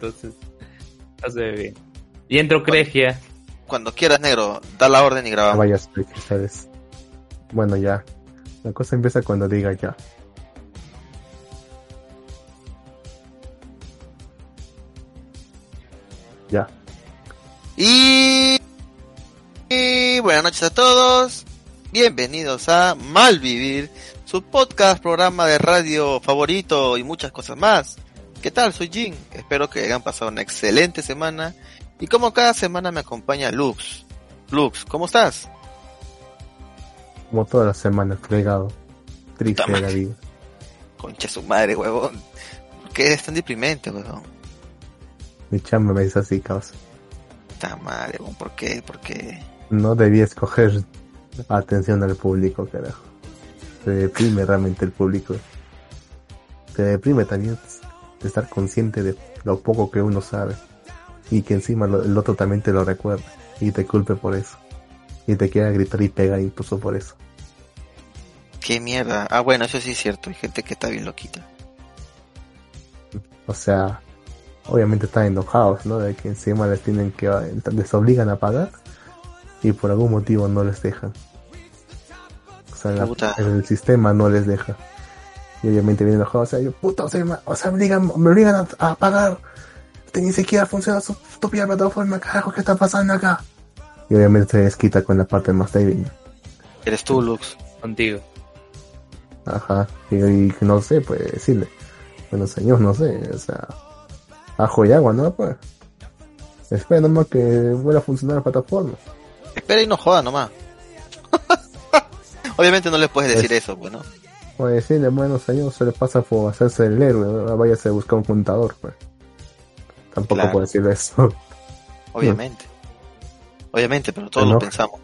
entonces no se ve bien. Y entro Cregia. Cuando quieras, negro, da la orden y grabamos. Vaya, ustedes. Bueno, ya. La cosa empieza cuando diga ya. Ya. Y... y buenas noches a todos. Bienvenidos a Malvivir, su podcast, programa de radio favorito y muchas cosas más. ¿Qué tal? Soy Jin. Espero que hayan pasado una excelente semana. Y como cada semana me acompaña Lux. Lux, ¿cómo estás? Como todas las semanas, fregado. Triste de la vida. Concha su madre, huevón. ¿Por qué es tan deprimente, huevón? Mi chamba me dice así, causa. Puta madre, huevón. ¿Por qué? ¿Por qué? No debía escoger atención al público, carajo. Se deprime realmente el público. Se deprime también estar consciente de lo poco que uno sabe y que encima el otro también te lo recuerda y te culpe por eso y te quiera gritar y pega incluso por eso. Qué mierda. Ah, bueno, eso sí es cierto. Hay gente que está bien loquita. O sea, obviamente están enojados, ¿no? De que encima les tienen que les obligan a pagar y por algún motivo no les dejan. O sea, el sistema no les deja. Y obviamente viene enojado, o sea, yo, puta, o sea, me, o sea, me obligan, me obligan a, pagar. Ni siquiera funciona su estúpida plataforma, carajo, ¿qué está pasando acá? Y obviamente se desquita con la parte más débil. Eres tú, Lux. Contigo. Ajá, y, no sé, pues decirle. Bueno, señor, no sé, o sea, ajo y agua, ¿no? Pues. Espera nomás que vuelva a funcionar la plataforma. Espera y no joda nomás. Obviamente no le puedes decir eso, pues, ¿no? Puede decirle, bueno señor, se le pasa por hacerse el héroe, váyase a buscar un contador, pues. Tampoco puede decir eso. Obviamente. Obviamente, pero todos lo pensamos.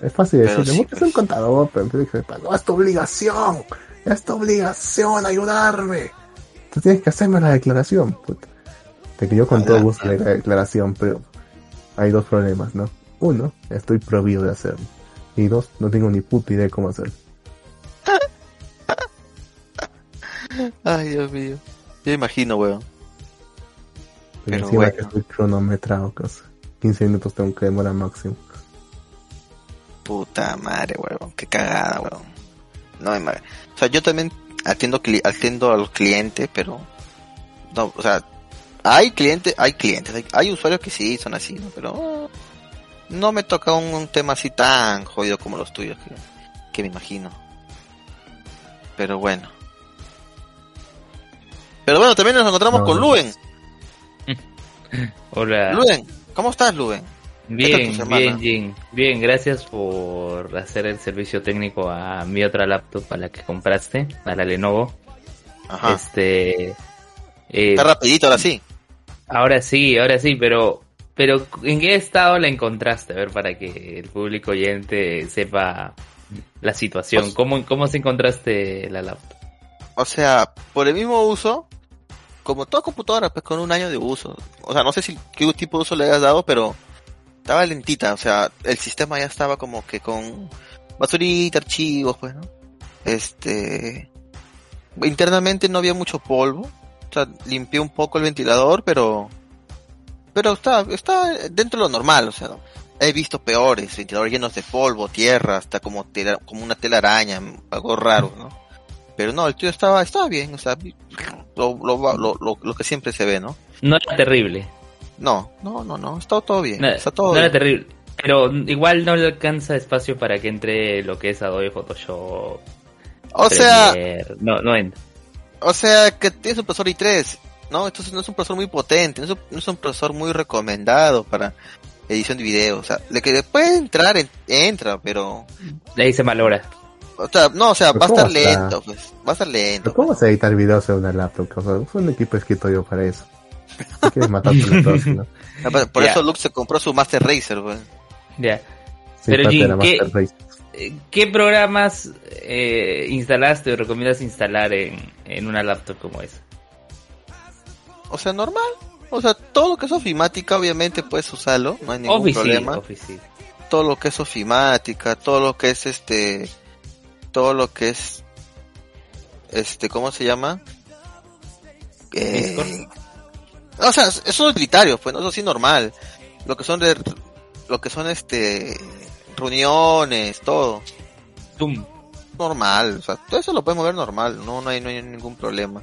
Es fácil decirle, sí, pues. un contador, pero no, es tu obligación, es tu obligación ayudarme. Tú tienes que hacerme la declaración, puta. De que yo con todo gusto la declaración, pero hay dos problemas, ¿no? Uno, estoy prohibido de hacerlo. Y dos, no tengo ni puta idea de cómo hacerlo. Ay, Dios mío. Yo imagino, weón. Pero encima que estoy cronometrado, casi. 15 minutos tengo que demorar máximo. Puta madre, weón. Qué cagada, weón. No, o sea, yo también atiendo, atiendo a los clientes, pero... No, o sea, hay clientes, hay clientes, hay, hay usuarios que sí son así, ¿no? Pero no me toca un, tema así tan jodido como los tuyos, que, me imagino. Pero bueno. Pero bueno, también nos encontramos con Luen. Hola. Luen, ¿cómo estás, Luen? Bien, bien, bien. Gracias por hacer el servicio técnico a mi otra laptop, a la que compraste, a la Lenovo. Ajá. Este. Eh, Está rapidito ahora sí. Ahora sí, ahora sí, pero pero, ¿en qué estado la encontraste? A ver, para que el público oyente sepa la situación. ¿Cómo, ¿Cómo se encontraste la laptop? O sea, por el mismo uso, como toda computadora, pues con un año de uso. O sea, no sé si qué tipo de uso le hayas dado, pero estaba lentita. O sea, el sistema ya estaba como que con basurita, archivos, pues, ¿no? Este... Internamente no había mucho polvo. O sea, limpié un poco el ventilador, pero pero está, está dentro de lo normal, o sea, he visto peores, ventiladores llenos de polvo, tierra, hasta como, como una telaraña, algo raro, ¿no? Pero no, el tío estaba, estaba bien, o sea, lo, lo, lo, lo, que siempre se ve, ¿no? No era terrible. No, no, no, no, está todo bien. No, está todo no era terrible. Pero igual no le alcanza espacio para que entre lo que es Adobe Photoshop. O sea, no, no entra. O sea, que tiene su profesor i3 no, esto no es un profesor muy potente, no es un, profesor muy recomendado para edición de video. O sea, le que puede entrar, entra, pero... Le dice mal hora. O sea, no, o sea, va a estar lento, pues. Va a estar lento. ¿Cómo vas a editar videos en una laptop? O sea, es un equipo escrito yo para eso. quieres matar ¿no? Por eso Luke se compró su Master Racer, pues. Ya. pero ¿qué, ¿qué, programas eh, instalaste o recomiendas instalar en, en una laptop como esa? O sea, normal. O sea, todo lo que es ofimática, obviamente puedes usarlo, no hay ningún problema. Todo lo que es ofimática, todo lo que es este, todo lo que es, este, ¿cómo se llama? Eh, o sea, esos utilitarios, pues, ¿no? eso sí normal. Lo que son de, lo que son este, reuniones, todo. Zoom. Normal, o sea, todo eso lo podemos ver normal, no, no hay, no hay ningún problema.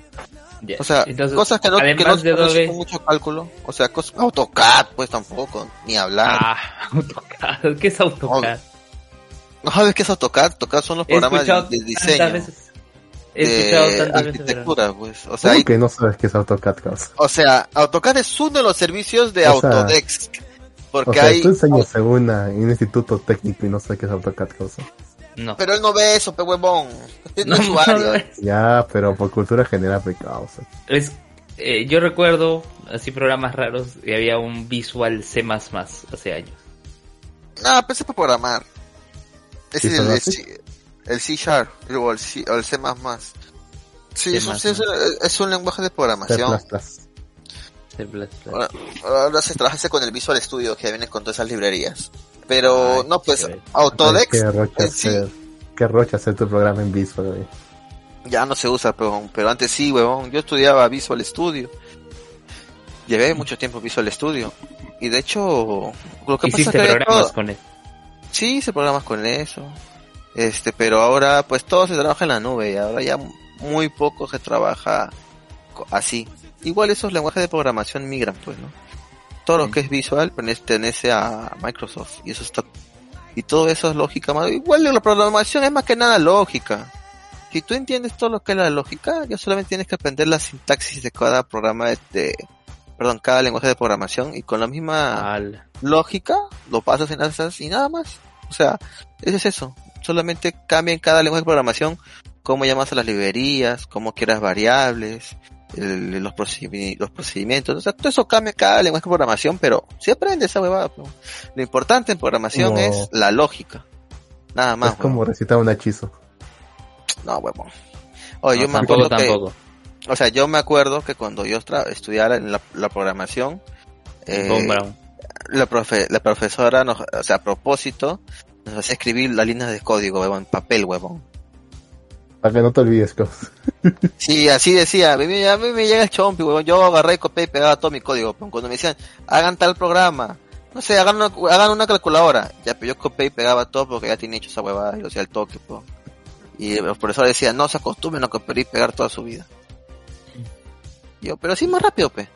O sea, Entonces, cosas que no, que no de Adobe- con mucho cálculo. O sea, cosas, AutoCAD, pues tampoco, ni hablar. Ah, AutoCAD. ¿Qué es AutoCAD? No sabes qué es AutoCAD, AutoCAD son los programas de, diseño, veces. De veces. arquitectura, pues. O sea, ¿Cómo hay- que no sabes qué es AutoCAD, causa? o sea, AutoCAD es uno de los servicios de O sea, Autodesk. Porque O sea, hay, tú enseñas en, un instituto técnico y no sabes qué es AutoCAD, causa. No. pero él no ve eso, pe huevón. No, área. Ya, pero por cultura general, pues, causa. Es, eh, yo recuerdo así programas raros y había un Visual C++ hace años. No, pensé para programar. Es ¿Sí el, el, el C Sharp o el C, o el C++. Sí, C++. es un, es, un- es un lenguaje de programación. C++. Ahora, ahora se trabaja con el Visual Studio que viene con todas esas librerías. Pero Ay, no, pues Qué rocha en sí hacer. Qué rocha hacer tu programa en Visual, güey. ya no se usa, pero, pero antes sí, huevón. Yo estudiaba Visual Studio. Llevé mucho tiempo Visual Studio. Y de hecho, lo que pasa es que programas todo- con él. sí hice programas con eso. Este, pero ahora pues todo se trabaja en la nube y ahora ya muy poco se trabaja así. Igual esos lenguajes de programación migran, pues, ¿no? Todo lo que es visual pertenece a Microsoft y eso está y todo eso es lógica. Igual la programación es más que nada lógica. Si tú entiendes todo lo que es la lógica, ya solamente tienes que aprender la sintaxis de cada programa de, de- perdón, cada lenguaje de programación y con la misma lógica, lo pasas en asas y nada más. O sea, ese es eso. Solamente cambia en cada lenguaje de programación cómo llamas a las librerías, cómo quieras variables, el- los, los procedimientos. O sea, todo eso cambia cada lenguaje de programación, pero si aprendes esa huevada. pues. Lo importante en programación es la lógica. Nada más. Es como huevón. recitar un hechizo. No, huevón. Oye, yo me tampoco, acuerdo que, o sea, yo me acuerdo que cuando yo estudiara en la, la programación, eh, la, profe, la profesora, nos, o sea, a propósito, nos hacía escribir las líneas de código, huevón, en papel, huevón. Para que no te olvides, causa. Sí, así decía, a mí, me- a mí me llega el chompi, huevón, yo agarré, copié y pegaba todo mi código, cuando me decían, hagan tal programa, no sé, hagan una, hagan una calculadora, ya, pero yo copié y pegaba todo porque ya tenía hecho esa huevada, y lo hacía el toque, pues. Y los profesores decían, no se acostumbren a copiar y pegar toda su vida. Y yo, pero sí más rápido, pe.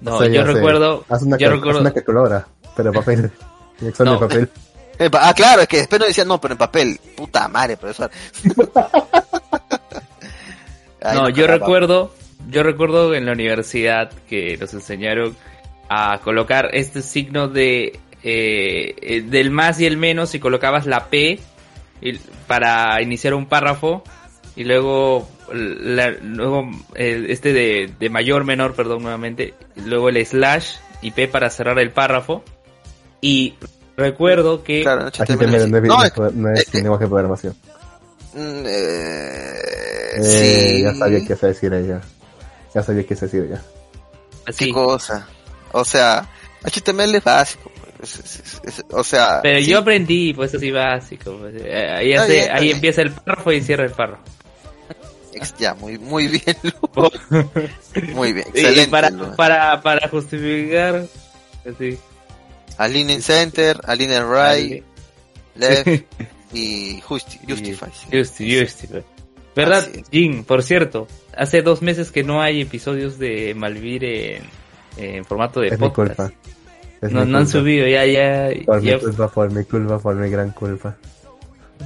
No, O sea, yo recuerdo, Haz una, yo recuerdo, haz una calculadora, pero papel. Excel No. de papel. Ah, claro, es que después nos decían, no, pero en papel. Puta madre, profesor. Ay, no, nos yo recuerdo, yo recuerdo en la universidad que nos enseñaron a colocar este signo de eh, eh, del más y el menos y colocabas la P para iniciar un párrafo y luego la- luego este de, de mayor menor perdón nuevamente luego el slash y P para cerrar el párrafo y recuerdo que Claro, no, HTML no es, No, es- no es es que- lenguaje de programación. mm, eh, Eh, sí. Ya sabía qué se decir ella. Ya sabía qué se decir ella. así Qué cosa. O sea, HTML es básico. pues, es- es- es- o sea, pero sí, yo aprendí pues así básico pues, eh, ahí, hace- bien, ahí bien. empieza el párrafo y cierra el párrafo ya, muy, muy bien. muy bien, Y excelente. para, Lu. para, para justificar, así. Align Center, Align Right, Left y Justi Justify. sí. Justi, justi, pues. ¿Verdad. Jin? Por cierto, hace dos meses que no hay episodios de Malvir en, en formato de Es mi podcast. culpa. Es No, mi no han culpa. subido, ya, ya. Por ya- mi culpa, por mi culpa, por mi gran culpa.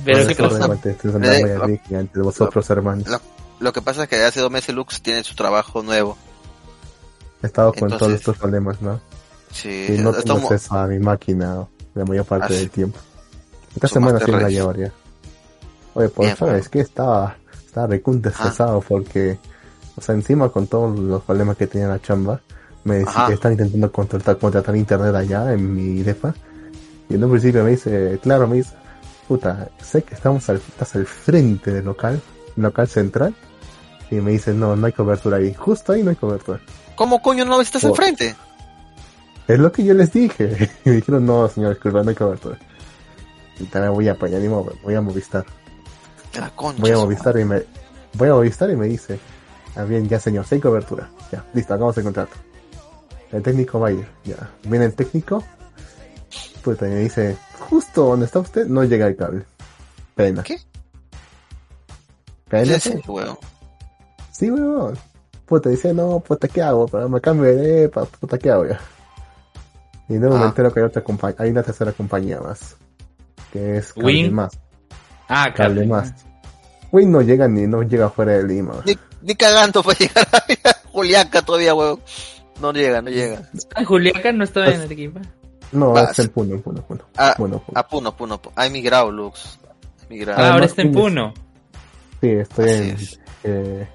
pero qué usando Eh, lo- hermanos. Lo, lo que pasa es que hace dos meses Lux tiene su trabajo nuevo. He estado con entonces- todos estos problemas, ¿no? Sí, Y no tengo estamos- acceso a mi máquina la mayor parte del tiempo. Esta semana sí la ya. Oye, por Bien, favor, bueno. es que estaba, estaba recunte estresado porque, o sea, encima con todos los problemas que tenía la chamba, me decía que están intentando contratar, contratar internet allá en mi depa. Y en un principio me dice, claro, me dice, puta, sé que estamos al, estás al frente del local, local central. Y me dice, no, no hay cobertura ahí. Justo ahí no hay cobertura. ¿Cómo coño no estás Oh. enfrente? Es lo que yo les dije. Y me dijeron, no, señor, disculpa, no hay cobertura. Y también voy a apañar, voy a Movistar. La concha. Voy a Movistar y me, voy a Movistar y me dice, Ah, bien, ya señor, sin cobertura. Ya, listo, hagamos el contrato. El técnico va a ir, ya. Viene el técnico, pues me dice, justo donde está usted, no llega el cable. Pena. ¿Qué? Pena. Sí, sí, weón. Sí, weón. Puta, dice, no, puta, ¿qué hago? Pero me cambio de puta, ¿qué hago ya? Y luego me Ah. entero que hay otra compañía, hay una tercera compañía más. Que es Cable Win. Más. Ah, Cable Más. Win no llega ni, no llega fuera de Lima. Ni, ni cagando para llegar a Juliaca todavía, weón. No llega, no llega. Ah, Juliaca no estaba en Arequipa. No, Va, es en Puno, en Puno, Puno. Ah, Puno, Puno. A Puno, Puno. Puno. Ha emigrado, Lux. Emigrado. Ah, ahora está en Puno. Sí, estoy Así en, es. eh,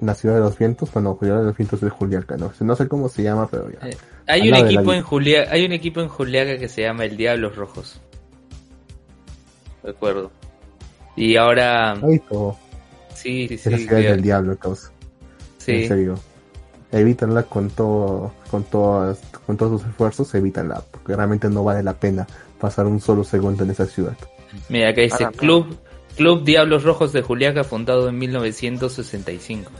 en la ciudad de los vientos, bueno, ciudad de los vientos de Juliaca, no, no sé cómo se llama, pero ya. Eh, Hay un equipo en Juliaca, hay un equipo en Juliaca que se llama el Diablos Rojos. Recuerdo. Y ahora Ahí todo, sí, sí, es la sí. ciudad que- del diablo, causa. sí. En serio. Evítanla con todo, con todas, con todos sus esfuerzos, evítanla, porque realmente no vale la pena pasar un solo segundo en esa ciudad. Mira, acá dice Ah. Club Club Diablos Rojos de Juliaca fundado en 1965.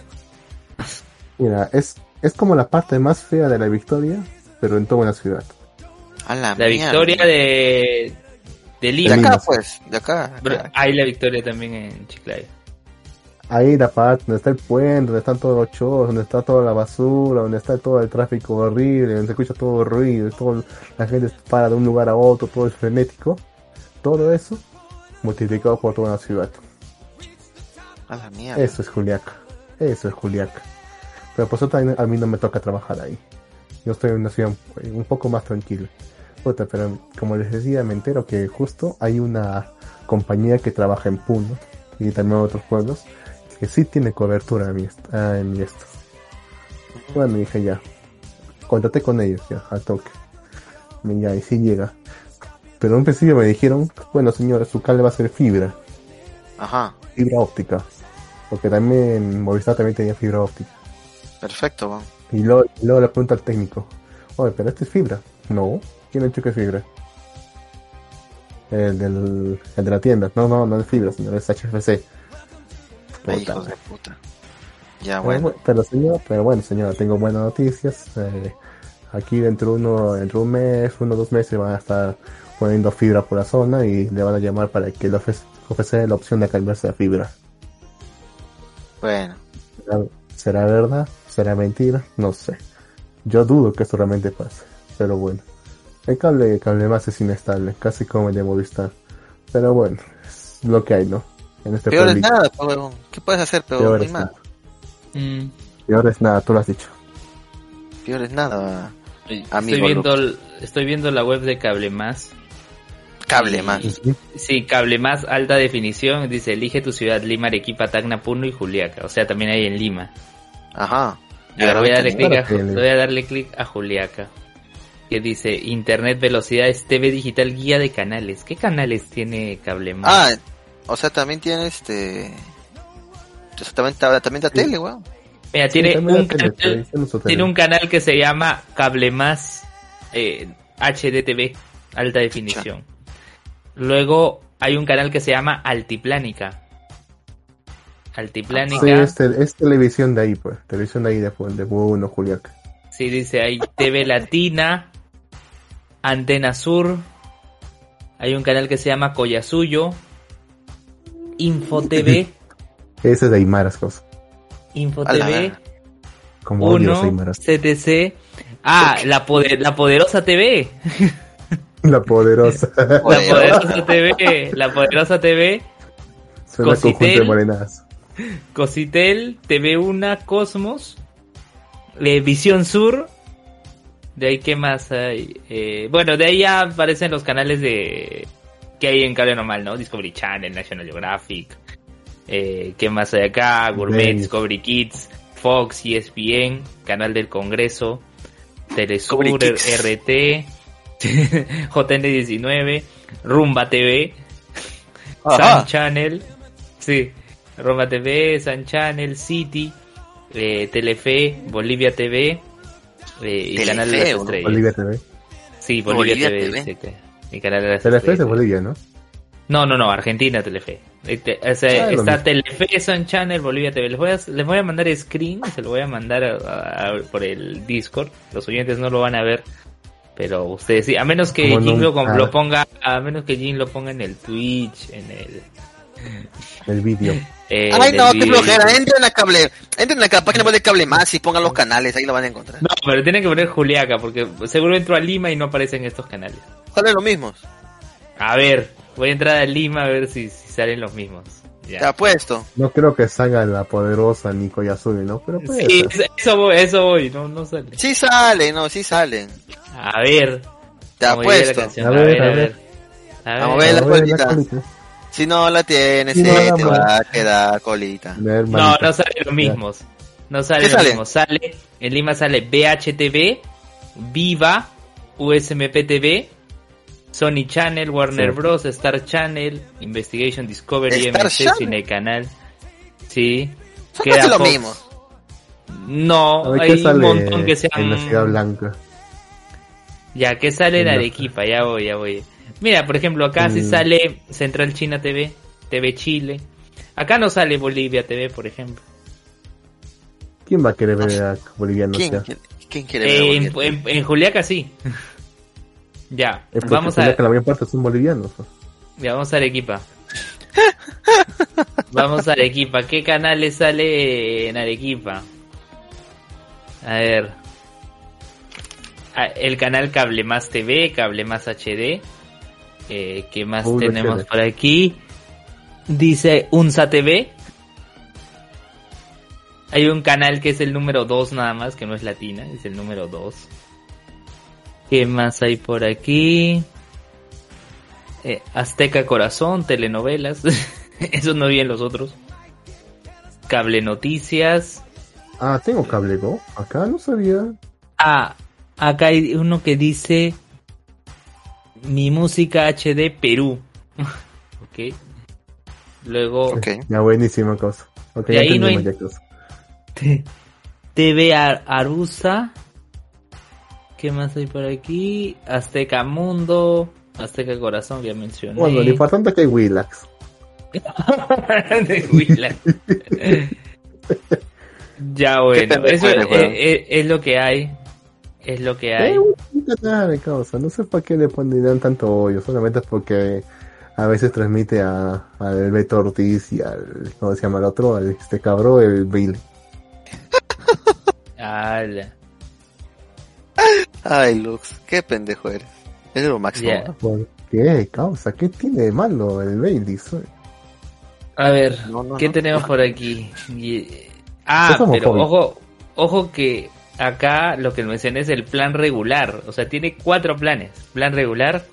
Mira, es, es como la parte más fea de la victoria, pero en toda una ciudad. A la, La victoria de de De Lima. Lima. acá, pues. De acá. Hay la victoria también en Chiclayo. Ahí la parte donde está el puente, donde están todos los shows, donde está toda la basura, donde está todo el tráfico horrible, donde se escucha todo ruido, todo, la gente para de un lugar a otro, todo es frenético. Todo eso multiplicado por toda una ciudad. A la mierda. Eso es Juliaca. Eso es Juliaca. Pero por eso también a mí no me toca trabajar ahí. Yo estoy en una ciudad un- poco más tranquila. Puta, pero como les decía, me entero que justo hay una compañía que trabaja en Puno y también en otros pueblos que sí tiene cobertura en mi, est- ah, en mi esto. Bueno, dije ya. Contraté con ellos ya, al toque. Ya, y sí llega. Pero en un principio me dijeron, bueno señora, su cable va a ser fibra Ajá. fibra óptica. Porque también Movistar también tenía fibra óptica. Perfecto, weón. Y luego, y luego le pregunta al técnico, oye, pero este es fibra. No, ¿quién ha dicho que es fibra? El, del, el de la tienda. No, no, no es fibra, señor, es HFC. Puta. hijos de puta. Ya, Pero, bueno. bu- pero señor, pero bueno señora, tengo buenas noticias. Eh, aquí dentro de uno, dentro de un mes, uno o dos meses van a estar poniendo fibra por la zona y le van a llamar para que le ofrezca la opción de cambiarse a fibra. Bueno. ¿Será, será verdad? ¿Será mentira? No sé. Yo dudo que esto realmente pase. Pero bueno. El cable, el cable más es inestable, casi como el de Movistar. Pero bueno, es lo que hay, ¿no? En este Peor es nada, pues, weón. ¿Qué puedes hacer, pero Peor es nada. Mm. Peor es nada, tú lo has dicho. Peor es nada. Estoy viendo el- estoy viendo la web de Cable Más. Cable más. Sí, Cable Más alta definición dice elige tu ciudad Lima, Arequipa, Tacna, Puno y Juliaca. O sea, también hay en Lima. Ajá. A ver, voy a darle clic a, Claro que- voy a darle clic a Juliaca. Que dice Internet velocidades TV digital guía de canales. ¿Qué canales tiene Cable Más? Ah, o sea, también tiene este. O sea, también, también, da tele, weón. Mira, Sí, tiene, un tele, canal, tiene un canal que se llama Cable Más eh, HDTV, alta definición. Luego hay un canal que se llama Altiplánica. Altiplánica. Sí, es, tel- es televisión de ahí, pues. Televisión de ahí de, de uno, Juliaca. Sí, dice hay TV Latina, Antena Sur, hay un canal que se llama Collasuyo, Info TV, Ese es de Aymaras, cosas. Info A la TV, verga. Como 1, Aymaras. CTC, ah, la, poder- la Poderosa TV, La poderosa. la Poderosa. TV, la Poderosa TV, Suena Cositel. conjunto de morenadas. Cositel, TV1, Cosmos, eh, Visión Sur. De ahí, ¿qué más hay? Eh, bueno, de ahí ya aparecen los canales de que hay en cable normal, ¿no? Discovery Channel, National Geographic. Eh, ¿Qué más hay acá? Gourmet, Bien. Discovery Kids, Fox, ESPN, Canal del Congreso, Telesur. RT, JN19, Rumba TV, Sun. Channel, sí, Roma TV, Sun Channel, City, eh, Telefe, Bolivia TV eh, y Telefe, Canal de las. Estrellas. Bolivia TV. Sí, Bolivia, Bolivia TV, TV. dice y Canal de las Telefe es. Bolivia, ¿no? No, no, no, Argentina Telefe. Este, o sea, Ah, está. Telefe, Sun Channel, Bolivia TV. Les voy a, les voy a mandar screen, se lo voy a mandar a- a- por el Discord. Los oyentes no lo van a ver, pero ustedes sí. A menos que Jin lo ponga, a menos que Jin lo ponga en el Twitch, en el. El vídeo. eh, Ay, no, qué flojera. Entren a cable, entren a la página web de cable más y pongan los canales, ahí lo van a encontrar. No, pero tienen que poner Juliaca, porque seguro entro a Lima y no aparecen estos canales. Salen los mismos. A ver, voy a entrar a Lima a ver si, si salen los mismos. Te Ya. apuesto. No creo que salga la poderosa Nico Yasumi, ¿no? Pero puede Sí, ser. eso voy, eso voy, no, no sale. Sí salen, no, sí salen. A ver. Te a a la apuesto. A A ver, ver, a ver. A ver. Vamos a ver la A ver, colita. colita. Si no la tienes, no la te va a quedar colita. No, manita. no salen los mismos. No salen ¿Qué los sale? mismos. Sale, en Lima sale BHTV, Viva, USMP TV, Sony Channel, Warner Sí. Bros, Star Channel, Investigation Discovery, Star MC, Channel. Cine Canal. Sí. Son Queda lo Fox. mismo. No, hay ¿qué un sale montón que sean... en la Ciudad Blanca? Ya, que sale en Arequipa, ya voy, ya voy. Mira, por ejemplo, acá sí Mm. sale Central China TV, TV Chile. Acá no sale Bolivia TV, por ejemplo. ¿Quién va a querer ver a boliviano? ¿Quién, sea? quién, quién quiere ver Eh, en, en- en Juliaca sí. ya, vamos Juliaca, a, la mayor parte son bolivianos. ¿no? ya, vamos a Arequipa. vamos a Arequipa. ¿Qué canales sale en Arequipa? A ver. Ah, El canal Cable Más TV, Cable Más HD. Eh, ¿Qué más Uy, tenemos por aquí? Dice Unsa TV. Hay un canal que es el número 2 nada más, que no es latina, es el número 2. ¿Qué más hay por aquí? Eh, Azteca Corazón, telenovelas. Eso no vi en los otros. Cable Noticias. Ah, tengo cable, ¿no? Acá no sabía. Ah, acá hay uno que dice Mi música HD Perú. ok. Luego Ok. Ya, buenísima cosa. Ok, De ya ahí no hay- TV Ar- Arusa. ¿Qué más hay por aquí? Azteca Mundo. Azteca Corazón, ya mencioné. Bueno, lo importante es que hay Willax. de Willax. ya bueno, eso eres, es, weón. es- es lo que hay. Es lo que hay. Eh, causa. No sé para qué le ponen tanto hoyo. Solamente es porque a veces transmite a al Beto Ortiz y al. ¿Cómo se llama el otro? Al este cabrón, el Bill. Ay, Lux, qué pendejo eres. Eres lo máximo. ¿no? ¿Por qué? Causa, ¿qué tiene de malo el Bailey? A ver, No, no, ¿qué no. tenemos por aquí? Y- Ah, Es pero ojo, ojo que acá lo que mencioné es el plan regular. O sea, tiene cuatro planes. Plan regular,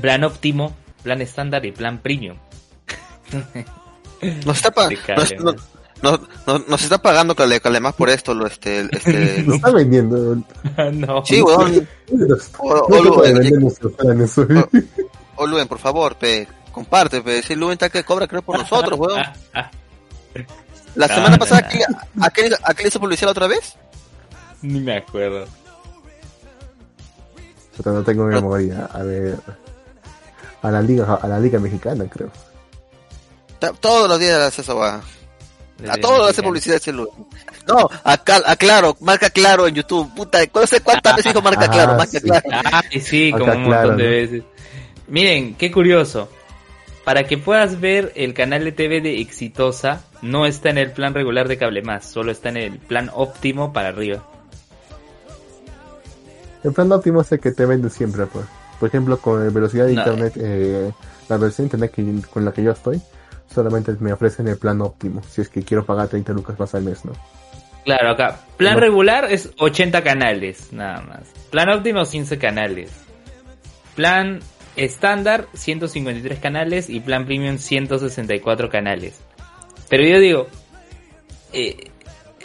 plan óptimo, plan estándar y plan premium. Nos está, nos, nos, nos- nos está pagando Cale, Cale más por esto, lo, este, este, Lo está vendiendo. no. Sí, weón. O, Luen, por favor, pe, comparte, pe. Si Luen está que cobra, creo, por nosotros, weón. La semana pasada, no. ¿a qué, le- hizo publicidad la otra vez? Ni me acuerdo. No tengo memoria. A ver. A la liga, a la liga mexicana, creo. Todos los días hace eso, va. A todos hace publicidad ese Luen. No, a, Cal- a Claro, marca Claro en YouTube. Puta, no sé cuántas veces dijo marca Ah, Claro, marca sí. Claro. Ah, y sí, Acá como un claro, montón de ¿no? veces. Miren, qué curioso. Para que puedas ver el canal de TV de Exitosa, no está en el plan regular de Cable Más, solo está en el plan óptimo para arriba. El plan óptimo es el que te vende siempre, pues. Por ejemplo, con el velocidad de No. internet, eh, la versión de internet que- con la que yo estoy, solamente me ofrecen el plan óptimo. Si es que quiero pagar 30 lucas más al mes, ¿no? Claro, acá, plan No. regular es 80 canales, nada más. Plan óptimo, 15 canales. Plan estándar, 153 canales. Y plan premium, 164 canales. Pero yo digo, eh,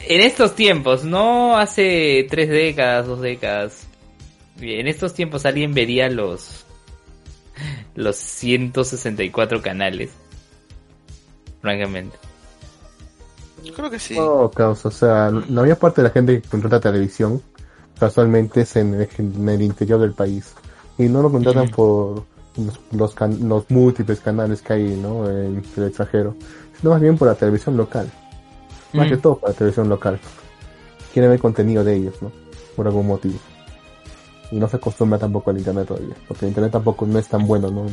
en estos tiempos, no hace tres décadas, dos décadas. En estos tiempos alguien vería los los 164 canales. Francamente. Yo creo que sí. No, causa, o sea, la mayor parte de la gente que contrata televisión casualmente es en el, en el interior del país. Y no lo contratan por los, los, can- los múltiples canales que hay ¿no? en el extranjero, sino más bien por la televisión local. Más Mm. que todo por la televisión local. Quieren ver contenido de ellos, ¿no? Por algún motivo. Y no se acostumbra tampoco al internet todavía, porque el internet tampoco no es tan bueno, ¿no?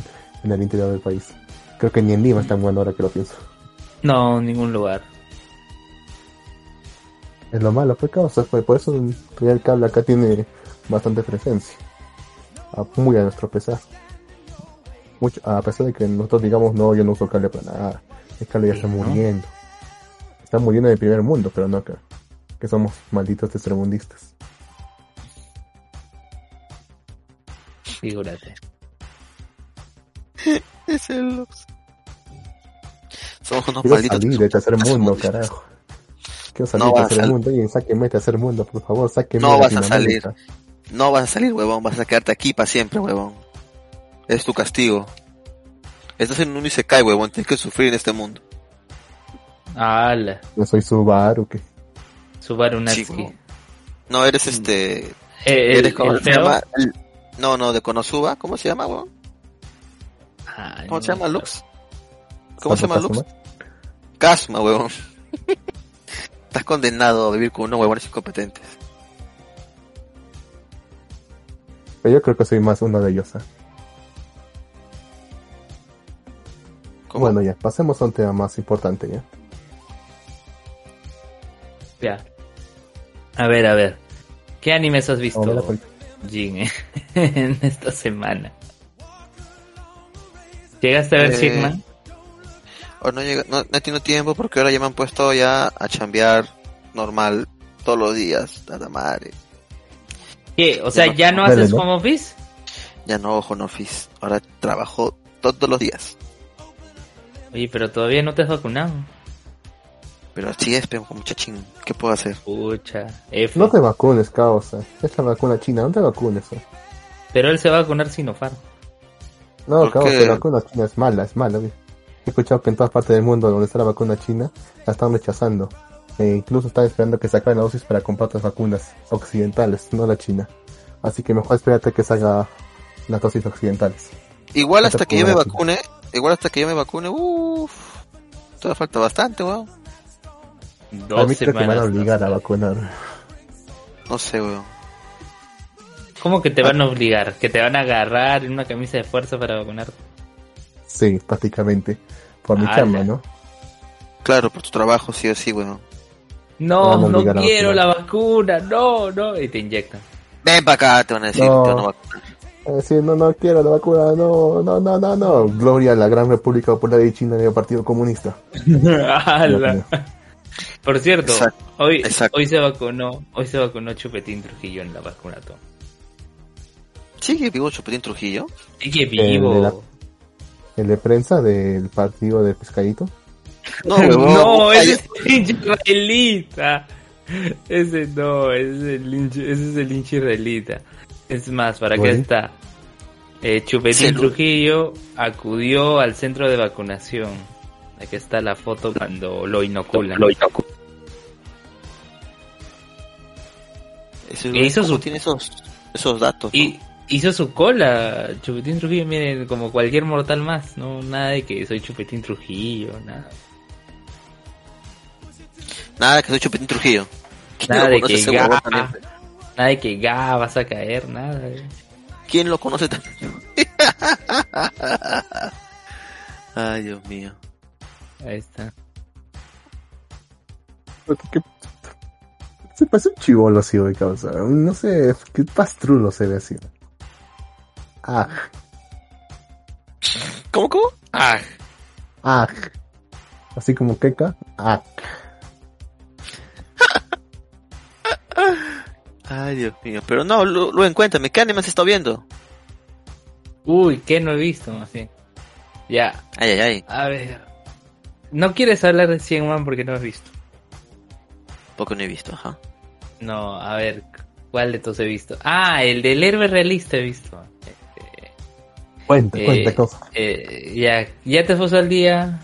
En el interior del país. Creo que ni en Lima es tan bueno ahora que lo pienso. No, ningún lugar. Es lo malo, pues causa, pues, por eso el cable acá tiene bastante presencia. Muy a nuestro pesar. Mucho, a pesar de que nosotros digamos, no, yo no uso cable para nada. El cable ya está ¿no? muriendo. Está muriendo en el primer mundo, pero no acá. Que somos malditos tercermundistas. Figúrate. Es el Lux. Somos unos Quiero malditos. salir de tercer mundo, carajo. Quiero salir No de vas a tercer mundo. Alguien sáqueme de tercer mundo, por favor, sáqueme No vas a Latinoamérica. No vas a salir, huevón. Vas a quedarte aquí para siempre, huevón. Es tu castigo. Estás en un Isekai, huevón. Tienes que sufrir en este mundo. Ala, Yo soy Subaru, que Subaru Natsuki. No eres este... Eh, el, eres como el se feo. llama... El- No, no, de Konosuba. ¿Cómo se llama, huevón? Ay, ¿Cómo no se llama, Lux? ¿Cómo se llama, Lux? Casma, huevón. Estás condenado a vivir con unos huevones incompetentes. Pero yo creo que soy más uno de ellos. ¿Cómo? Bueno, ya, pasemos a un tema más importante, ¿ya? Ya. A ver, a ver. ¿Qué animes has visto, Jin, eh, en esta semana? ¿Llegaste a ver Eh, Sigma? O no, llega, no, no he tenido tiempo porque ahora ya me han puesto ya a chambear normal todos los días. Nada madre. ¿Qué? O sea, no- ¿ya no haces home office? Ya no en office. Ahora trabajo todos los días. Oye, pero todavía no te has vacunado. Pero así es, pero muchachín. ¿Qué puedo hacer? Pucha, F. No te vacunes, causa. Es la vacuna china, no te vacunes. ¿eh? Pero él se va a vacunar Sinopharm. No, ¿Por causa, qué? la vacuna china es mala, es mala. He escuchado que en todas partes del mundo donde está la vacuna china, la están rechazando. E incluso están esperando que saquen la dosis para comprar otras vacunas occidentales, no la china. Así que mejor espérate que salga las dosis occidentales. Igual hasta que yo me vacune, igual hasta que yo me vacune, uff. Todavía falta bastante, weón. A mí Dos creo que me van a semanas. obligar a vacunar. No sé, weón. ¿Cómo que te van a obligar? ¿Que te van a agarrar en una camisa de fuerza para vacunar? Sí, prácticamente. Por mi chamba, ¿no? Claro, por tu trabajo, sí o sí, weón. No, no quiero la vacuna, no, no. Y te inyectan. Ven para acá, te van a decir, No. te van a vacunar. Es decir, no, no quiero la vacuna, no, no, no, no, no. Gloria a la Gran República Popular de China y al Partido Comunista. Por cierto, Exacto, hoy, exacto. hoy se vacunó, hoy se vacunó Chupetín Trujillo en la vacunatón. ¿Sigue vivo Chupetín Trujillo? Sigue de vivo. la- El de prensa del partido del pescadito. No, no, ese es el hincha israelita. Ese no, ese es el hincha, ese es el hincha israelita. Es más, para acá Bueno. está. Eh, Chupetín Sí, lo- Trujillo acudió al centro de vacunación. Aquí está la foto cuando lo inoculan. Ese hizo ¿cómo su- tiene esos, esos datos? no? Y hizo su cola. Chupetín Trujillo, miren, como cualquier mortal más. No, nada de que soy Chupetín Trujillo, nada. Nada, que soy Chupetín Trujillo. ¿Quién Nada de que ga, nada de que ga vas a caer, nada. eh. ¿Quién lo conoce también? Ay, Dios mío. Ahí está. ¿Qué- Se parece un chivolo así, de causa. No sé, qué pastrulo se ve así. Ah, ¿Cómo, cómo? Ah, ah. Así como queca. Ah. Ay, Dios mío. Pero no, lo, lo cuéntame, ¿qué anime has estado viendo? uy, ¿qué no he visto? Así. Ya, Ay, ay, ay. a ver. No quieres hablar de 100 Man porque no has visto. Poco no he visto, ajá. No, a ver, ¿cuál de todos he visto? Ah, el del héroe realista he visto. Este, Cuenta, Eh, cuenta, causa. eh, ya, ya te puso al día.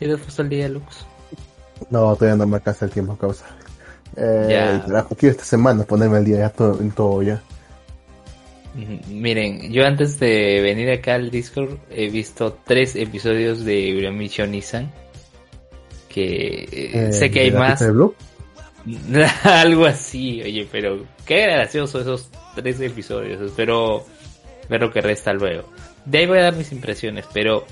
Ya te puso al día, Lux. No, todavía no me alcanza el tiempo, causa. Eh, Ya. carajo, quiero esta semana ponerme al día ya todo, en todo ya. Miren, yo antes de venir acá al Discord he visto tres episodios de Uramission Nissan. Que eh, eh, sé que hay más. Algo así, oye, pero qué gracioso esos tres episodios. Espero ver lo que resta luego. De ahí voy a dar mis impresiones, pero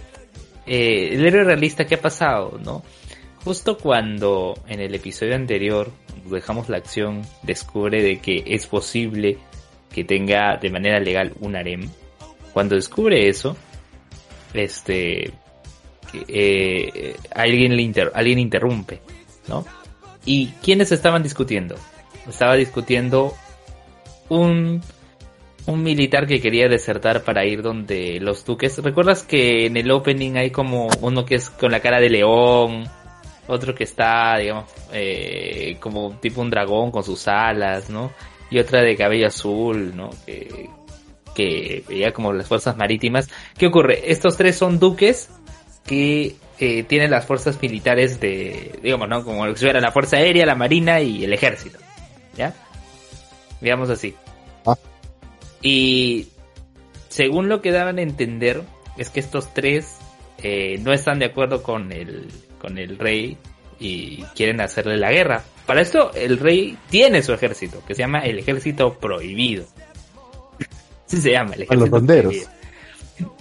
eh, el héroe realista, ¿qué ha pasado? ¿No? Justo cuando en el episodio anterior dejamos la acción, descubre de que es posible que tenga de manera legal un harem. Cuando descubre eso, este, eh, alguien, le alguien interrumpe, ¿no? ¿Y quiénes estaban discutiendo? Estaba discutiendo un, un militar que quería desertar para ir donde los duques. ¿Recuerdas que en el opening hay como uno que es con la cara de león? Otro que está, digamos, eh, como tipo un dragón con sus alas, ¿no? Y otra de cabello azul, ¿no? Que, que veía como las fuerzas marítimas. ¿Qué ocurre? Estos tres son duques que eh, tienen las fuerzas militares de, digamos, ¿no? Como si fuera la fuerza aérea, la marina y el ejército. ¿Ya? Digamos así. Ah. Y según lo que daban a entender, es que estos tres eh, no están de acuerdo con el, con el rey y quieren hacerle la guerra. Para esto, el rey tiene su ejército, que se llama el ejército prohibido. Sí se llama el ejército. los prohibido.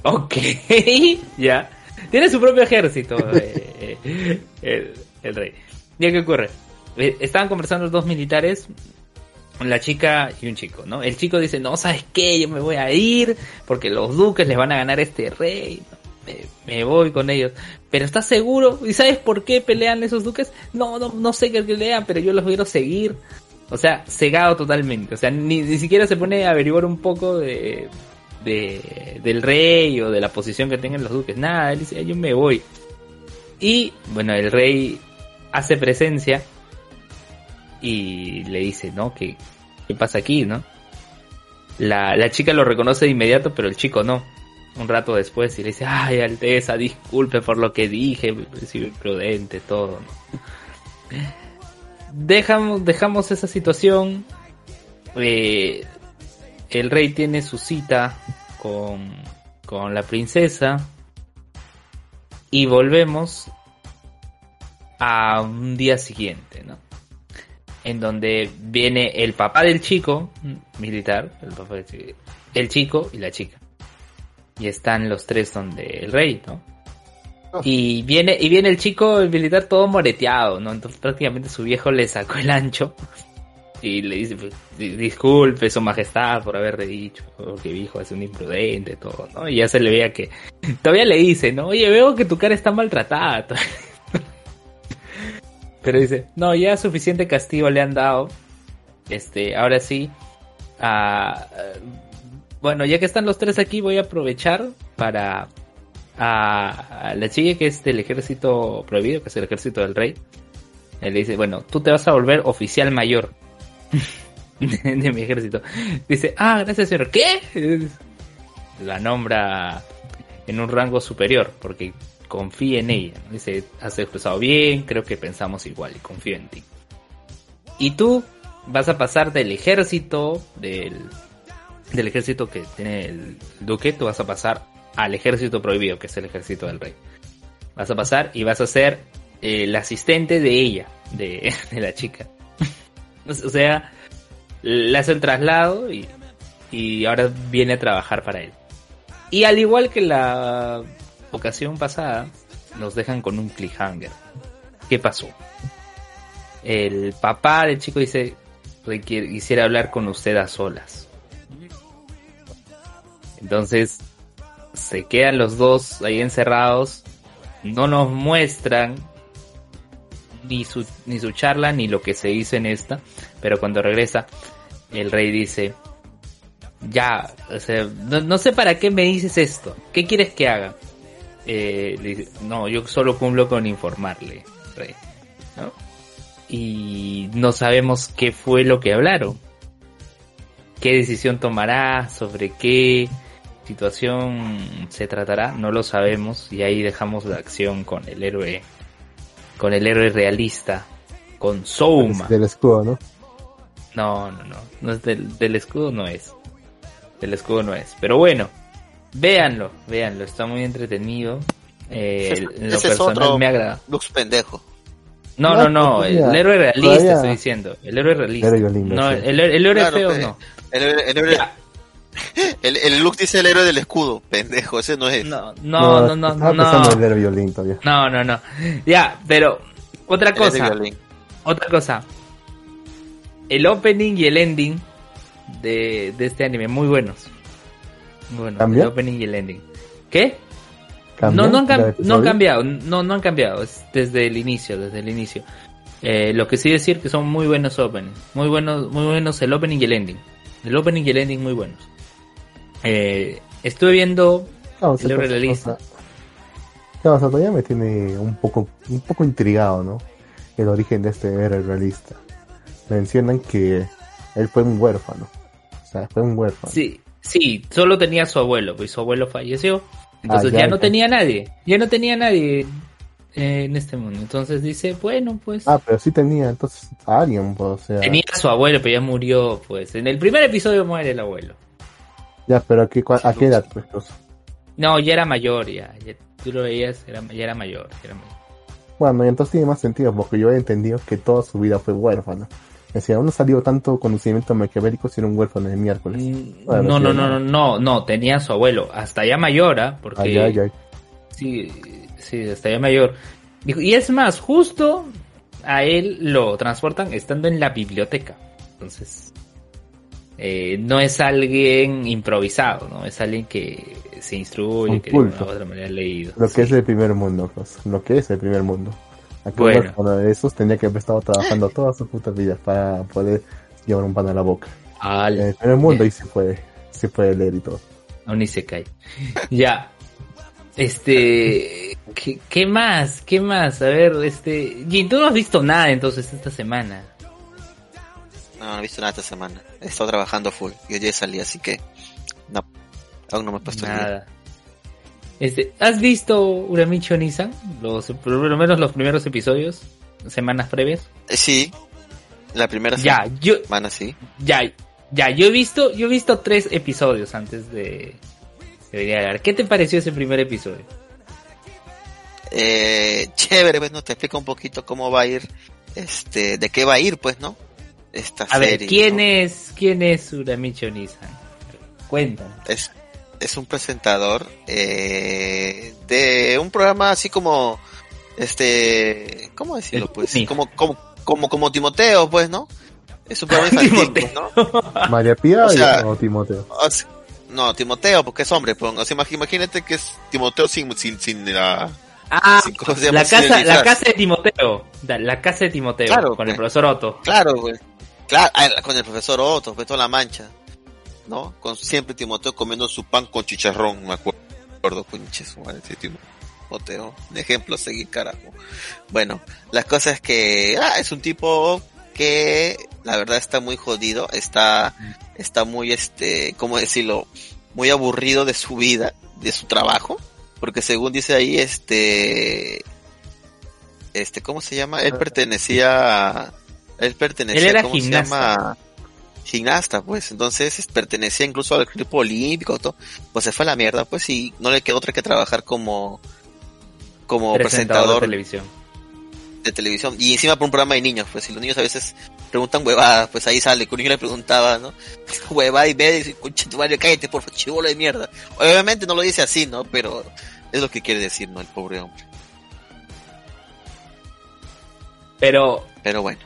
Ok, ya. Tiene su propio ejército, eh, eh, el, rey. ¿Y qué ocurre? Eh, estaban conversando los dos militares, la chica y un chico, ¿no? El chico dice, no, ¿sabes qué? Yo me voy a ir porque los duques les van a ganar a este rey. Me, voy con ellos. Pero ¿estás seguro? ¿Y sabes por qué pelean esos duques? No, no, no sé qué pelean, pero yo los quiero seguir. O sea, cegado totalmente. O sea, ni, ni siquiera se pone a averiguar un poco de, de, del rey o de la posición que tengan los duques. Nada, él dice, yo me voy. Y bueno, el rey hace presencia y le dice, ¿no? ¿Qué, qué pasa aquí, no? La, la chica lo reconoce de inmediato, pero el chico no. Un rato después y le dice, ay Alteza, disculpe por lo que dije, soy imprudente, todo. Dejamos, dejamos esa situación. Eh, el rey tiene su cita con, con la princesa y volvemos a un día siguiente, ¿no? En donde viene el papá del chico, militar, el, papá del el chico y la chica. Y están los tres donde el rey, ¿no? Oh. Y viene, y viene el chico, el militar, todo moreteado, ¿no? Entonces prácticamente su viejo le sacó el ancho y le dice, pues, disculpe su majestad por haberle dicho, porque hijo es un imprudente, todo, ¿no? Y ya se le veía que, todavía le dice, ¿no? Oye, veo que tu cara está maltratada. Pero dice, no, ya suficiente castigo le han dado. Este, ahora sí. bueno, ya que están los tres aquí, voy a aprovechar para a, la chica que es del ejército prohibido, que es el ejército del rey. Él le dice, bueno, tú te vas a volver oficial mayor. De, mi ejército. Dice, ah, gracias señor. ¿Qué? La nombra en un rango superior porque confía en ella. Dice, has expresado bien, creo que pensamos igual y confío en ti. Y tú vas a pasar del ejército, del, del ejército que tiene el duque, tú vas a pasar al ejército prohibido, que es el ejército del rey. Vas a pasar y vas a ser el asistente de ella, de la chica. O sea, le hace el traslado y, y ahora viene a trabajar para él. Y al igual que la ocasión pasada, nos dejan con un cliffhanger. ¿Qué pasó? El papá del chico dice, quisiera hablar con usted a solas. Entonces, se quedan los dos ahí encerrados, no nos muestran ni su, ni su charla ni lo que se hizo en esta, pero cuando regresa, el rey dice, ya, o sea, no, sé para qué me dices esto, ¿qué quieres que haga? Eh, no, yo solo cumplo con informarle, rey, ¿no? Y no sabemos qué fue lo que hablaron, qué decisión tomará, sobre qué situación se tratará, no lo sabemos y ahí dejamos la acción con el héroe con el héroe realista, con Souma. Del escudo, ¿no? No, no, no, no es del, del escudo, no es. El escudo no es. Pero bueno, véanlo, véanlo, está muy entretenido. Eh, en lo Ese es personal otro me agrada. Lux pendejo. No, No, no, no, el héroe realista todavía- estoy diciendo. El héroe realista. Héroe lindo, no, sí. el, el héroe Claro, feo no. El, el, el héroe- Ya. El, el Lux dice el héroe del escudo, pendejo, ese no es. No, no, no, no, no. en No, el violín todavía. no, no, no. Ya, pero otra cosa, otra cosa. El opening y el ending de, de este anime, muy buenos. Muy buenos. ¿Cambia? El opening y el ending. ¿Qué? ¿Cambia No, no han, no han cambiado, no, no han cambiado, es desde el inicio, desde el inicio. Eh, lo que sí decir que son muy buenos openings, muy buenos, muy buenos el opening y el ending. El opening y el ending muy buenos. Eh, estuve viendo No, o sea, el héroe o sea, realista. o sea, no, o sea, todavía me tiene un poco, un poco intrigado, ¿no? El origen de este héroe realista. Mencionan que él fue un huérfano. O sea, fue un huérfano. Sí, sí, solo tenía a su abuelo, pues su abuelo falleció. Entonces Ah, ya, ya, no ya. tenía nadie, ya no tenía nadie eh, en este mundo. Entonces dice, bueno, pues Ah, pero sí tenía entonces a alguien, pues, o sea. tenía a su abuelo, pero ya murió, pues. En el primer episodio muere el abuelo. Ya, pero ¿a qué, cua- a qué edad, pues? pues? No, ya era mayor, ya. ya tú lo veías, era, ya era mayor, ya era mayor. Bueno, y entonces tiene más sentido, porque yo he entendido que toda su vida fue huérfano. Decía, no salió tanto conocimiento maquiavélico si era un huérfano de miércoles. Mm, Bueno, no, no, no. no, no, tenía a su abuelo, hasta ya mayor, ¿ah? Porque Ay, ay, ay. sí, sí, hasta ya mayor. Y es más, justo a él lo transportan estando en la biblioteca. Entonces, eh, no es alguien improvisado, ¿no? Es alguien que se instruye, Un que de una u otra manera ha leído. Lo que es el primer mundo, pues, lo que es el primer mundo. Aquel Bueno. de esos tenía que haber estado trabajando toda su puta vida para poder llevar un pan a la boca. Al- En el primer mundo y se puede, se puede leer y todo. Aún ni se cae. Ya. Este. ¿qué, qué más? ¿Qué más? A ver, este. Jin, tú no has visto nada entonces esta semana. No, no he visto nada esta semana. He estado trabajando full. Y hoy salí, así que. No. Aún no me he puesto. Nada. Este, ¿Has visto Uramichi Onisan? Los, por lo menos los primeros episodios, semanas previas. Eh, sí. La primera Ya, yo, semana sí. ya, ya, yo he visto, yo he visto tres episodios antes de, de venir a hablar. ¿Qué te pareció ese primer episodio? Eh, chévere, pues, ¿no? Te explica un poquito cómo va a ir, este, de qué va a ir, pues, ¿no? Esta A ver, serie. ¿quién ¿no? es, quién es Uramichi Onisan? Cuéntanos. es, es un presentador eh, de un programa así como este cómo decirlo pues como como como como Timoteo pues no es un programa infantil ¿no? María Pía O sea- o Timoteo. O sea, no Timoteo porque es hombre pues, o sea, imag- imagínate que es Timoteo sin sin sin la Ah, la casa, la casa de Timoteo. La, casa de Timoteo, Claro, con el pues. profesor Otto. claro güey claro ah, con el profesor Otto pues toda la mancha no con siempre Timoteo comiendo su pan con chicharrón me acuerdo pinches ese Timoteo un ejemplo a seguir carajo Bueno, la cosa es que ah, es un tipo que la verdad está muy jodido, está, está muy este, ¿cómo decirlo? Muy aburrido de su vida, de su trabajo, porque según dice ahí, este, este, ¿cómo se llama? Él pertenecía, a- él pertenecía, Él era ¿cómo gimnasta. se llama? Gimnasta, pues, entonces es- pertenecía incluso al equipo olímpico, todo, pues se fue a la mierda, pues, y no le quedó otra que trabajar como, como presentador de televisión. de televisión y encima por un programa de niños, pues si los niños a veces preguntan huevadas, pues ahí sale, que un niño le preguntaba, ¿no? Huevada y ve y dice, "Concha tu madre, cállate, por favor, chivolo de mierda. Obviamente no lo dice así, ¿no? Pero es lo que quiere decir, ¿no? El pobre hombre. Pero, Pero bueno,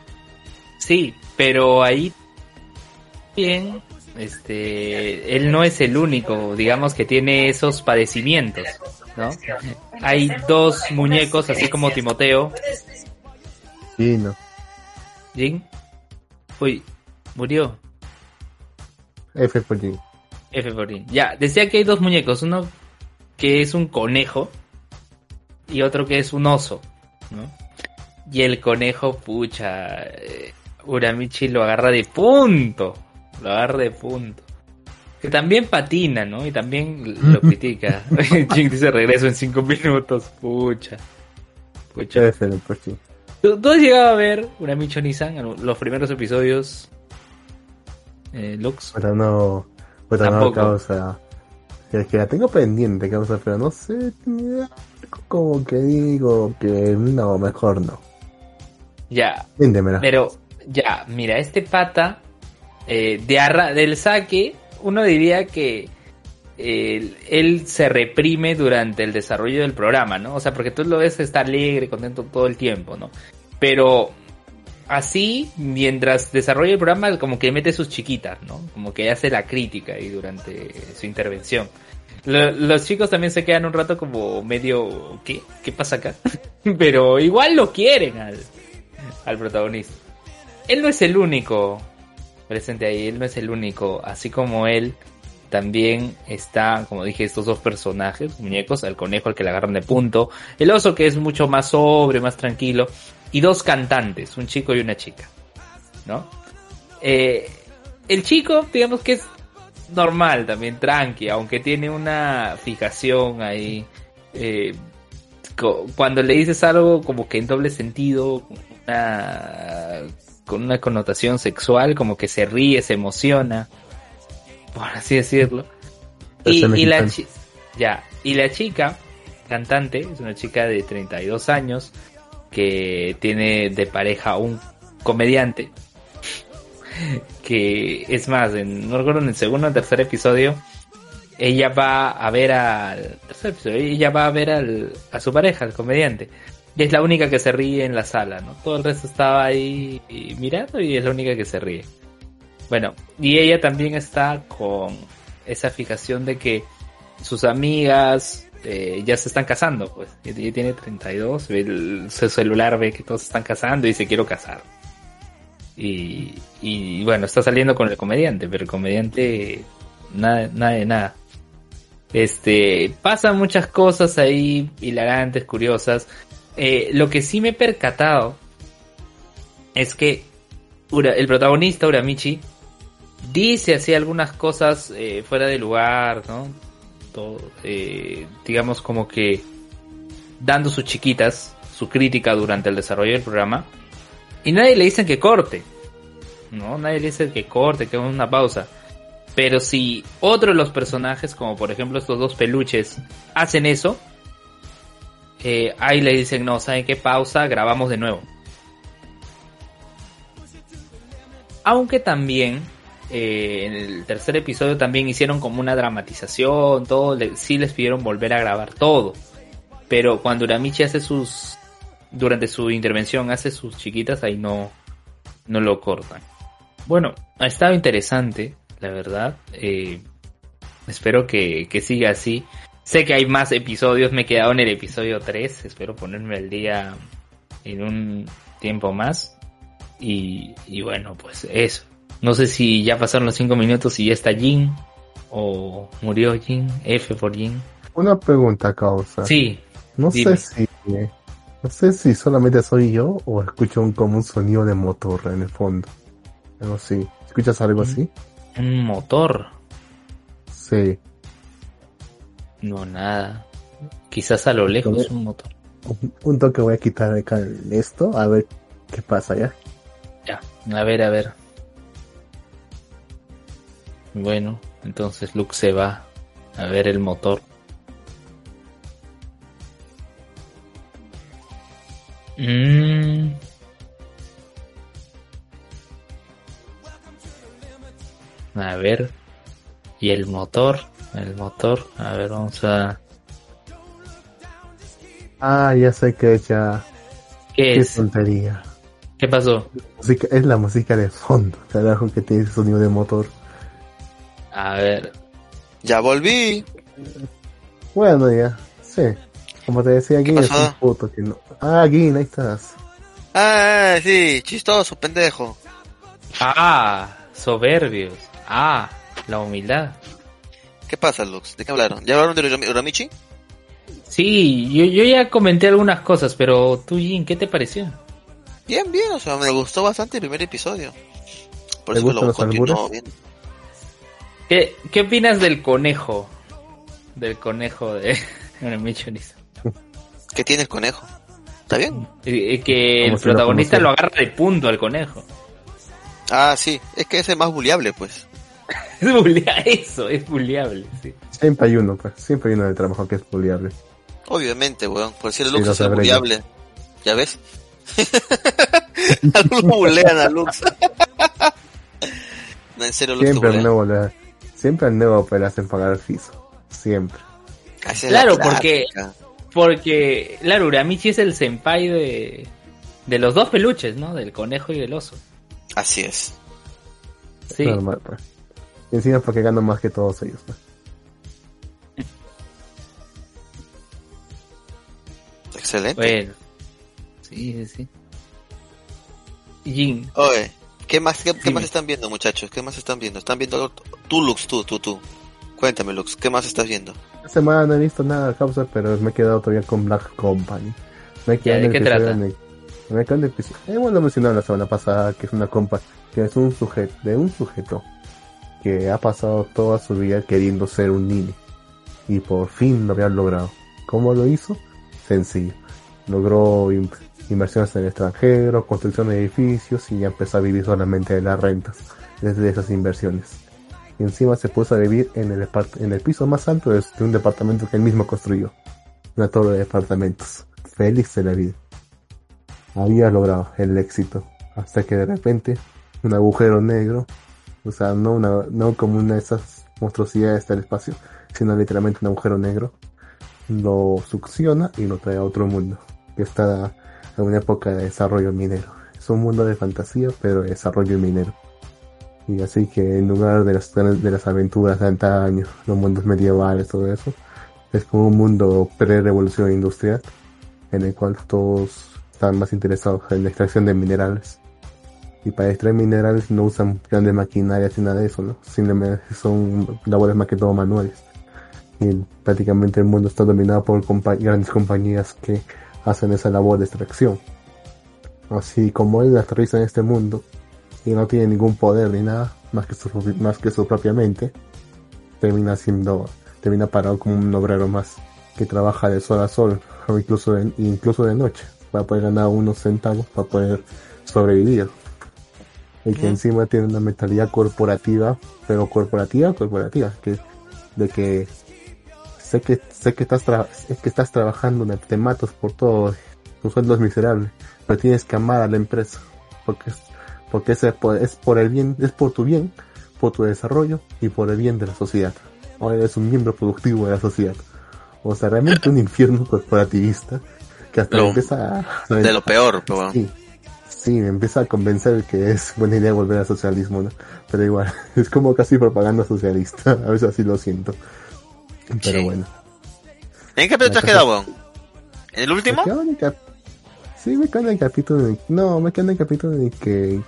sí, pero ahí bien, este, él no es el único, digamos, que tiene esos padecimientos, ¿no? Hay dos muñecos, así como Timoteo, Sí, no. Jin. Uy, murió. F por G. F por I. Ya, decía que hay dos muñecos, uno que es un conejo y otro que es un oso, ¿no? Y el conejo, pucha, eh, Uramichi lo agarra de punto, lo agarra de punto. Que también patina, ¿no? Y también lo critica. Jin dice regreso en cinco minutos, pucha. Pucha. G. ¿Tú, tú has llegado a ver Uramichi Nissan, los primeros episodios? Eh, Lux. Pero no, Pues no causa. Es que la tengo pendiente, causa, pero no sé. Como que digo que no, mejor no. Ya. Pero, ya, mira, este pata eh, de arra del saque, uno diría que él se reprime durante el desarrollo del programa, ¿no? O sea, porque tú lo ves estar alegre, contento todo el tiempo, ¿no? Pero así, mientras desarrolla el programa, como que mete sus chiquitas, ¿no? Como que hace la crítica ahí durante su intervención. los chicos también se quedan un rato como medio, ¿qué? ¿Qué pasa acá? Pero igual lo quieren al, al protagonista. Él no es el único presente ahí, él no es el único, así como él también está, como dije, estos dos personajes, muñecos, el conejo al que le agarran de punto, el oso que es mucho más sobre, más tranquilo, y dos cantantes, un chico y una chica, ¿no? Eh, el chico, digamos que es normal también, tranqui, aunque tiene una fijación ahí. Eh, cuando le dices algo como que en doble sentido, con una connotación sexual, como que se ríe, se emociona, por así decirlo. Y, y la ya, y la chica, cantante, es una chica de 32 años, que tiene de pareja un comediante que es más, en, no recuerdo en el segundo o tercer episodio, ella va a ver al tercer episodio, ella va a ver al, a su pareja, al comediante. Y es la única que se ríe en la sala, ¿no? Todo el resto estaba ahí mirando y es la única que se ríe. Bueno, y ella también está con esa fijación de que sus amigas, este, ya se están casando, pues. Ella tiene 32, el, su celular ve que todos se están casando y dice quiero casar. Y, y bueno, está saliendo con el comediante, pero el comediante nada, nada de nada. Este, pasan muchas cosas ahí hilarantes, curiosas. Eh, lo que sí me he percatado es que el protagonista, Uramichi, dice así algunas cosas eh, fuera de lugar, ¿no? Eh, digamos como que dando sus chiquitas, su crítica durante el desarrollo del programa, y nadie le dice que corte, ¿no? Nadie le dice que corte, que una pausa. Pero si otro de los personajes, como por ejemplo estos dos peluches, hacen eso, eh, ahí le dicen, no, ¿saben qué? Pausa, grabamos de nuevo. Aunque también eh, en el tercer episodio también hicieron como una dramatización, todo, sí les pidieron volver a grabar todo. Pero cuando Uramichi hace sus, durante su intervención hace sus chiquitas, ahí no, no lo cortan. Bueno, ha estado interesante, la verdad. Eh, espero que, que siga así. Sé que hay más episodios, me he quedado en el episodio 3, espero ponerme al día en un tiempo más. Y, y bueno, pues eso. No sé si ya pasaron los 5 minutos y ya está Jin o murió Jin, F por Jin. Una pregunta, causa. Sí. No sé si no sé si solamente soy yo o escucho un, como un sonido de motor en el fondo. No sé, ¿escuchas algo así? ¿Un motor? Sí. No, nada. Quizás a lo lejos un motor. Un, toque voy a quitar acá esto, a ver qué pasa ya. Ya, a ver, a ver. Bueno, entonces Luke se va a ver el motor. Mm. A ver. Y el motor. El motor. A ver, vamos a. Ah, ya sé que ya. ¿Qué, es? tontería. ¿Qué pasó? Es la música de fondo, carajo, que tiene ese sonido de motor. A ver. Ya volví. Bueno, ya. Sí. Como te decía, aquí es un puto que no. Ah, aquí, ahí estás. Ah, sí, chistoso, pendejo. Ah, soberbios. Ah, la humildad. ¿Qué pasa, Lux? ¿De qué hablaron? ¿Ya hablaron de Uramichi? Sí, yo, yo ya comenté algunas cosas, pero tú, Jin, ¿qué te pareció? Bien, bien, o sea, me gustó bastante el primer episodio. Por eso lo continuó viendo. ¿Qué, ¿Qué opinas del conejo? Del conejo de Michonis. ¿Qué tiene el conejo? ¿Está bien? que el protagonista lo, agarra de punto al conejo. Ah, sí, es que ese es más buleable, pues. es buleable, eso, es buleable, sí. Siempre hay uno, pues, siempre hay uno del trabajo que es buleable. Obviamente, weón, por si el Lux es buleable. ¿Ya ves? a Lux bulean a Lux. no, en serio, Lux Siempre le, siempre al nuevo le hacen pagar el fiso. Siempre. Claro, porque, porque, claro, Uramichi es el senpai de, de los dos peluches, ¿no? Del conejo y del oso. Así es. Sí. Normal, pues. Y encima porque gano más que todos ellos, pues. Excelente. Bueno. Sí, sí, sí. Jin. Oye, ¿qué más, qué, más están viendo, muchachos? ¿Qué más están viendo? ¿Están viendo tú, Lux, tú, tú, tú? Cuéntame, Lux, ¿qué más estás viendo? Esta semana no he visto nada de causa, pero me he quedado todavía con Black Company. Me he quedado ¿De qué trata? me he quedado en el episodio. Hemos lo mencionado la semana pasada, que es una compa, que es un sujeto, de un sujeto que ha pasado toda su vida queriendo ser un niño. Y por fin lo había logrado. ¿Cómo lo hizo? Sencillo. Logró inversiones en el extranjero, construcción de edificios y ya empezó a vivir solamente de las rentas desde esas inversiones. Y encima se puso a vivir en el, en el piso más alto de, un departamento que él mismo construyó. Una torre de departamentos. Félix de la vida. Había logrado el éxito. Hasta que de repente un agujero negro o sea, no, una, no como una de esas monstruosidades del espacio, sino literalmente un agujero negro. Lo succiona y lo trae a otro mundo, que está en una época de desarrollo minero. Es un mundo de fantasía, pero de desarrollo minero. Y así que en lugar de las, de las aventuras de antaño, los mundos medievales, todo eso, es como un mundo pre-revolución industrial, en el cual todos están más interesados en la extracción de minerales y para extraer minerales no usan grandes maquinarias ni nada de eso, ¿no? Simplemente son labores más que todo manuales. Y prácticamente el mundo está dominado por grandes compañías que hacen esa labor de extracción. Así como él aterriza en este mundo y no tiene ningún poder ni nada más que su, más que su propia mente, termina siendo, termina parado como un obrero más que trabaja de sol a sol o incluso de, incluso de noche para poder ganar unos centavos para poder sobrevivir y que encima tiene una mentalidad corporativa, pero corporativa, corporativa, que de que sé que sé que estás que estás trabajando, te matas por todo, tu sueldo es miserable, pero tienes que amar a la empresa, porque porque es por, es por el bien, es por tu bien, por tu desarrollo y por el bien de la sociedad. O eres un miembro productivo de la sociedad. O sea, realmente un infierno corporativista que hasta empieza a, de lo peor, pero sí, me empieza a convencer que es buena idea volver al socialismo, ¿no? Pero igual, es como casi propaganda socialista, a veces así lo siento. Pero bueno. ¿En qué capítulo te has quedado, ¿En el último? Sí, me quedo en el capítulo No, me quedo en el capítulo de que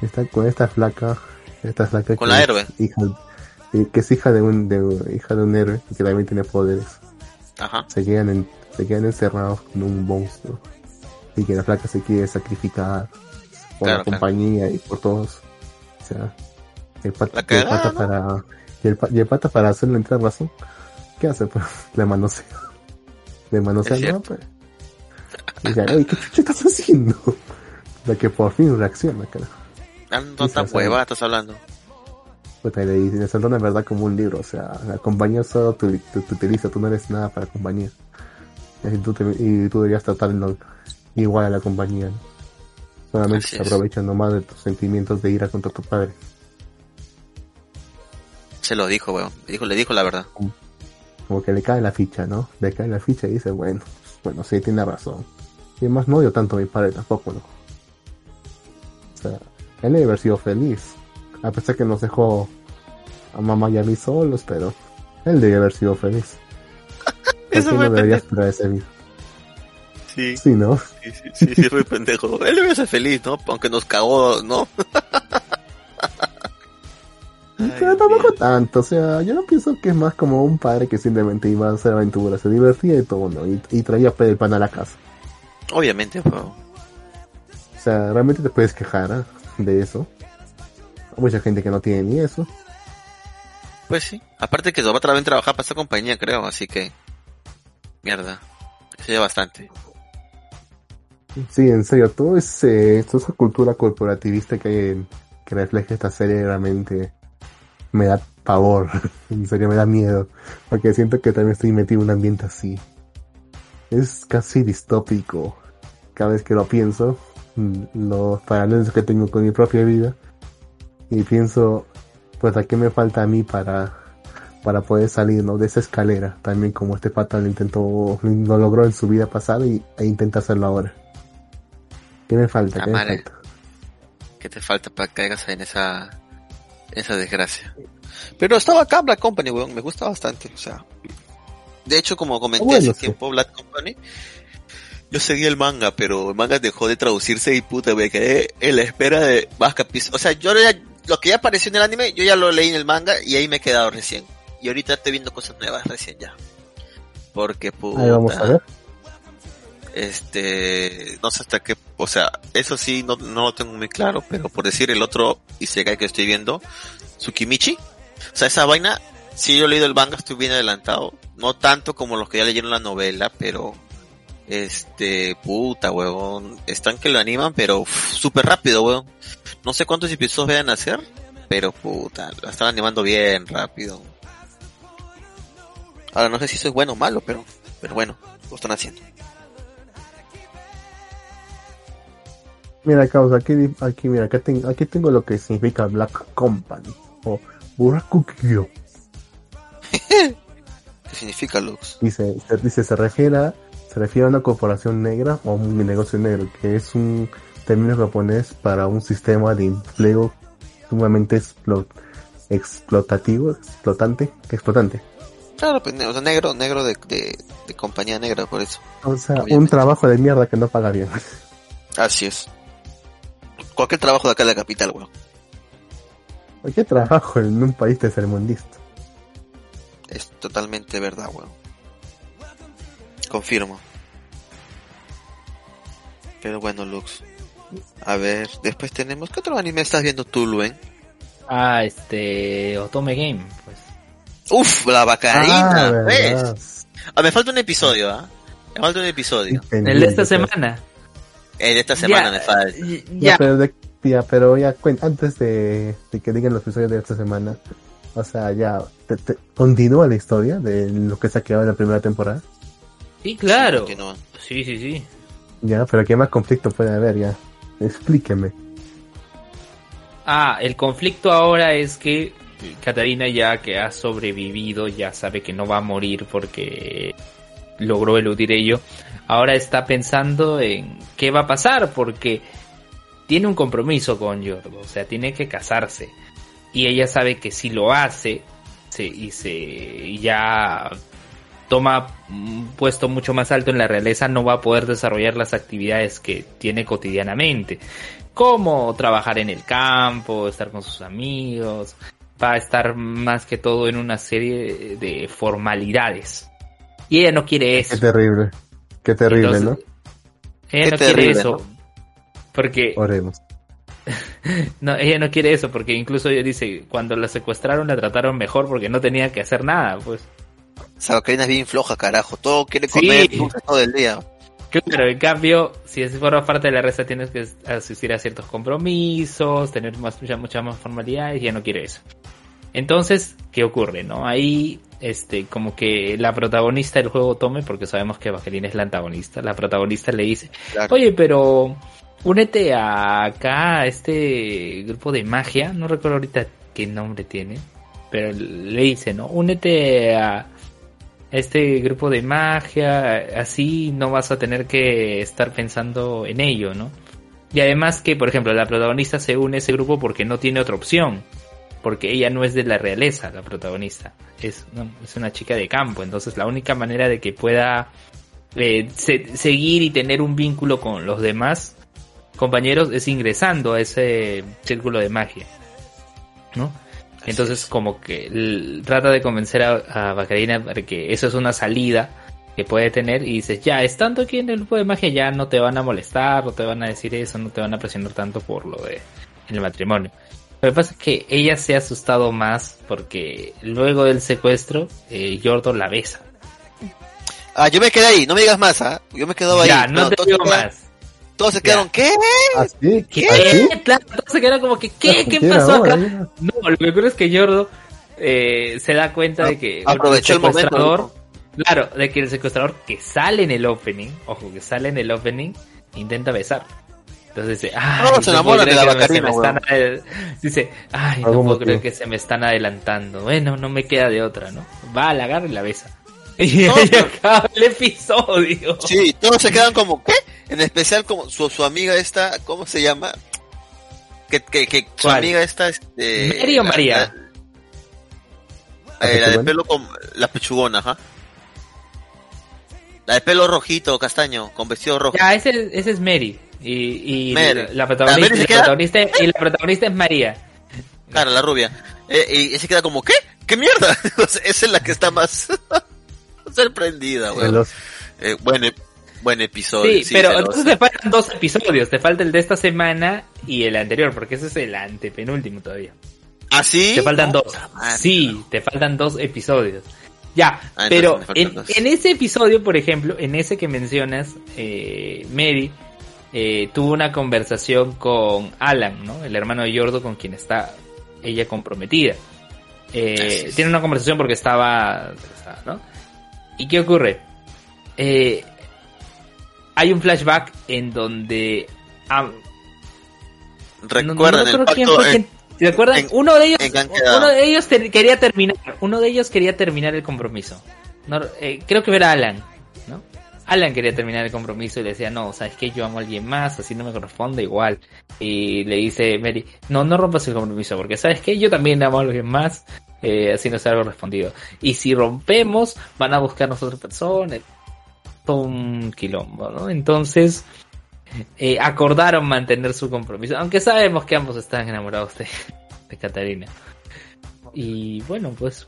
está con esta flaca, esta flaca con la héroe. Hija, que es hija de un, de, hija de un héroe y que también tiene poderes. Ajá. Se quedan, en, se quedan encerrados con un monstruo y que la flaca se quiere sacrificar por la compañía y por todos. O sea, el, pata, para y el, pata para hacerle entrar razón, ¿qué hace? Pues le manosea. Le manosea, ¿no? Pues. Dice, oye, ¿qué chucha estás haciendo? La que por fin reacciona, cara. Ando tan hueva estás hablando. Puta, y le dice, se en verdad como un libro, o sea, la compañía solo te, utiliza, tú no eres nada para la compañía. Y tú, y tú deberías tratarlo igual a la compañía. Solamente se aprovechan nomás de tus sentimientos de ira contra tu padre. Se lo dijo, weón. Dijo, le dijo la verdad. Como, que le cae la ficha, ¿no? Le cae la ficha y dice, bueno, bueno, sí, tiene razón. Y además no odio tanto a mi padre tampoco, ¿no? O sea, él debe haber sido feliz. A pesar que nos dejó a mamá y a mí solos, pero él debe haber sido feliz. Eso no debería esperar ese vida. Sí. Sí, ¿no? Sí, sí, sí, sí muy pendejo. Él debe ser feliz, ¿no? Aunque nos cagó, ¿no? Pero tampoco tanto, o sea, yo no pienso que es más como un padre que simplemente iba a hacer aventuras, se divertía y todo, ¿no? Y, traía el pan a la casa. Obviamente, pero... O sea, realmente te puedes quejar ¿eh? de eso. Hay mucha gente que no tiene ni eso. Pues sí, aparte que va a trabajar para esta compañía, creo, así que... Mierda. Sería bastante. Sí, en serio, todo ese, toda esa cultura corporativista que, que refleja esta serie realmente me da pavor, en serio me da miedo, porque siento que también estoy metido en un ambiente así. Es casi distópico. Cada vez que lo pienso, mm, los paralelos que tengo con mi propia vida, y pienso, pues a qué me falta a mí para, para poder salir ¿no? de esa escalera, también como este pata lo intentó, lo logró en su vida pasada y, e intenta hacerlo ahora. ¿Qué me falta? ¿Qué me falta? ¿Qué te falta para que caigas en esa, esa desgracia? Pero estaba acá Black Company, weón, me gusta bastante, o sea. De hecho, como comenté hace tiempo, Black Company, yo seguí el manga, pero el manga dejó de traducirse y puta, me quedé en la espera de más capítulos. O sea, yo ya, lo que ya apareció en el anime, yo ya lo leí en el manga y ahí me he quedado recién. Y ahorita estoy viendo cosas nuevas recién ya. Porque puta. vamos a ver. Este, no sé hasta qué, o sea, eso sí no, no lo tengo muy claro, pero por decir el otro Isekai que estoy viendo, Tsukimichi, o sea, esa vaina, si yo he leído el manga, estoy bien adelantado, no tanto como los que ya leyeron la novela, pero este, puta, huevón, están que lo animan, pero súper rápido, huevón. No sé cuántos episodios vayan a hacer, pero puta, lo están animando bien rápido. Ahora no sé si eso es bueno o malo, pero, pero bueno, lo están haciendo. Mira, causa, aquí, aquí, mira, aquí tengo, aquí tengo lo que significa Black Company o Burakukyo. ¿Qué significa Lux? Dice, se, dice, se refiere, se refiere a una corporación negra o un negocio negro, que es un término japonés para un sistema de empleo sumamente explotativo, explotante, explotante. Claro, pues, o sea, negro, negro de, de, compañía negra, por eso. O sea, un trabajo de mierda que no paga bien. Así es cualquier trabajo de acá en la capital, weón. Cualquier trabajo en un país tercermundista. Es totalmente verdad, weón. Confirmo. Pero bueno, Lux. A ver, después tenemos... ¿Qué otro anime estás viendo tú, Luen? Ah, este... Otome Game, pues. Uf, la bacarina, ah, ¿ves? Ah, me falta un episodio, ¿ah? Me falta un episodio. El de esta semana. En esta semana me falta. Ya, pero, ya, pero ya antes de, que digan los episodios de esta semana, o sea, ya, ¿continúa la historia de lo que se ha quedado en la primera temporada? Sí, claro. Sí, sí, sí. Ya, pero ¿qué más conflicto puede haber ya? Explíqueme. Ah, el conflicto ahora es que Katarina ya que ha sobrevivido, ya sabe que no va a morir porque logró eludir ello, ahora está pensando en qué va a pasar porque tiene un compromiso con Yordo, o sea, tiene que casarse. Y ella sabe que si lo hace se, y se ya toma un puesto mucho más alto en la realeza, no va a poder desarrollar las actividades que tiene cotidianamente, como trabajar en el campo, estar con sus amigos, va a estar más que todo en una serie de formalidades. Y ella no quiere eso. Qué terrible. Qué terrible, ¿no? Ella no quiere eso. Porque. Oremos. no, ella no quiere eso porque incluso ella dice, cuando la secuestraron la trataron mejor porque no tenía que hacer nada, pues. Sabacarina es bien floja, carajo. Todo quiere comer todo el día. Claro, en cambio, si es forma parte de la reza tienes que asistir a ciertos compromisos, tener más, muchas más formalidades y ella no quiere eso. Entonces, ¿qué ocurre, no? Ahí este, como que la protagonista del juego tome, porque sabemos que Evangelina es la antagonista, la protagonista le dice, oye, pero únete a acá, a este grupo de magia, no recuerdo ahorita qué nombre tiene, pero le dice, ¿no? Únete a este grupo de magia, así no vas a tener que estar pensando en ello, ¿no? Y además que, por ejemplo, la protagonista se une a ese grupo porque no tiene otra opción porque ella no es de la realeza, la protagonista, es, es una chica de campo, entonces la única manera de que pueda eh, seguir y tener un vínculo con los demás compañeros es ingresando a ese círculo de magia, ¿no? Entonces como que trata de convencer a, a Bacarina para que eso es una salida que puede tener y dices, ya, estando aquí en el grupo de magia ya no te van a molestar, no te van a decir eso, no te van a presionar tanto por lo de el matrimonio. Lo que pasa es que ella se ha asustado más porque luego del secuestro, eh, Yordo la besa. Ah, yo me quedé ahí, no me digas más, ¿ah? Yo me quedo ahí. Ya, no, te digo más. Todos se quedaron, ¿qué? ¿Así? ¿Qué? ¿Así? Claro, todos se quedaron como que, ¿qué? ¿Qué pasó acá? No, lo que ocurre es que Yordo eh, se da cuenta de que aprovechó el, secuestrador, claro, de que el secuestrador que sale en el opening, ojo, que sale en el opening, intenta besar. Entonces dice, ay, no, se enamora de la vacarina, Dice, ay, no puedo creer que se me están adelantando. Bueno, no me queda de otra, ¿no? Va, a la agarra y la besa. Y ahí acaba el episodio. Sí, todos se quedan como, ¿qué? En especial como su, su amiga esta, ¿cómo se llama? Que, que, que su amiga esta es de... ¿Mary o María? La, eh, la, de pelo con la pechugona, ajá. La de pelo rojito, castaño, con vestido rojo. Ya, ese, ese es Mary. Y, y la, protagonista, la, protagonista, y la protagonista es María. Claro, la rubia. Eh, y se queda como, ¿qué? ¿Qué mierda? Esa es la que está más sorprendida, güey. Eh, buen, buen episodio. Sí, pero entonces te faltan dos episodios. Te falta el de esta semana y el anterior, porque ese es el antepenúltimo todavía. ¿Ah, sí? Te faltan dos. sí, te faltan dos episodios. Ya, ah, pero en, en, ese episodio, por ejemplo, en ese que mencionas, eh, Mary eh, tuvo una conversación con Alan, ¿no? El hermano de Yordo con quien está ella comprometida. Eh, tiene una conversación porque estaba, ¿no? ¿Y qué ocurre? Eh, hay un flashback en donde... Recuerdan ¿Recuerdan? uno de ellos, uno de ellos quería terminar, uno de ellos quería terminar el compromiso. creo que era Alan, ¿no? Alan quería terminar el compromiso y le decía, no, sabes que yo amo a alguien más, así no me corresponde igual. Y le dice Mary, no, no rompas el compromiso, porque sabes que yo también amo a alguien más, eh, así no será correspondido. Y si rompemos, van a buscarnos otra persona, todo un quilombo, ¿no? Entonces, eh, acordaron mantener su compromiso, aunque sabemos que ambos están enamorados de, de Catarina. Y bueno, pues,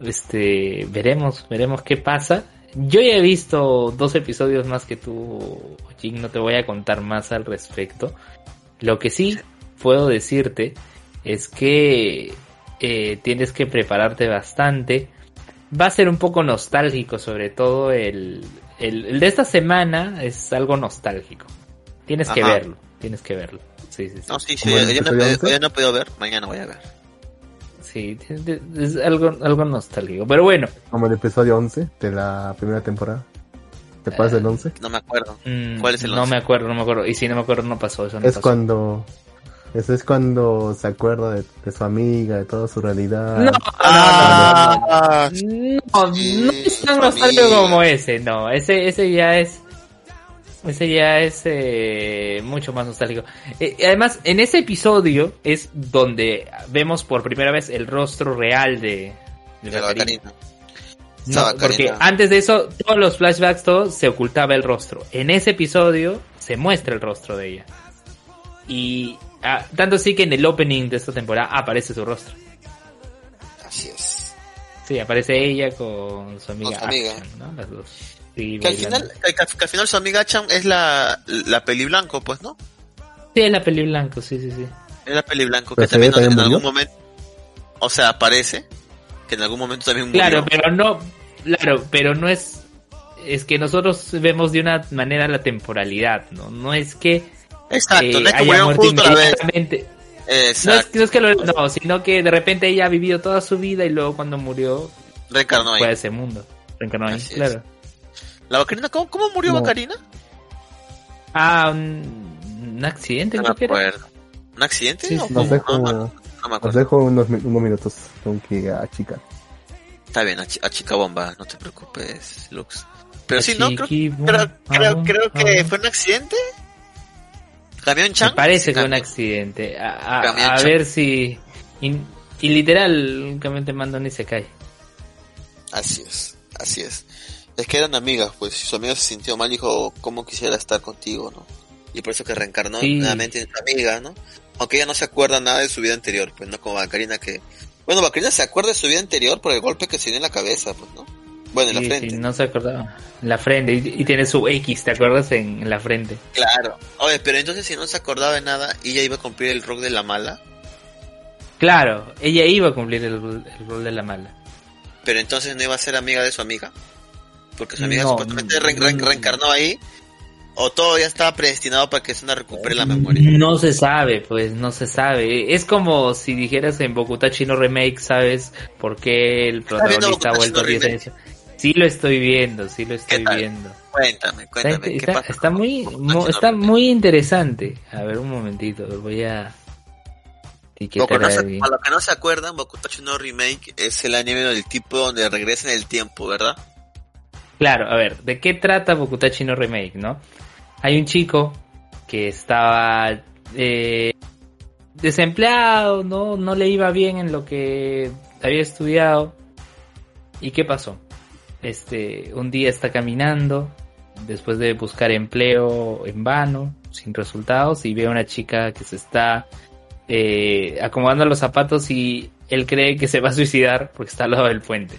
este, veremos, veremos qué pasa. Yo ya he visto dos episodios más que tú, Jing, no te voy a contar más al respecto. Lo que sí puedo decirte es que eh, tienes que prepararte bastante. Va a ser un poco nostálgico, sobre todo el, el, de esta semana es algo nostálgico. Tienes que verlo, tienes que verlo. Sí, sí, sí. No, sí, sí, yo, no, no puedo ver, mañana voy a ver sí, es algo, algo nostálgico. Pero bueno. Como el episodio 11 de la primera temporada. ¿Te pasa el 11? No me acuerdo. Mm, ¿Cuál es el 11? No me acuerdo, no me acuerdo. Y si no me acuerdo, no pasó. Eso no es cuando. Eso es cuando se acuerda de, su amiga, de toda su realidad. No, ah, no, no, es tan nostálgico como ese, no. Ese, ese ya es ese ya es eh, mucho más nostálgico. Eh, además, en ese episodio es donde vemos por primera vez el rostro real de, de, porque antes de eso, todos los flashbacks, todo se ocultaba el rostro. En ese episodio se muestra el rostro de ella. Y ah, tanto así que en el opening de esta temporada aparece su rostro. Así es. Sí, aparece ella con su amiga, ¿no? Las dos que, al final, que, al final su amiga Chan es la, la peli blanco, pues, ¿no? Sí, es la peli blanco, sí, sí, sí. Es la peli blanco, que también, en algún momento, o sea, aparece, que en algún momento también murió. Claro, pero no, claro, pero no es, es que nosotros vemos de una manera la temporalidad, ¿no? No es que Exacto, no es que haya muerto inmediatamente. Exacto. No es, que lo, no, sino que de repente ella ha vivido toda su vida y luego cuando murió reencarnó fue a ese mundo. Reencarnó ahí, claro. ¿La Bacarina? ¿Cómo, cómo murió Bacarina? Ah, un, accidente, no me acuerdo. ¿Un accidente? Sí, no, sé cómo, no, me acuerdo. Nos dejo unos, unos minutos, tengo que a chica. Está bien, a, chica bomba, no te preocupes, Lux. Pero sí, ¿no? Creo, creo, creo, creo que fue un accidente. ¿Camión Chan? Me parece que fue un accidente. A, a, a ver si... Y, y literal, un camión te manda y se cae. Así es, así es. Es que eran amigas, pues, si su amiga se sintió mal, dijo, ¿cómo quisiera estar contigo, no? Y por eso que reencarnó nuevamente en su amiga, ¿no? Aunque ella no se acuerda nada de su vida anterior, pues, no como Bacarina que... Bueno, Bacarina se acuerda de su vida anterior por el golpe que se dio en la cabeza, pues, ¿no? Bueno, en la frente. Sí, no se acordaba. En la frente, y, tiene su X, ¿te acuerdas? En, la frente. Claro. Oye, pero entonces si no se acordaba de nada, ¿ella iba a cumplir el rol de la mala? Claro, ella iba a cumplir el rol de la mala. Pero entonces no iba a ser amiga de su amiga porque su amiga supuestamente reencarnó ahí o todo ya estaba predestinado para que Suna recupere la memoria? No se sabe, pues no se sabe. Es como si dijeras en Bokutachi no Remake, ¿sabes por qué el protagonista ha vuelto a 10 años? Sí lo estoy viendo, sí lo estoy viendo. Cuéntame, cuéntame. Está, está muy, está muy interesante. A ver, un momentito, voy a... No para los que no se acuerdan, Bokutachi no Remake es el anime del tipo donde regresa en el tiempo, ¿verdad? Claro, a ver, ¿de qué trata Bokutachi no Remake, no? Hay un chico que estaba eh, desempleado, ¿no? No le iba bien en lo que había estudiado. ¿Y qué pasó? Este, un día está caminando, después de buscar empleo en vano, sin resultados, y ve a una chica que se está eh, acomodando los zapatos y él cree que se va a suicidar porque está al lado del puente.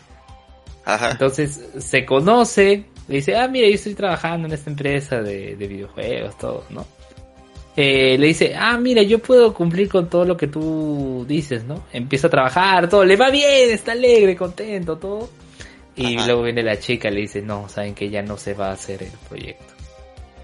Entonces se conoce, le dice, ah, mira, yo estoy trabajando en esta empresa de, videojuegos, todo, ¿no? Eh, le dice, ah, mira, yo puedo cumplir con todo lo que tú dices, ¿no? Empieza a trabajar, todo, le va bien, está alegre, contento, todo. Y luego viene la chica le dice, no, saben que ya no se va a hacer el proyecto.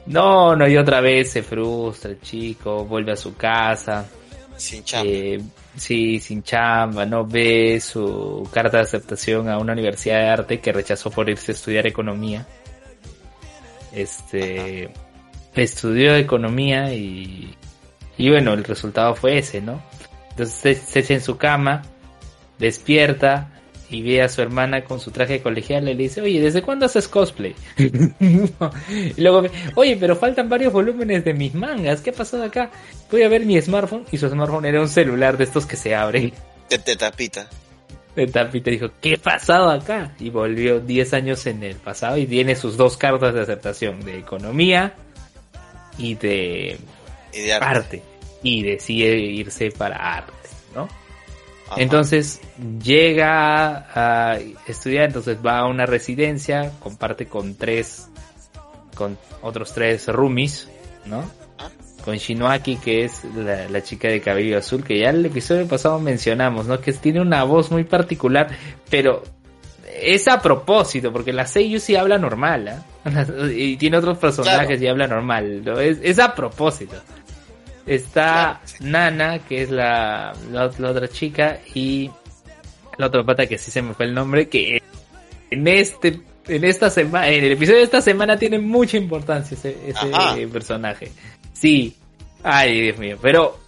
No, no, y otra vez se frustra el chico, vuelve a su casa. Sin chamba. Eh, sí, sin chamba, no ve su carta de aceptación a una universidad de arte que rechazó por irse a estudiar economía. Este, estudió economía y, y bueno, el resultado fue ese, ¿no? Entonces se echa en su cama, despierta, y ve a su hermana con su traje colegial y le dice, oye, ¿desde cuándo haces cosplay? y luego, oye, pero faltan varios volúmenes de mis mangas, ¿qué ha pasado acá? Voy a ver mi smartphone y su smartphone era un celular de estos que se abren. De, tapita. De tapita dijo, ¿qué ha pasado acá? Y volvió 10 años en el pasado y tiene sus dos cartas de aceptación, de economía y de, arte. Y decide irse para arte, Entonces llega a estudiar, entonces va a una residencia, comparte con tres, con otros tres roomies, ¿no? Ah. Con Shinoaki, que es la, chica de cabello azul, que ya el episodio pasado mencionamos, ¿no? Que tiene una voz muy particular, pero es a propósito, porque la Seiyu sí habla normal, ¿eh? Y tiene otros personajes y habla normal, ¿no? es, es a propósito. Está Nana, que es la, la, otra chica, y la otra pata que sí se me fue el nombre, que en este en esta semana, en el episodio de esta semana tiene mucha importancia ese, ese personaje. Sí. Ay, Dios mío. Pero,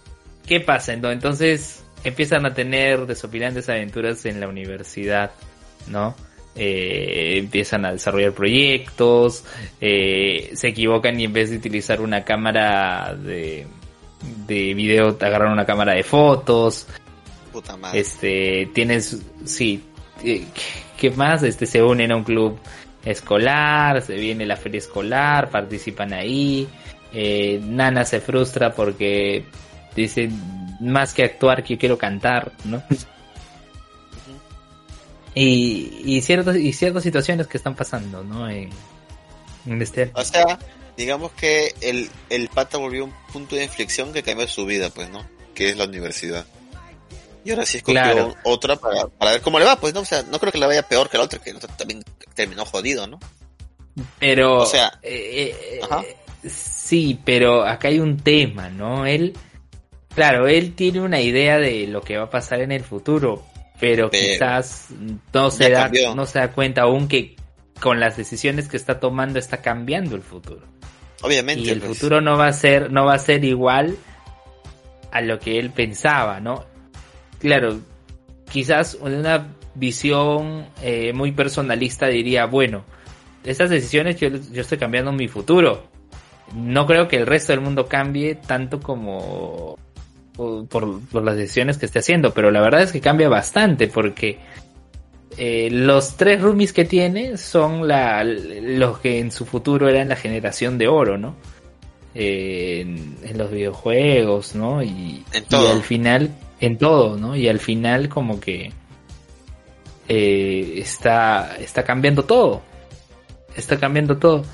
¿qué pasa? Entonces, empiezan a tener desopilantes aventuras en la universidad, ¿no? Eh, empiezan a desarrollar proyectos, eh, se equivocan y en vez de utilizar una cámara de, de video te agarran una cámara de fotos. Puta madre. Este, tienes, sí, eh, ¿qué más? Este, se unen a un club escolar, se viene la feria escolar, participan ahí. Eh, Nana se frustra porque dice, más que actuar, que yo quiero cantar, ¿no? y, y, ciertas, y ciertas situaciones que están pasando, ¿no? En, en este... O sea, digamos que el, el pata volvió un punto de inflexión que cambió su vida, pues, ¿no? Que es la universidad. Y ahora sí escogió otra para, para ver cómo le va, pues, ¿no? O sea, no creo que le vaya peor que la otra, que también terminó jodido, ¿no? Pero, o sea, eh, eh, sí, pero acá hay un tema, ¿no? Él, claro, él tiene una idea de lo que va a pasar en el futuro, pero, quizás no se da, no se da cuenta aún que con las decisiones que está tomando está cambiando el futuro. Obviamente. Y el pues. futuro no va a ser, no va a ser igual a lo que él pensaba, ¿no? Claro, quizás una visión eh, muy personalista diría, bueno, estas decisiones yo, yo estoy cambiando mi futuro. No creo que el resto del mundo cambie tanto como por, por, las decisiones que esté haciendo, pero la verdad es que cambia bastante porque eh, los tres roomies que tiene son la, los que en su futuro eran la generación de oro, ¿no? Eh, en, los videojuegos, ¿no? Y, al final, en todo, ¿no? Y al final como que eh, está, está cambiando todo. Está cambiando todo.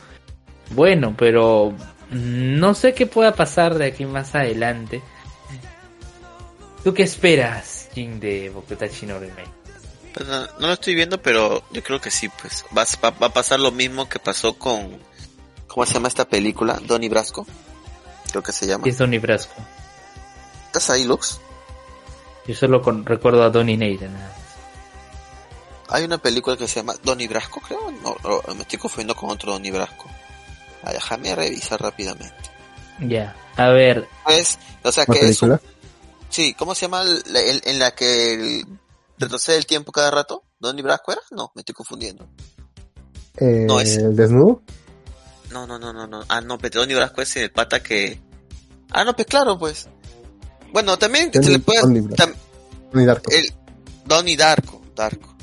Bueno, pero no sé qué pueda pasar de aquí más adelante. ¿Tú qué esperas, Jin, de Bokutachi no Remake? Pues no, lo estoy viendo, pero yo creo que sí, pues va, va, a pasar lo mismo que pasó con, ¿Cómo se llama esta película? Donnie Brasco. Creo que se llama. ¿Qué es Donnie Brasco? ¿Estás ahí, Lux? Yo solo con, recuerdo a Donnie Nathan. Hay una película que se llama Donnie Brasco, creo. No, no, me estoy confundiendo con otro Donnie Brasco. Ah, déjame revisar rápidamente. Ya, a ver. Pues, o sea, que es un... Sí, ¿cómo se llama el, el, en la que el, retrocede el tiempo cada rato? ¿Donnie Brasco era? No, me estoy confundiendo. Eh, no, es... ¿El desnudo? No, no, no, no, no. Ah, no, pero Donnie Brasco es el pata que... Ah, no, pues claro, pues. Bueno, también se le puede... Tam... Donnie Darko. El... Donnie Darko, Darko.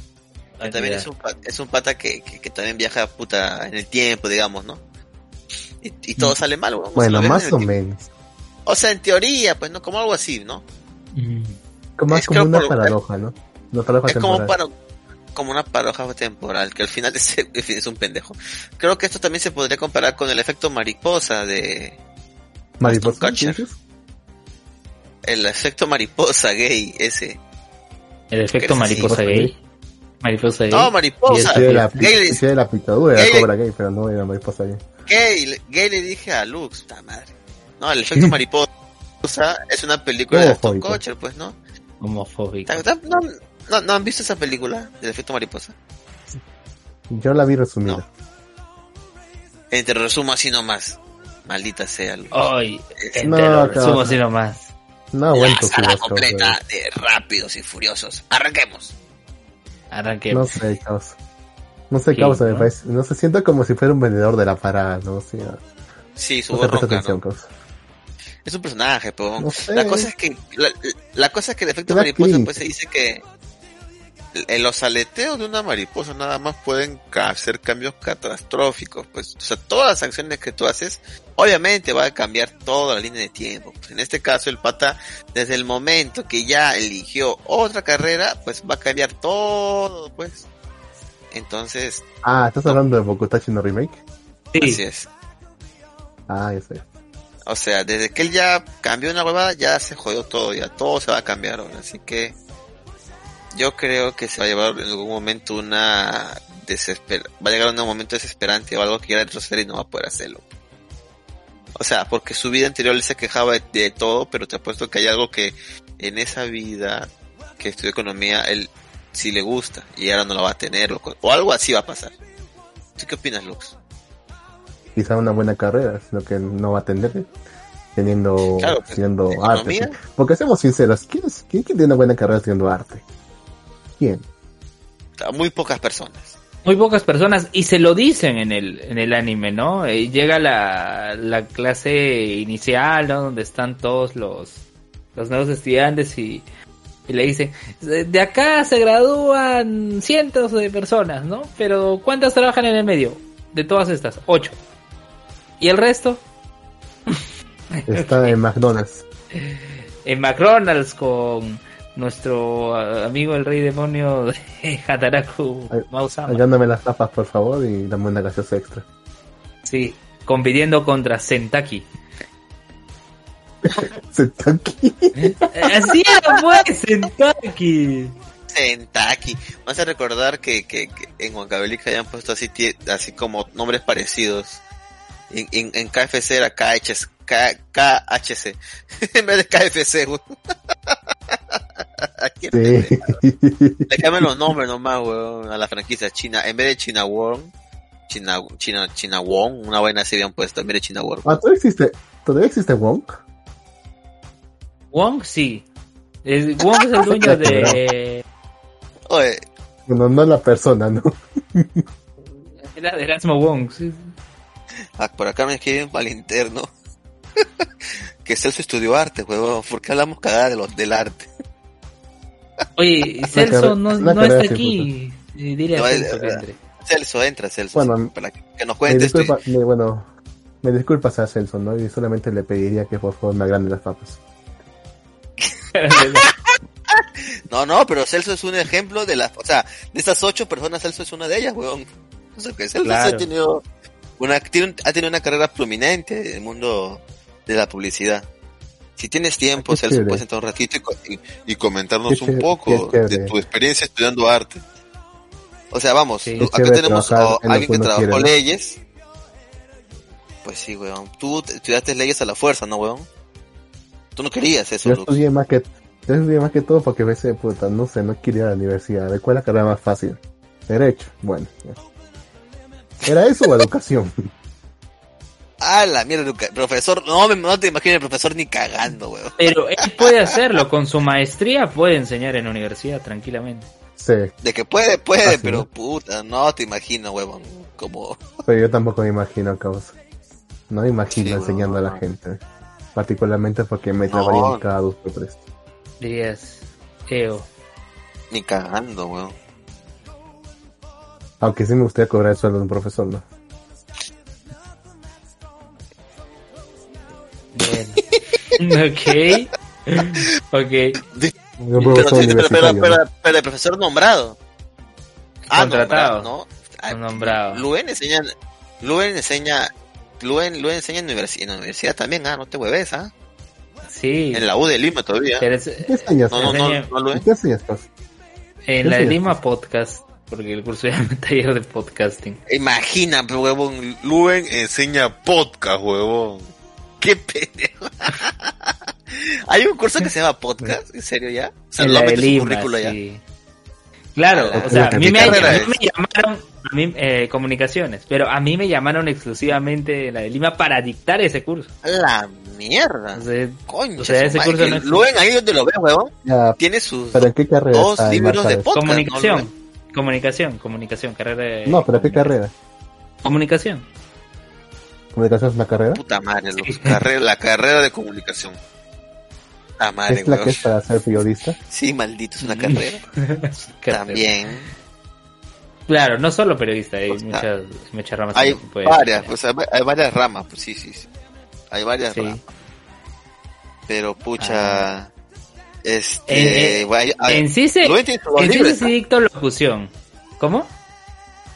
también es un, es un pata que, que, que, también viaja puta en el tiempo, digamos, ¿no? Y, y todo mm. sale mal, bueno. Bueno, más o menos. O sea, en teoría, pues, ¿no? Como algo así, ¿no? Mm. Como, es como una paradoja, ¿no? Es como, para, como una paradoja temporal, que al final es, es un pendejo. Creo que esto también se podría comparar con el efecto mariposa de... ¿Mariposa? El efecto mariposa gay, ese. ¿El efecto mariposa gay? Mariposa gay. No, mariposa. Sí, de la, gay, de la picadura, era cobra gay, pero no era mariposa gay. Gay, gay le dije a Lux, puta madre. No, el efecto mariposa es una película de Tom Kutcher, pues, ¿no? Homofóbico. ¿No, no, ¿No han visto esa película del efecto mariposa? Yo la vi resumida. No. Eh, te resumo así nomás. Maldita sea. Ay, no, resumo así nomás. No aguanto la completa de Rápidos y Furiosos. Arranquemos. Arranquemos. No sé, causa. No sé, causa, ¿no? me parece. No se sienta como si fuera un vendedor de la parada, ¿no? O sea, sí, su no atención, ¿no? Es un personaje, pero no sé. la cosa es que la, la, cosa es que el efecto mariposa pues se dice que en los aleteos de una mariposa nada más pueden hacer cambios catastróficos, pues, o sea, todas las acciones que tú haces, obviamente va a cambiar toda la línea de tiempo. Pues, en este caso, el pata, desde el momento que ya eligió otra carrera, pues va a cambiar todo, pues. Entonces. Ah, ¿estás hablando de Bokutachi no Remake? Sí. Así es. Ah, ya sé. O sea, desde que él ya cambió una huevada, ya se jodió todo, ya todo se va a cambiar ahora, así que yo creo que se va a llevar en algún momento una desesper va a llegar un momento desesperante o algo que quiera retroceder y no va a poder hacerlo. O sea, porque su vida anterior él se quejaba de, todo, pero te apuesto que hay algo que en esa vida que estudió economía él sí le gusta y ahora no lo va a tener o, algo así va a pasar. ¿Tú qué opinas, Lux? Quizá una buena carrera, sino que no va a tener teniendo claro, pues, arte. Porque seamos sinceros, ¿quién, es, ¿quién tiene una buena carrera haciendo arte? ¿Quién? Muy pocas personas. Muy pocas personas y se lo dicen en el, en el anime, ¿no? Eh, llega la, la clase inicial, ¿no? Donde están todos los, los nuevos estudiantes y, y le dicen, de acá se gradúan cientos de personas, ¿no? Pero ¿cuántas trabajan en el medio? De todas estas, ocho. ¿Y el resto? Está en McDonald's. En McDonald's con nuestro amigo el rey demonio de Hataraku Mausama. Hallándome las tapas, por favor, y dame una gaseosa extra. Sí, compitiendo contra Sentaki. Sentaki. Así era, pues, Sentaki. Sentaki. Vas a recordar que, que, que en Huancavelica hayan puesto así, así como nombres parecidos. En, en, en KFC era KHC, KHC en vez de KFC. sí. Le cambian los nombres nomás, weón, a la franquicia china. En vez de China Wong, China, China, China Wong, una buena se habían puesto en vez de China Wong. Ah, ¿todavía existe, ¿todavía existe Wong? Wong, sí. Es, Wong es el dueño de... Oye. Bueno, no la persona, ¿no? Era de Erasmo Wong, sí. Ah, por acá me escriben para el interno. que Celso estudió arte, huevón. ¿Por qué hablamos cagada de los, del arte? Oye, Celso no, no está aquí. Dile a Celso que entre. Celso, entra, Celso. Bueno, para que nos cuente. Me disculpa, me, bueno, me disculpas a Celso, ¿no? Y solamente le pediría que por favor me agrande las papas. no, no, pero Celso es un ejemplo de las, o sea, de esas ocho personas, Celso es una de ellas, weón. O sea, que Celso claro. ha tenido una, tiene, ha tenido una carrera prominente en el mundo de la publicidad. Si tienes tiempo, Celso, puedes entrar un ratito y, y comentarnos un poco de tu experiencia estudiando arte. O sea, vamos, sí, acá tenemos a alguien que trabajó leyes. pues sí, weón. Tú estudiaste leyes a la fuerza, ¿no, weón? Tú no querías eso, Yo estudié más que, yo estudié más que todo porque a veces, puta, no sé, no quería ir a la universidad. ¿De cuál es la carrera más fácil? Derecho, bueno. ¿Era eso o educación? Ah, la mierda, profesor. No, me- no te imagino el profesor ni cagando, weón. Pero él puede hacerlo, con su maestría puede enseñar en la universidad tranquilamente. Sí, De que puede, puede, pero ¿no? puta, no te imagino, weón. Como. pero yo tampoco me imagino, causa. No me imagino Sí, enseñando a la gente. Particularmente porque me No. trabarían cada dos por tres. Dirías, Eo. Ni cagando, weón. Aunque sí me gustaría cobrar el sueldo de un profesor, ¿no? Bien. ok. Ok. Pero, sí, pero, pero, pero, pero el profesor nombrado. Ah, Contratado. nombrado, ¿no? Ah, Nombrado. Luen enseña. Luen enseña. Luen, Luen enseña en, universi- en la universidad también, ah, no te hueves, ah. Sí. En la U de Lima todavía. ¿Qué enseñas? No, no, no, enseña- no, Luen. ¿Qué enseñas? En la de. Lima Podcast, porque el curso se llama taller de podcasting. Imagina, huevón, Luen enseña podcast, huevón. Qué pendejo. Hay un curso que se llama podcast, ¿en serio ya? O sea, en lo la de metes en currículo ya. Claro, o sea, a ¿qué mí, me, a mí me llamaron, a mí, eh, comunicaciones, pero a mí me llamaron exclusivamente en la de Lima para dictar ese curso. La mierda. O sea, Coño, o sea, ese curso no. Luen ahí donde lo ves, huevón, Ya, tiene sus ¿pero en qué carrera dos está libros de podcast. ¿no, comunicación, Luen? comunicación, comunicación, carrera de... No, pero ¿qué carrera? Comunicación. ¿Comunicación es una carrera? Puta madre, Sí. los carre- la carrera de comunicación. Ah, madre, ¿Es la que es para ser periodista? Sí, maldito, es una carrera. También. Claro, no solo periodista, hay muchas, muchas ramas. Hay varias, pues hay hay varias ramas, pues sí, sí, sí. Hay varias Sí. ramas. Pero pucha, Ah. este, En- en- En sí se, en sí se dictó locución. ¿Cómo?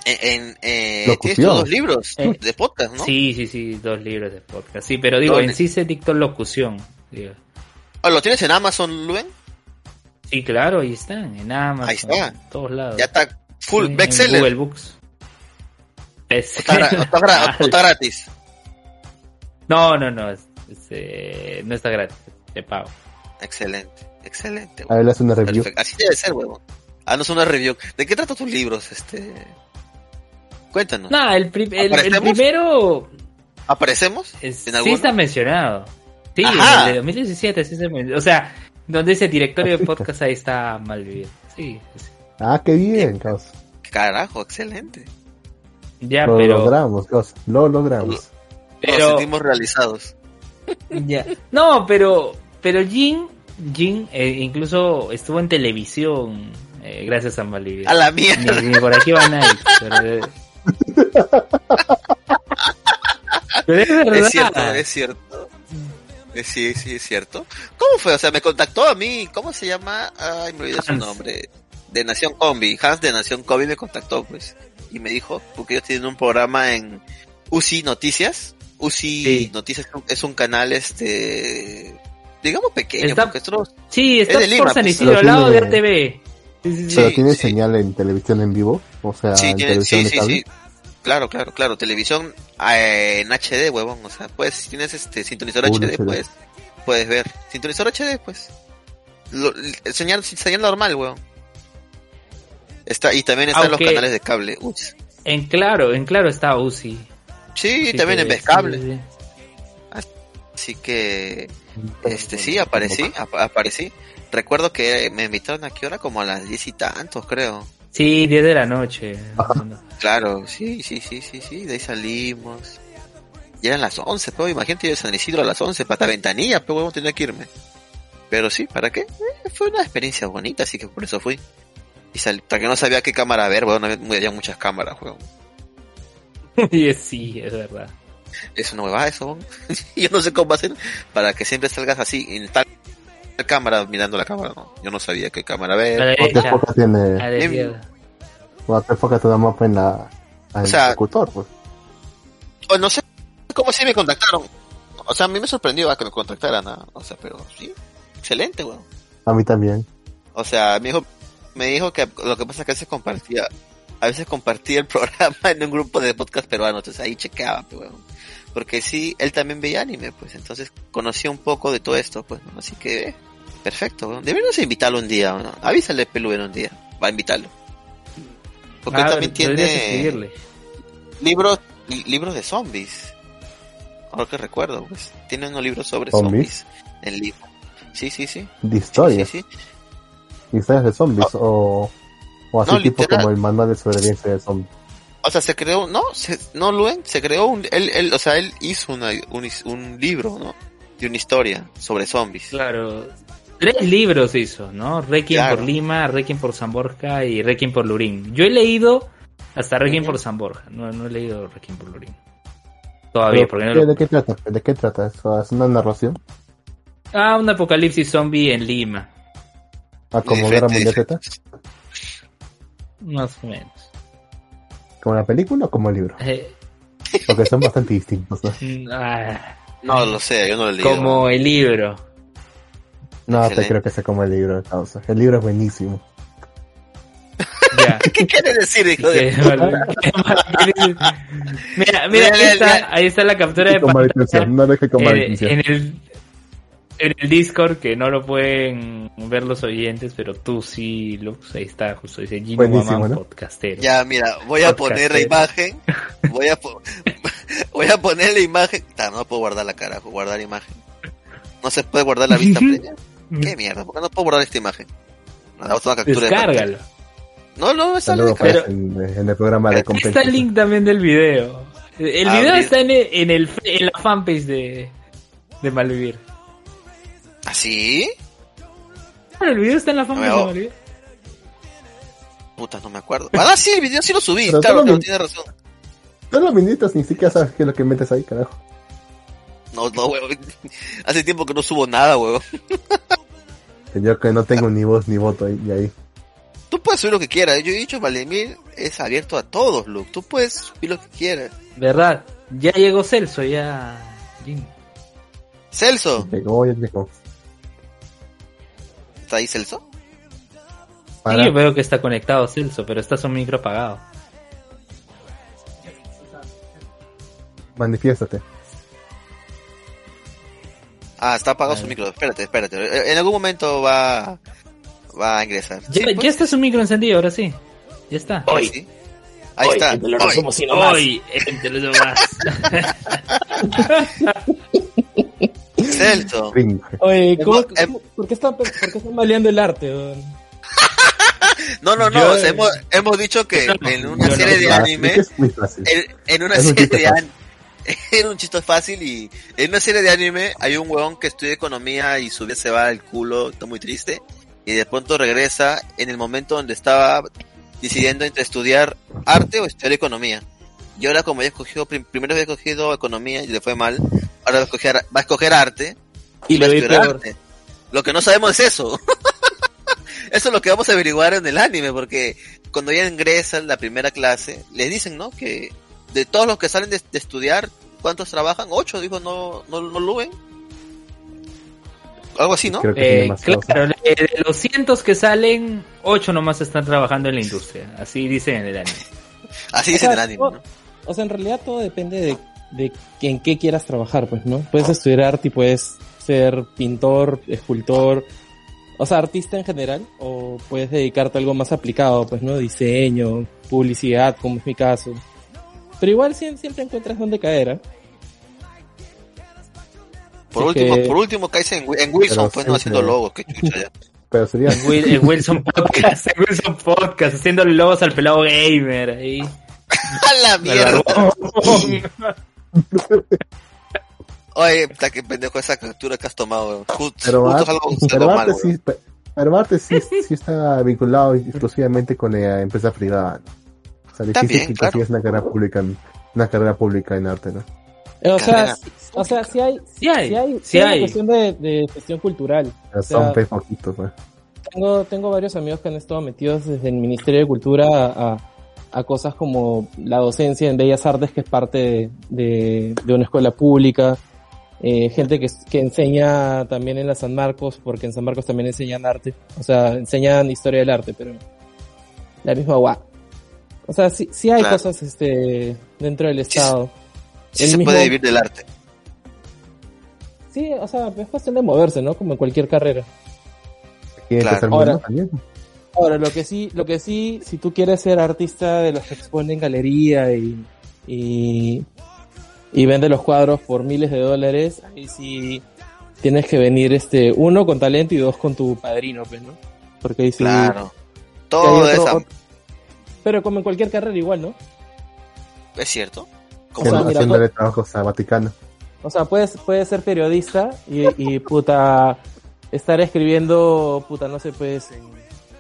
En, en, eh, tienes tus dos libros Eh, de podcast, ¿no? Sí, sí, sí, dos libros de podcast. Sí, pero digo, ¿Dónde? en sí se dictó locución. digo. Ah, ¿Lo tienes en Amazon, Luen? Sí, claro, ahí están, en Amazon, Ahí está. en todos lados. Ya está full Sí, en bestseller. Google Books. O está, gra- o está gra- o está gratis. No, no, no, es- es, eh, no está gratis, te pago. Excelente, excelente. A ver, le hace una review. Perfecto. Así debe ser, huevón. Ah, no es una review. ¿De qué tratan tus libros? Este, cuéntanos. No, el, pri- el- primero ¿Aparecemos? es- ¿En sí alguno? está mencionado. Sí, Ajá. el de 2017 sí se men- O sea, donde dice directorio de podcast ahí está mal vivido. Sí, sí. Ah, qué bien, causa. Carajo, excelente. Ya, Lo pero... logramos, causa. Lo logramos. Nos pero sentimos realizados. Ya. No, pero pero Jin, Jin eh, incluso estuvo en televisión eh, gracias a Malivia. A la mierda. ni por aquí van a ir. Pero, eh, pero es verdad. Es cierto, es cierto. Eh, Sí, sí, es cierto. ¿Cómo fue? O sea, me contactó a mí. ¿Cómo se llama? Ay, me olvidé su nombre. De Nación Combi. Hans de Nación Combi me contactó, pues. Y me dijo, porque ellos tienen un programa en UCI Noticias. UCI Sí. Noticias es un- canal, este, digamos pequeño, Está- porque nosotros, Sí, está Es de Lima, por San pues, Isidro, al lado de ATV. Sí. Pero Sí, tiene sí. señal en televisión en vivo, o sea, sí, en tiene- televisión sí, de cable. sí. Claro, claro, claro. Televisión eh, en HD, huevón. O sea, pues, si tienes este sintonizador HD, HD. pues, puedes ver. Sintonizador HD, pues. Lo, el señal, señal normal, huevón. Está, y también están Aunque- los canales de cable. Uy. En claro, en claro está UCI. Sí, Así también que- en sí, sí. Así que, este, sí, aparecí, ap- aparecí. Recuerdo que me invitaron a qué hora, como a las diez y tantos, creo. Sí, 10 de la noche. Claro, sí, sí, sí, sí, sí, de ahí salimos. Y eran las 11, pero imagínate yo de San Isidro a las 11, para ventanilla, pero huevón tenía que irme. Pero sí, ¿para qué? Eh, fue una experiencia bonita, así que por eso fui. Y salí, porque no sabía qué cámara ver, weón, había, había muchas cámaras, weón. Y sí, es verdad. Es una huevada eso, weón. yo no sé cómo hacer para que siempre salgas así, en tal cámara, mirando la cámara, no. Yo no sabía qué cámara ver. ¿O qué derecha, foca tiene? a la izquierda. ¿O qué foca te da mapa en la, al O sea, locutor, pues? O no sé cómo sí me contactaron. O sea, a mí me sorprendió a que me contactaran, ¿ah? O sea, pero sí, excelente, weón. A mí también. O sea, me dijo, me dijo que lo que pasa es que a veces compartía, a veces compartía el programa en un grupo de podcast peruanos, entonces ahí chequeaba, pues, weón. porque sí, él también veía anime, pues entonces conocía un poco de todo esto, pues, ¿no? así que perfecto, deberíamos invitarlo un día, ¿no? avísale Pelú un día, va a invitarlo. Porque él también tiene libros, li- libros de zombies. Ahora que recuerdo, pues, tiene unos libros sobre ¿Zombies? zombies en libro. Sí, sí, sí. De historias. Sí, sí, Historias de zombies o, o así No, tipo literal. como el manual de sobrevivencia de zombies. O sea, se creó, no, se, no, Luen, se creó un, él, él, o sea, él hizo una, un, un libro, ¿no? De una historia sobre zombies. Claro. Tres libros hizo, ¿no? Requiem Claro. por Lima, Requiem por San Borja y Requiem por Lurín. Yo he leído hasta Requiem por San Borja, no, no he leído Requiem por Lurín. Todavía, porque no ¿qué- lo- ¿De qué trata? ¿De qué trata? ¿Eso ¿Es una narración? Ah, un apocalipsis zombie en Lima, ¿A como Diferente, Guerra Mundial Z? más o menos. ¿Como la película o como el libro? Eh, Porque son bastante distintos, ¿no? ah, No lo sé, yo no lo he leído. como el libro. No, te Excelente. creo que sea como el libro de causa. El libro es buenísimo. Ya. ¿Qué quiere decir, hijo de... Mira, mira, ahí está, ahí está la captura de pantalla. no deje con mala en, intención. en el en el Discord que no lo pueden ver los oyentes, pero tú sí, Lux, ahí está, justo dice Gino Buenísimo, Mamán, ¿no? podcastero. Ya, mira, voy a poner la imagen. Voy a, po- voy a poner la imagen. Ta, no puedo guardar la cara, guardar imagen. No se puede guardar la vista previa. ¿Qué mierda? ¿Por qué no puedo guardar esta imagen? No, una captura de. Descárgalo. No, no, está aparece en, en el programa de Aquí está el link también del video. El Abrir. video está en el, en, el, en la fanpage de, de Malvivir. ¿Así? Claro, el video está en la fanpage No, de Malvivir. Puta, no me acuerdo. Ah, sí, el video sí lo subí. Pero claro, solo claro, mi- tiene razón. Todos los minutos ni siquiera sabes qué es lo que metes ahí, carajo. No, no, huevón. Hace tiempo que no subo nada, huevón. Yo que no tengo ni voz ni voto ahí. Y ahí. Tú puedes subir lo que quieras. Yo he dicho, Valemir es abierto a todos, Luke. Tú puedes subir lo que quieras. ¿Verdad? Ya llegó Celso, ya. Jim. Celso. Llegó, ya llegó. ¿Está ahí Celso? Para. Sí, yo veo que está conectado Celso, pero está su micro apagado. Manifiéstate. Ah, está apagado su micro. Espérate, espérate. En algún momento va, va a ingresar. Ya, Sí, ya está su micro encendido, ahora sí. Ya está. Ahí sí. Ahí Hoy, está. entre los Hoy. más. Hoy. Celso. Oye, ¿cómo, Hemos- hem- cómo- por, qué están, ¿por qué están maleando el arte? No, no, no. Yo- o sea, hemos, hemos dicho que en una no. serie de Ah, anime, en, una serie de anime, era un chiste fácil y en una serie de anime hay un huevón que estudia economía y su vida se va al culo, está muy triste y de pronto regresa en el momento donde estaba decidiendo entre estudiar arte o estudiar economía. Y ahora como ya escogió, prim- primero había escogido economía y le fue mal, ahora va a escoger, va a escoger arte Y va a estudiar arte. Lo que no sabemos es eso. eso es lo que vamos a averiguar en el anime, porque cuando ya ingresan la primera clase, les dicen, ¿no? Que de todos los que salen de, de estudiar, ¿cuántos trabajan? Ocho, dijo, no, no, no lo ven. Algo así, ¿no? Creo que tiene Eh, claro, de de los cientos que salen, ocho nomás están trabajando en la industria. Así dicen en el anime. Así dicen en el anime. O sea, en realidad todo depende de, de que- en qué quieras trabajar, pues, ¿no? Puedes estudiar arte y puedes ser pintor, escultor, o sea, artista en general, o puedes dedicarte a algo más aplicado, pues, ¿no? Diseño, publicidad, como es mi caso. Pero igual sie- siempre encuentras dónde caer, ¿eh? Por último, que- por último caes en, en Wilson, pues no haciendo logos, que chucha ya. Pero sería. En Wil- en Wilson Podcast, en Wilson Podcast, haciéndole logos al pelado gamer ahí. ¡A la mierda! Oye, puta, qué pendejo esa captura que has tomado. Justo, Pero, justo sí, pe- pero sí, sí está vinculado exclusivamente con la empresa privada. ¿no? Sea, difícil También, que claro. consigues una carrera pública en, una carrera pública en arte, ¿no? O sea, o sea, sí hay, Sí hay, sí hay, sí sí hay una hay. cuestión de, de gestión cultural. O sea, son pe poquitos, ¿no? Tengo, tengo varios amigos que han estado metidos desde el Ministerio de Cultura a, a cosas como la docencia en Bellas Artes, que es parte de, de, de una escuela pública. Eh, gente que, que enseña también en la San Marcos, porque en San Marcos también enseñan arte. O sea, enseñan historia del arte, pero la misma guá. O sea, sí, sí hay Claro. cosas este, dentro del Sí, Estado. Sí se puede vivir del arte. Sí, o sea, es cuestión de moverse, ¿no? Como en cualquier carrera. Ahora, ahora, lo que sí, lo que sí, si tú quieres ser artista de los que exponen galería y, y, y vende los cuadros por miles de dólares, ahí sí tienes que venir, este, uno con talento y dos con tu padrino, pues, ¿no? Porque ahí sí. Claro. Todo eso. Pero como en cualquier carrera igual, ¿no? Es cierto. Como o sea, haciéndole trabajos a Vaticano. O sea, puedes, puedes ser periodista y, y puta estar escribiendo, puta, no sé, pues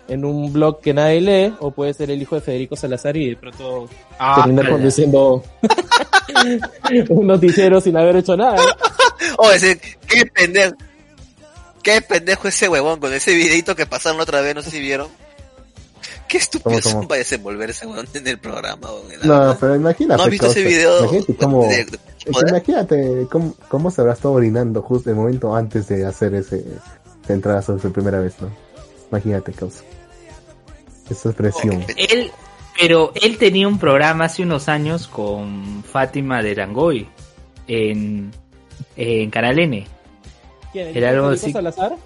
en, un blog que nadie lee, o puede ser el hijo de Federico Salazar y de pronto ah, terminar conduciendo un noticiero sin haber hecho nada. O decir, qué pendejo. Qué pendejo ese huevón con ese videito que pasaron otra vez, no sé si vieron. Qué estúpido son para desenvolverse en el programa. no, pero imagínate. ¿No has visto ese video? Imagínate cómo, imagínate cómo, cómo se habrá estado orinando justo el momento antes de hacer ese entrada sobre su primera vez, ¿no? Imagínate, causa. Esa expresión. él, pero él tenía un programa hace unos años con Fátima de Rangoy en, en Canal N. ¿Quién? Era algo así. Salazar?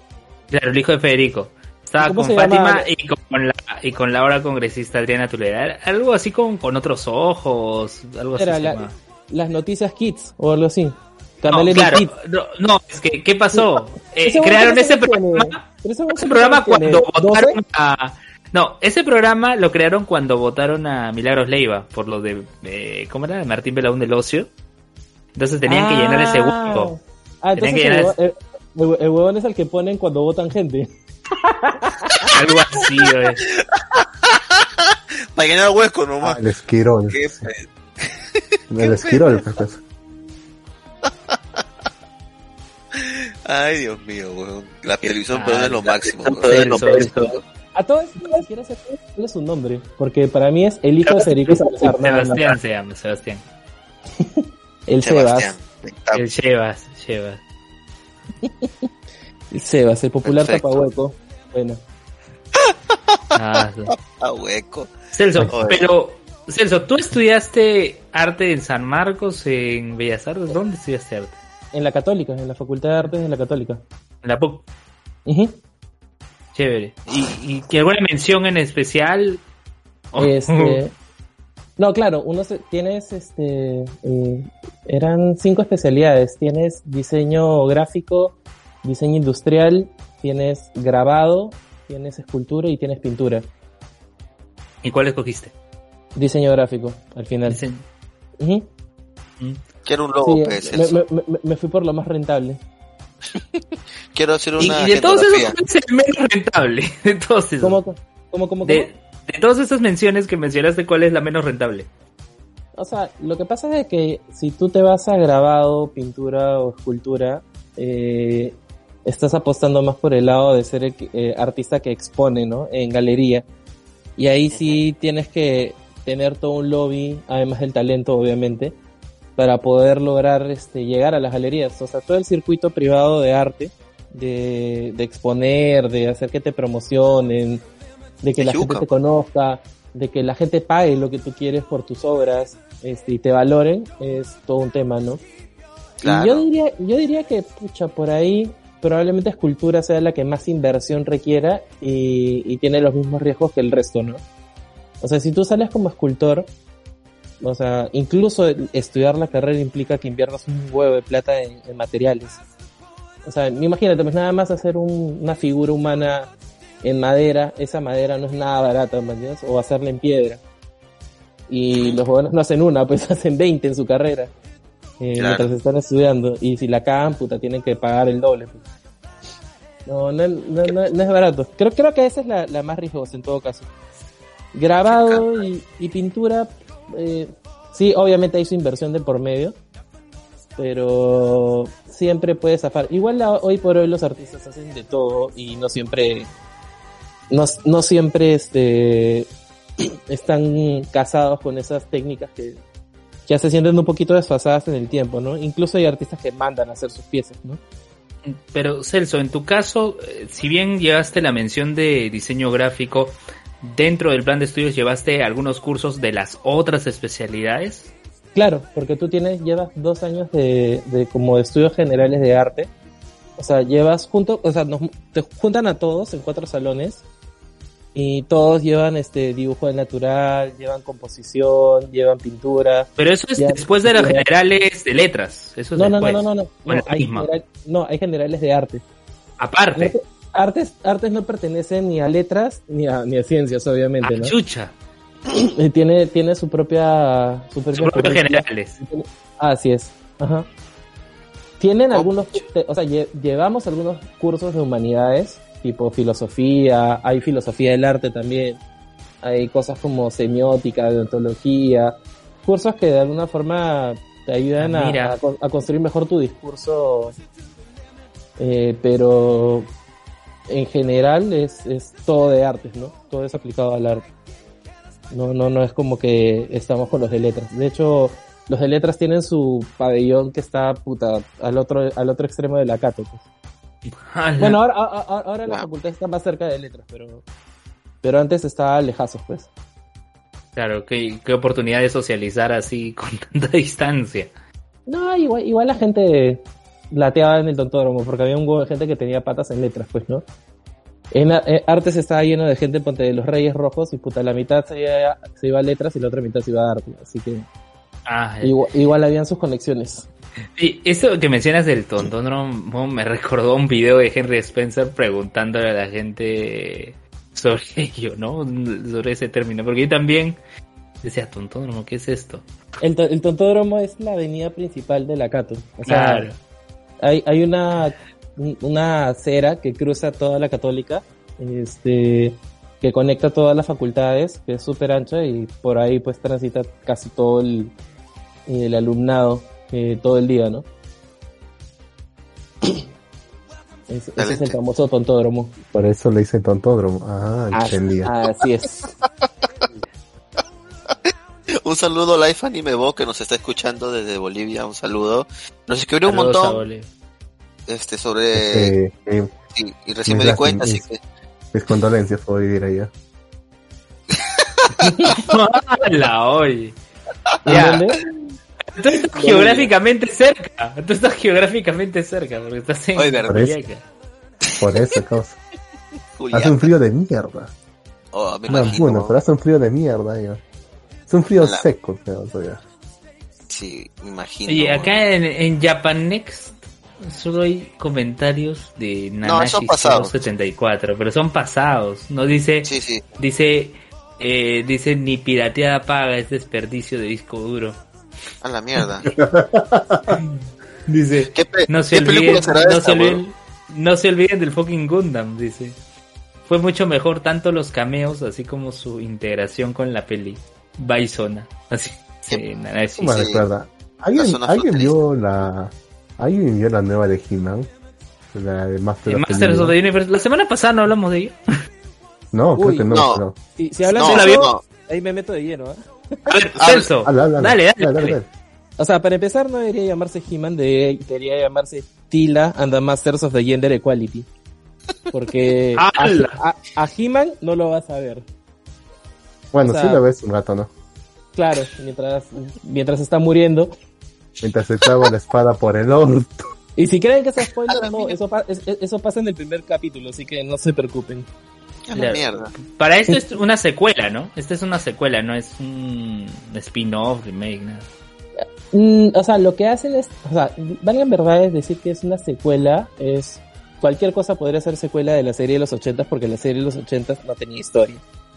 Claro, el hijo de Federico. Estaba con Fátima y con, la, y con la ahora congresista Adriana Tulera. Algo así con, con otros ojos, algo Era así. La, las noticias Kids o algo así. No, claro, no, es que, ¿qué pasó? Eh, crearon ese programa, ese programa cuando votaron a... No, ese programa lo crearon cuando votaron a Milagros Leiva por lo de, eh, ¿cómo era? Martín Belaún del Ocio. Entonces tenían que llenar ese ah. hueco. Ah, entonces el, ese... el, huevón es el que ponen cuando votan gente. Algo así, güey. Para llenar el hueco nomás. Ah, el esquirol. ¿Qué, el esquirol, profesor. Ay, Dios mío, weón. La televisión pero es lo máximo. A todos quiero saber cuál es su nombre, porque para mí es el hijo de Federico Sebastián se llama, Sebastián. el Sebas. El Sebas, Sebas. Sebas, el popular tapahueco. Bueno. Ah, tapahueco. Celso, pero Celso, ¿tú estudiaste arte en San Marcos, en Bellas Artes? ¿Dónde estudiaste arte? En la Católica, en la Facultad de Artes de la Católica. En la PUC. Chévere. ¿Y, y alguna mención en especial? Este, no, claro, uno tienes, este, eh, eran cinco especialidades. Tienes diseño gráfico, diseño industrial, tienes grabado, tienes escultura y tienes pintura. ¿Y cuál escogiste? Diseño gráfico, al final. Diseño. Quiero un logo, sí, me, me, fui por lo más rentable. Quiero hacer una. Y, de todos esos, es el menos rentable? De todos esos. ¿Cómo, cómo, cómo, de, de todas estas menciones que mencionaste, ¿cuál es la menos rentable? O sea, lo que pasa es que si tú te vas a grabado, pintura o escultura, eh, estás apostando más por el lado de ser el, eh, artista que expone, ¿no? En galería. Y ahí sí tienes que tener todo un lobby, además del talento, obviamente, para poder lograr este, llegar a las galerías. O sea, todo el circuito privado de arte, de, de exponer, de hacer que te promocionen, de que la gente te conozca, de que la gente pague lo que tú quieres por tus obras este, y te valoren, es todo un tema, ¿no? Y yo diría, yo diría que, pucha, por ahí probablemente escultura sea la que más inversión requiera y, y tiene los mismos riesgos que el resto, ¿no? O sea, si tú sales como escultor, o sea, incluso estudiar la carrera implica que inviertas un huevo de plata en, materiales. O sea, imagínate, pues nada más hacer una figura humana en madera, esa madera no es nada barata, ¿me entiendes? O hacerla en piedra. Y los jóvenes no hacen una, pues hacen 20 en su carrera. Eh, mientras están estudiando. Y si la cagan, puta, tienen que pagar el doble. Pues. No, no, no, es barato. Creo, creo que esa es la, la más riesgosa en todo caso. Grabado y, y pintura, eh, sí, obviamente hay su inversión de por medio, pero siempre puede zafar. Igual hoy por hoy los artistas hacen de todo y no siempre, no, no siempre este, están casados con esas técnicas que ya se sienten un poquito desfasadas en el tiempo, ¿no? Incluso hay artistas que mandan a hacer sus piezas, ¿no? Pero Celso, en tu caso, eh, si bien llegaste la mención de diseño gráfico, dentro del plan de estudios llevaste algunos cursos de las otras especialidades? Claro, porque tú tienes, llevas dos años de, de como de estudios generales de arte. O sea, llevas junto, o sea, nos, te juntan a todos en cuatro salones y todos llevan este dibujo del natural, llevan composición, llevan pintura. Pero eso es después de los generales de letras. Eso es no, no, no, no, no, no, no, hay no, hay generales de arte. Aparte. Artes, artes no pertenecen ni a letras ni a, ni a ciencias, obviamente, ah, ¿no? Chucha. tiene, tiene su propia, su propia su generales. Así es. Ajá. Tienen algunos, o sea, llevamos algunos cursos de humanidades, tipo filosofía, hay filosofía del arte también, hay cosas como semiótica, deontología, cursos que de alguna forma te ayudan a, a, construir mejor tu discurso, eh, pero en general es, es todo de artes, ¿no? Todo es aplicado al arte. No, no, no es como que estamos con los de letras. De hecho, los de letras tienen su pabellón que está puta al otro, al otro extremo de la Cato. Pues. Bueno, ahora, ahora, la facultad está más cerca de letras, pero, pero antes estaba lejazos, pues. Claro, qué, qué oportunidad de socializar así con tanta distancia. No, igual, igual la gente lateaba en el tontódromo, porque había un huevo de gente que tenía patas en letras, pues, ¿no? En, eh, Artes estaba lleno de gente, ponte de los Reyes Rojos, y puta, la mitad se iba, se iba a letras y la otra mitad se iba a arte, así que... Ah, igual, habían sus conexiones. Y eso que mencionas del tontódromo me recordó un video de Henry Spencer preguntándole a la gente sobre ello, ¿no? Sobre ese término, porque yo también decía, tontódromo, ¿qué es esto? El, el tontódromo es la avenida principal de la Cato. O sea, claro hay, hay una, una acera que cruza toda la católica, este, que conecta todas las facultades, que es súper ancha y por ahí pues transita casi todo el, el alumnado eh, todo el día, ¿no? ese es el famoso tontódromo. Por eso le dicen tontódromo. Ah, entendía. Así es. un saludo a Life Anime Bo que nos está escuchando desde Bolivia. Un saludo. Nos escribió un montón. Este, sobre. Este, sí, y recién me di cuenta, así que. Mis condolencias por vivir allá. La hoy. Ya. Tú estás geográficamente cerca. Tú estás geográficamente cerca porque estás en Oiga, por, eso, por eso, causa. Hace un frío de mierda. Oh, me no, bueno, pero hace un frío de mierda. Ya. Es un frío seco, creo, todavía. Sí, me imagino. Y acá en, en Japan Next solo hay comentarios de Nanashi no, 74, pero son pasados. No dice, dice, eh, dice ni pirateada paga, es desperdicio de disco duro. A la mierda. dice, no se olviden, no, se olviden no se olviden del fucking Gundam, dice. Fue mucho mejor tanto los cameos así como su integración con la peli. Baizona. Así. Sí, me recuerda. ¿Alguien, ¿alguien vio la, ¿Alguien vio la nueva de He-Man? La de Master of the Universe. La semana pasada no hablamos de ella. No, creo que no. no. Si, si hablan de la no. ahí me meto de lleno. ¿eh? A ver, Celso. Dale, dale, dale, O sea, para empezar, no debería llamarse He-Man, debería llamarse Tila and the Masters of the Gender Equality. Porque a, a, He-Man no lo vas a ver. Bueno, sí lo ves un rato, ¿no? Claro, mientras, mientras está muriendo, mientras se clava la espada por el orto. Y si creen que es spoiler, no, eso, eso pasa en el primer capítulo, así que no se preocupen. Mierda. Para esto es una secuela, ¿no? Esta es una secuela, no es un spin-off, remake, nada. Mm, o sea, lo que hacen es, o sea, van en verdad es decir que es una secuela, es cualquier cosa podría ser secuela de la serie de los 80 porque la serie de los 80 no tenía historia.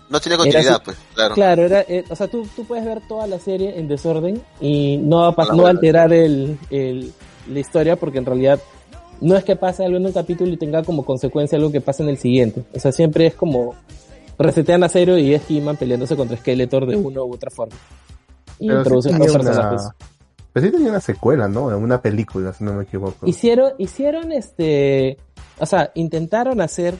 No tiene continuidad, pues, claro. Claro, era, eh, o sea, tú, tú puedes ver toda la serie en desorden y no va, no alterar el, el, la historia porque en realidad no es que pase algo en un capítulo y tenga como consecuencia algo que pase en el siguiente. O sea, siempre es como resetean a cero y es He-Man peleándose contra Skeletor de una u otra forma. Y introducen dos personajes. Pero sí tenía una secuela, ¿no? Una película, si no me equivoco. Hicieron, hicieron este, o sea, intentaron hacer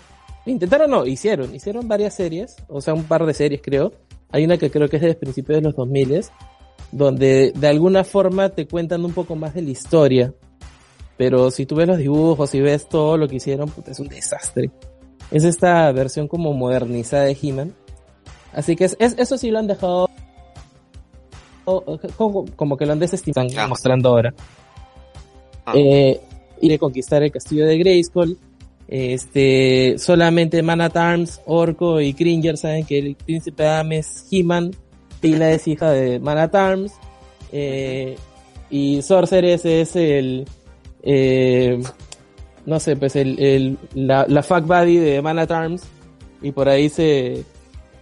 Intentaron, no, hicieron, hicieron varias series, o sea, un par de series creo. Hay una que creo que es de principios de los 2000 donde de alguna forma te cuentan un poco más de la historia. Pero si tú ves los dibujos y ves todo lo que hicieron, es un desastre. Es esta versión como modernizada de He-Man. Así que es, eso sí lo han dejado como, que lo han desestimado, están mostrando ahora. Ah. Eh, y de conquistar el castillo de Grayskull. Este, solamente Man at Arms, Orco y Cringer saben que el príncipe Adam es He-Man, Pila es hija de Man at Arms, eh, y Sorceress es el, eh, no sé, pues el, el la, la fuck buddy de Man at Arms, y por ahí se,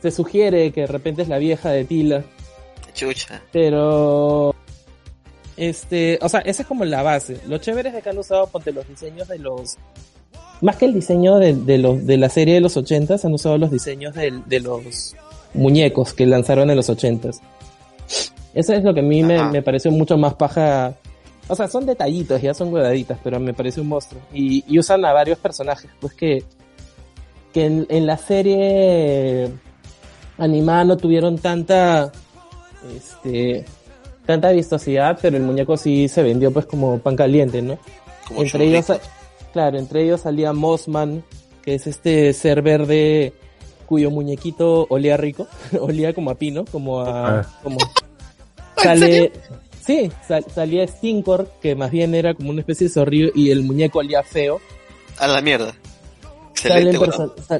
se sugiere que de repente es la vieja de Tila. Chucha. Pero este, o sea, esa es como la base. Lo chévere es que han usado, ponte los diseños de los, más que el diseño de, de, los, de la serie de los 80 han usado los diseños de, de, los muñecos que lanzaron en los 80 Eso es lo que a mí me, me, pareció mucho más paja. O sea, son detallitos, ya son huevaditas, pero me parece un monstruo. Y, y usan a varios personajes, pues que, que en, en la serie animada no tuvieron tanta, este, tanta vistosidad, pero el muñeco sí se vendió pues como pan caliente, ¿no? entre ellos, claro, entre ellos salía Mossman, que es este ser verde cuyo muñequito olía rico, olía como a pino, como a, ah. como, sale, sí, salía Stinkor, que más bien era como una especie de zorrillo y el muñeco olía feo. A la mierda. salen,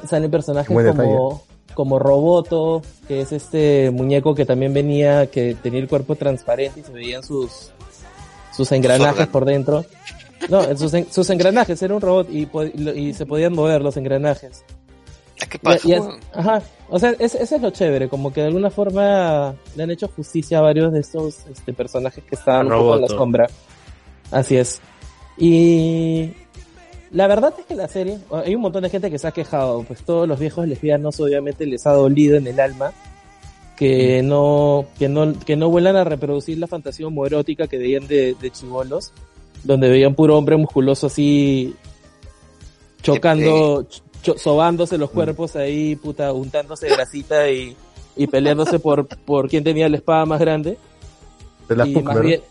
salen personajes como, como Roboto, que es este muñeco que también venía, que tenía el cuerpo transparente y se veían sus, sus engranajes por dentro. No, sus, sus engranajes, era un robot y, y, se podían mover los engranajes. ¿Qué pasa? ajá, o sea, ese es lo chévere, como que de alguna forma le han hecho justicia a varios de estos este, personajes que estaban en la sombra. Así es. Y la verdad es que la serie, hay un montón de gente que se ha quejado, pues todos los viejos lesbianos obviamente les ha dolido en el alma que no, que no, que no vuelvan a reproducir la fantasía homoerótica que veían de, de chivolos, donde veían puro hombre musculoso así chocando, sobándose los mm. cuerpos ahí, puta, untándose grasita y, y peleándose por, por quién tenía la espada más grande. De y más bien,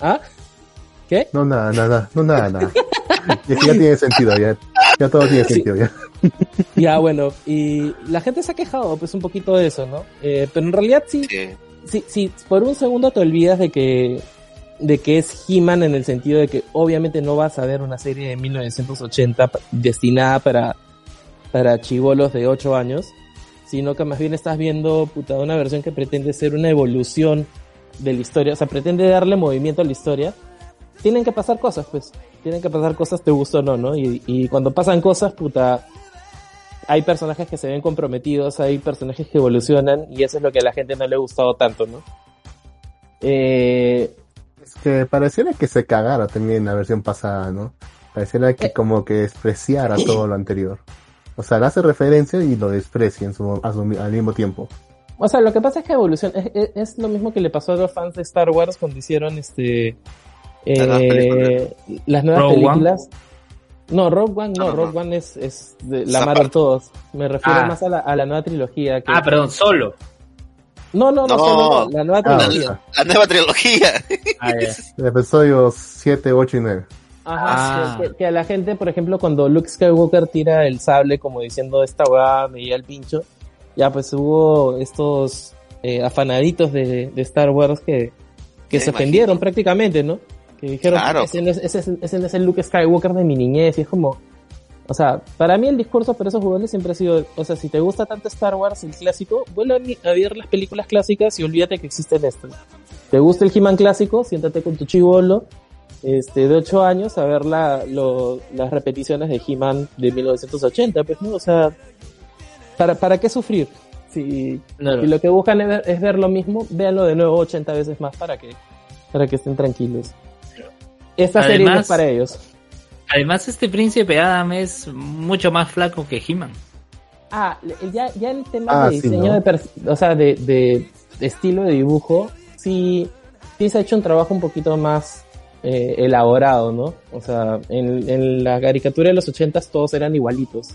¿Ah? ¿Qué? No, nada, nada, no, nada, nada. ya, ya tiene sentido, ya, ya todo tiene sentido, ya. Ya, bueno, y la gente se ha quejado, pues, un poquito de eso, ¿no? Eh, pero en realidad sí, sí, sí, por un segundo te olvidas de que, de que es He-Man en el sentido de que obviamente no vas a ver una serie de 1980 destinada para, para chivolos de 8 años, sino que más bien estás viendo, puta, una versión que pretende ser una evolución de la historia, o sea, pretende darle movimiento a la historia, tienen que pasar cosas, pues. Tienen que pasar cosas, te gusta o no, ¿no? Y, y cuando pasan cosas, puta, hay personajes que se ven comprometidos, hay personajes que evolucionan y eso es lo que a la gente no le ha gustado tanto, ¿no? Eh... Es que pareciera que se cagara también la versión pasada, ¿no? Pareciera que eh. como que despreciara todo lo anterior. O sea, le hace referencia y lo desprecia en su, al mismo tiempo. O sea, lo que pasa es que evolución es, es, lo mismo que le pasó a los fans de Star Wars cuando hicieron este eh, las nuevas películas. No, Rogue One no, Rogue One es, es de la Marvel todos. Me refiero ah. más a la, a la nueva trilogía. Que... Ah, perdón, solo. No, no, no, solo, la nueva ah, trilogía. La, nueva trilogía. Ah, Episodios 7, 8 y 9. Ajá, que, que, a la gente, por ejemplo, cuando Luke Skywalker tira el sable como diciendo esta weá me el pincho, ya pues hubo estos eh, afanaditos de, de Star Wars que, que se ofendieron prácticamente, ¿no? Que dijeron, ese, ese, ese, es el Luke Skywalker de mi niñez, y es como, o sea, para mí el discurso por esos jugadores siempre ha sido, o sea, si te gusta tanto Star Wars, el clásico, vuelve a ver las películas clásicas y olvídate que existen estas. ¿Te gusta el He-Man clásico? Siéntate con tu chivolo, este, de 8 años a ver la, lo, las repeticiones de He-Man de 1980, pues, ¿no? O sea, ¿para, para qué sufrir? Si, lo que buscan es ver, es ver, lo mismo, véanlo de nuevo 80 veces más para que, para que estén tranquilos. Esta serie es para ellos. Además, este príncipe Adam es mucho más flaco que He-Man. Ah, ya, ya el tema ah, de diseño, de, o sea, de, de, estilo de dibujo, sí, sí se ha hecho un trabajo un poquito más eh, elaborado, ¿no? O sea, en, en, la caricatura de los ochentas todos eran igualitos.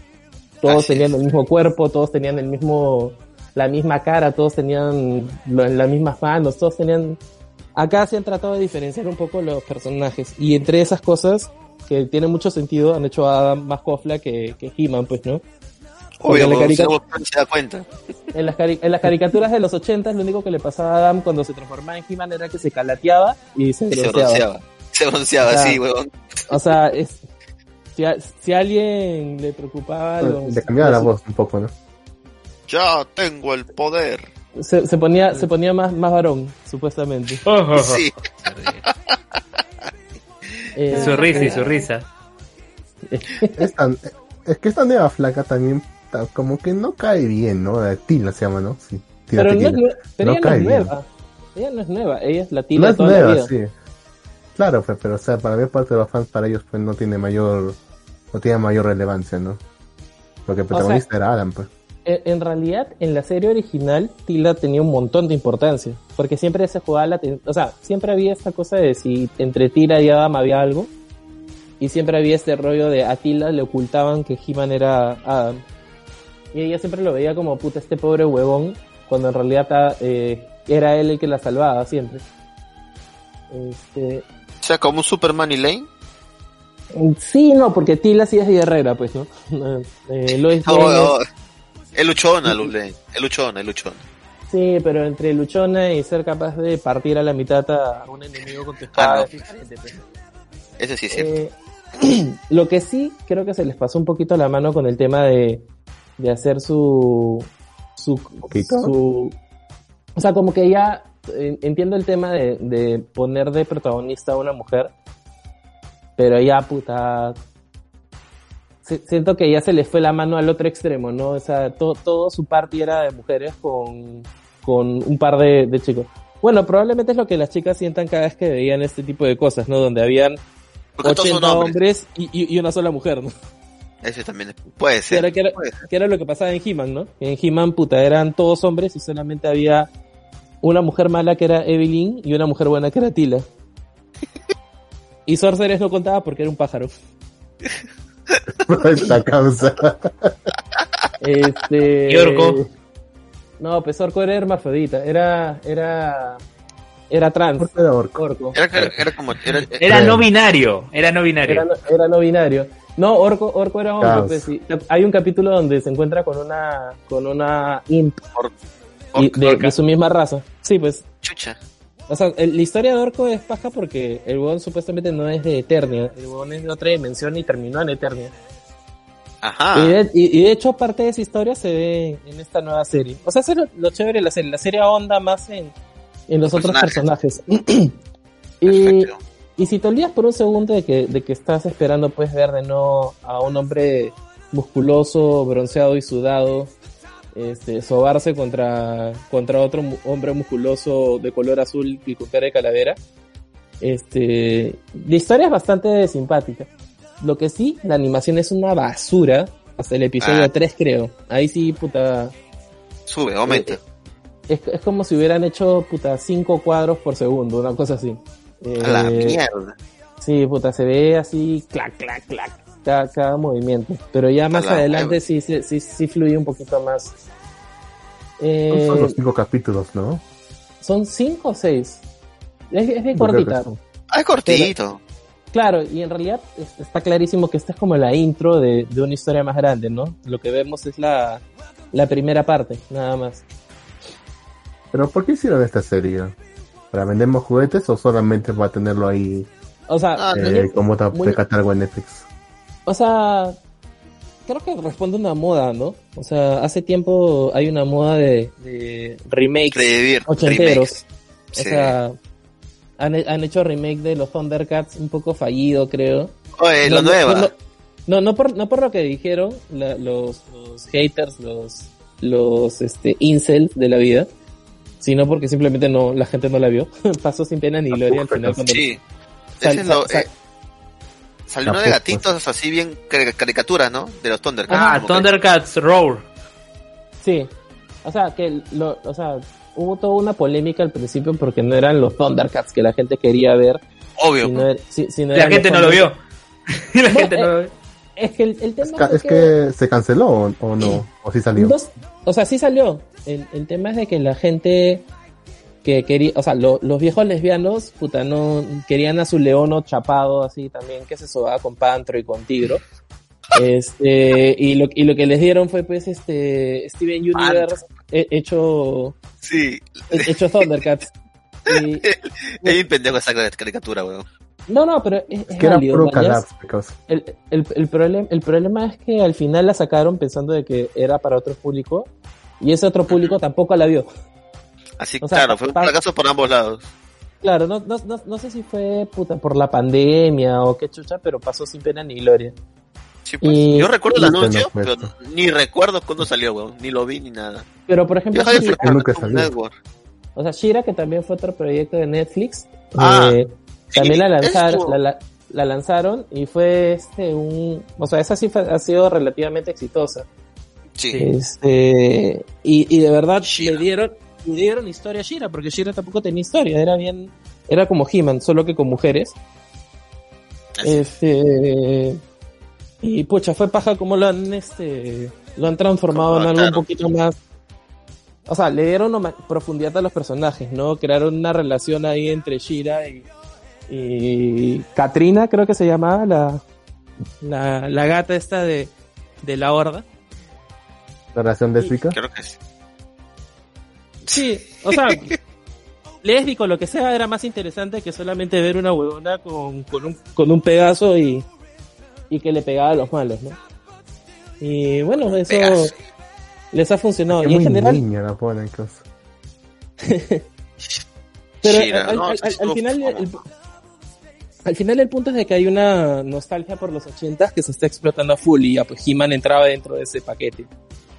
Todos tenían el mismo cuerpo, todos tenían el mismo, la misma cara, todos tenían las mismas manos, todos tenían Acá se han tratado de diferenciar un poco los personajes y entre esas cosas que tienen mucho sentido han hecho a Adam más cofla que, que He-Man, pues, ¿no? Obvio, se da cuenta. En las, en las, caricaturas de los 80 lo único que le pasaba a Adam cuando se transformaba en He-Man era que se calateaba y se bronceaba. Se bronceaba, sí, huevón. O sea, es, si, a, si alguien le preocupaba... Los, le cambiaba la voz un poco, ¿no? Ya tengo el poder. Se, se ponía, se ponía más, más varón, supuestamente. sí. eh, su risa y su risa. Es, tan, es que esta nueva flaca también como que no cae bien, ¿no? Tila se llama, ¿no? Sí. pero no, es, pero ella no es nueva. Ella no es nueva, ella es la Tila no es toda nueva, la vida. sí. Claro, pues, pero o sea, para mí parte de los fans, para ellos pues no tiene mayor, no tiene mayor relevancia, ¿no? Porque el protagonista era Adam, pues. En realidad, en la serie original, Tila tenía un montón de importancia, porque siempre se jugaba la, o sea, siempre había esta cosa de si entre Tila y Adam había algo, y siempre había este rollo de a Tila le ocultaban que He-Man era Adam. Y ella siempre lo veía como puta este pobre huevón, cuando en realidad eh, era él el que la salvaba siempre. Este... O sea, como un Superman y Lane. Sí, no, porque Tila sí es guerrera, pues, ¿no? eh, Lois no, es luchona, Lane. Es luchona, es luchona. Sí, pero entre luchona y ser capaz de partir a la mitad a un enemigo con tu espada pues. Ese sí es cierto. Eh, lo que sí creo que se les pasó un poquito la mano con el tema de, de hacer su, su, su, o sea, como que ya entiendo el tema de, de, poner de protagonista a una mujer, pero ya puta, siento que ya se le fue la mano al otro extremo, ¿no? O sea, todo su party era de mujeres con, con un par de, de, chicos. Bueno, probablemente es lo que las chicas sientan cada vez que veían este tipo de cosas, ¿no? Donde habían 80 hombres, y, y, una sola mujer, ¿no? Ese también puede ser. Que era, lo que pasaba en He-Man, ¿no? En He-Man, puta, eran todos hombres y solamente había una mujer mala que era Evelyn y una mujer buena que era Tila. y Sorceres no contaba porque era un pájaro. Esta causa. Este. ¿Y Orco? No, pues Orco era hermafrodita. Era. Era. Era trans. Era Orco. Era, era, como. Era, era, no binario. Era no binario. Era, no binario. No, Orco, Orco era hombre. Pues, sí. Hay un capítulo donde se encuentra con una. Con una imp. De, su misma raza. Sí, pues. Chucha. O sea, la historia de Orco es paja porque el huevón supuestamente no es de Eternia. El huevón es de otra dimensión y terminó en Eternia. Ajá. Y de, hecho, parte de esa historia se ve en esta nueva serie. O sea, eso es lo, chévere de la serie. La serie ahonda más en, en los otros personajes. y, y si te olvidas por un segundo de que, de que estás esperando, puedes ver de no a un hombre musculoso, bronceado y sudado este, sobarse contra, contra otro hombre musculoso de color azul y con cara de calavera. Este, la historia es bastante simpática. Lo que sí, la animación es una basura. Hasta el episodio 3 ah. creo. Ahí sí, puta. Sube, aumenta. Eh, es, es, como si hubieran hecho, puta, 5 cuadros por segundo, una cosa así. la eh, mierda. Sí, puta, se ve así, clac, clac, clac cada, movimiento. Pero ya más adelante sí, sí, sí, sí, fluye un poquito más. Eh, son los cinco capítulos, ¿no? Son cinco o seis. Es, es bien cortita. Ah, es cortito. claro, y en realidad está clarísimo que esta es como la intro de, de, una historia más grande, ¿no? Lo que vemos es la, la primera parte, nada más. Pero ¿por qué hicieron esta serie? ¿Para vender más juguetes o solamente para tenerlo ahí o sea, eh, como de catálogo en Netflix? O sea, creo que responde a una moda, ¿no? O sea, hace tiempo hay una moda de, de remakes Revivir, ochenteros. O sea, han, han, hecho remake de los Thundercats un poco fallido, creo. Oye, lo nuevo. No, no, por, no por lo que dijeron los, los haters, los, los este, incels de la vida, sino porque simplemente no la gente no la vio. Pasó sin pena ni gloria al final. Cuando sí. lo, eh, Salió uno de gatitos así bien caricatura, ¿no? De los Thundercats. Ah, Thundercats Roar. Sí. O sea, que lo, o sea, hubo toda una polémica al principio porque no eran los Thundercats que la gente quería ver. Obvio. la gente no lo vio. la gente no, lo vio. Es que el, tema es, que... se canceló o, no, o sí salió. o sea, sí salió. El, el tema es de que la gente que quería, o sea, los viejos lesbianos, puta, no querían a su leono chapado así también, que se sobaba con Pantro y con Tigro. Este, y lo, y lo que les dieron fue pues este Steven Universe he- hecho, Sí. he- hecho Thundercats. Y- Es bien pendejo esa caricatura, weón. no, no, pero es, es Que era válido, pe causa. el, el, el, problema, el problema es que al final la sacaron pensando de que era para otro público y ese otro público tampoco la vio. Así, O sea, claro, fue un fracaso por ambos lados. Claro, no, no, no, no sé si fue puta por la pandemia o qué chucha, pero pasó sin pena ni gloria. Sí, pues. Y- Yo recuerdo el anuncio, pero ni recuerdo cuándo salió, weón. Ni lo vi ni nada. Pero por ejemplo, Yo Shira, que nunca salió. Network. o sea, Shira, que también fue otro proyecto de Netflix, Ah, eh, también la lanzaron, la, la- la lanzaron y fue este un, o sea, esa sí fue- ha sido relativamente exitosa. Sí. Este, y, y de verdad le dieron, le dieron historia a Shira, porque Shira tampoco tenía historia, era bien, era como He-Man, solo que con mujeres. Este, y pucha, fue paja como lo han, este, lo han transformado Como en algo un poquito más, o sea, le dieron una profundidad a los personajes, ¿no? Crearon una relación ahí entre Shira y, y Katrina, creo que se llamaba, la, la, la gata esta de, de la horda. La relación lésbica. Creo que sí. Sí, o sea, lésbico, lo que sea, era más interesante que solamente ver una huevona con, con, un, con un pegazo y, y que le pegaba a los malos, ¿no? Y bueno, eso Pegaso. les ha funcionado. Y en muy general, niña la ponen, causa. pero al, no, al- final, el, al final el punto es de que hay una nostalgia por los ochentas que se está explotando a full y ya pues He-Man entraba dentro de ese paquete.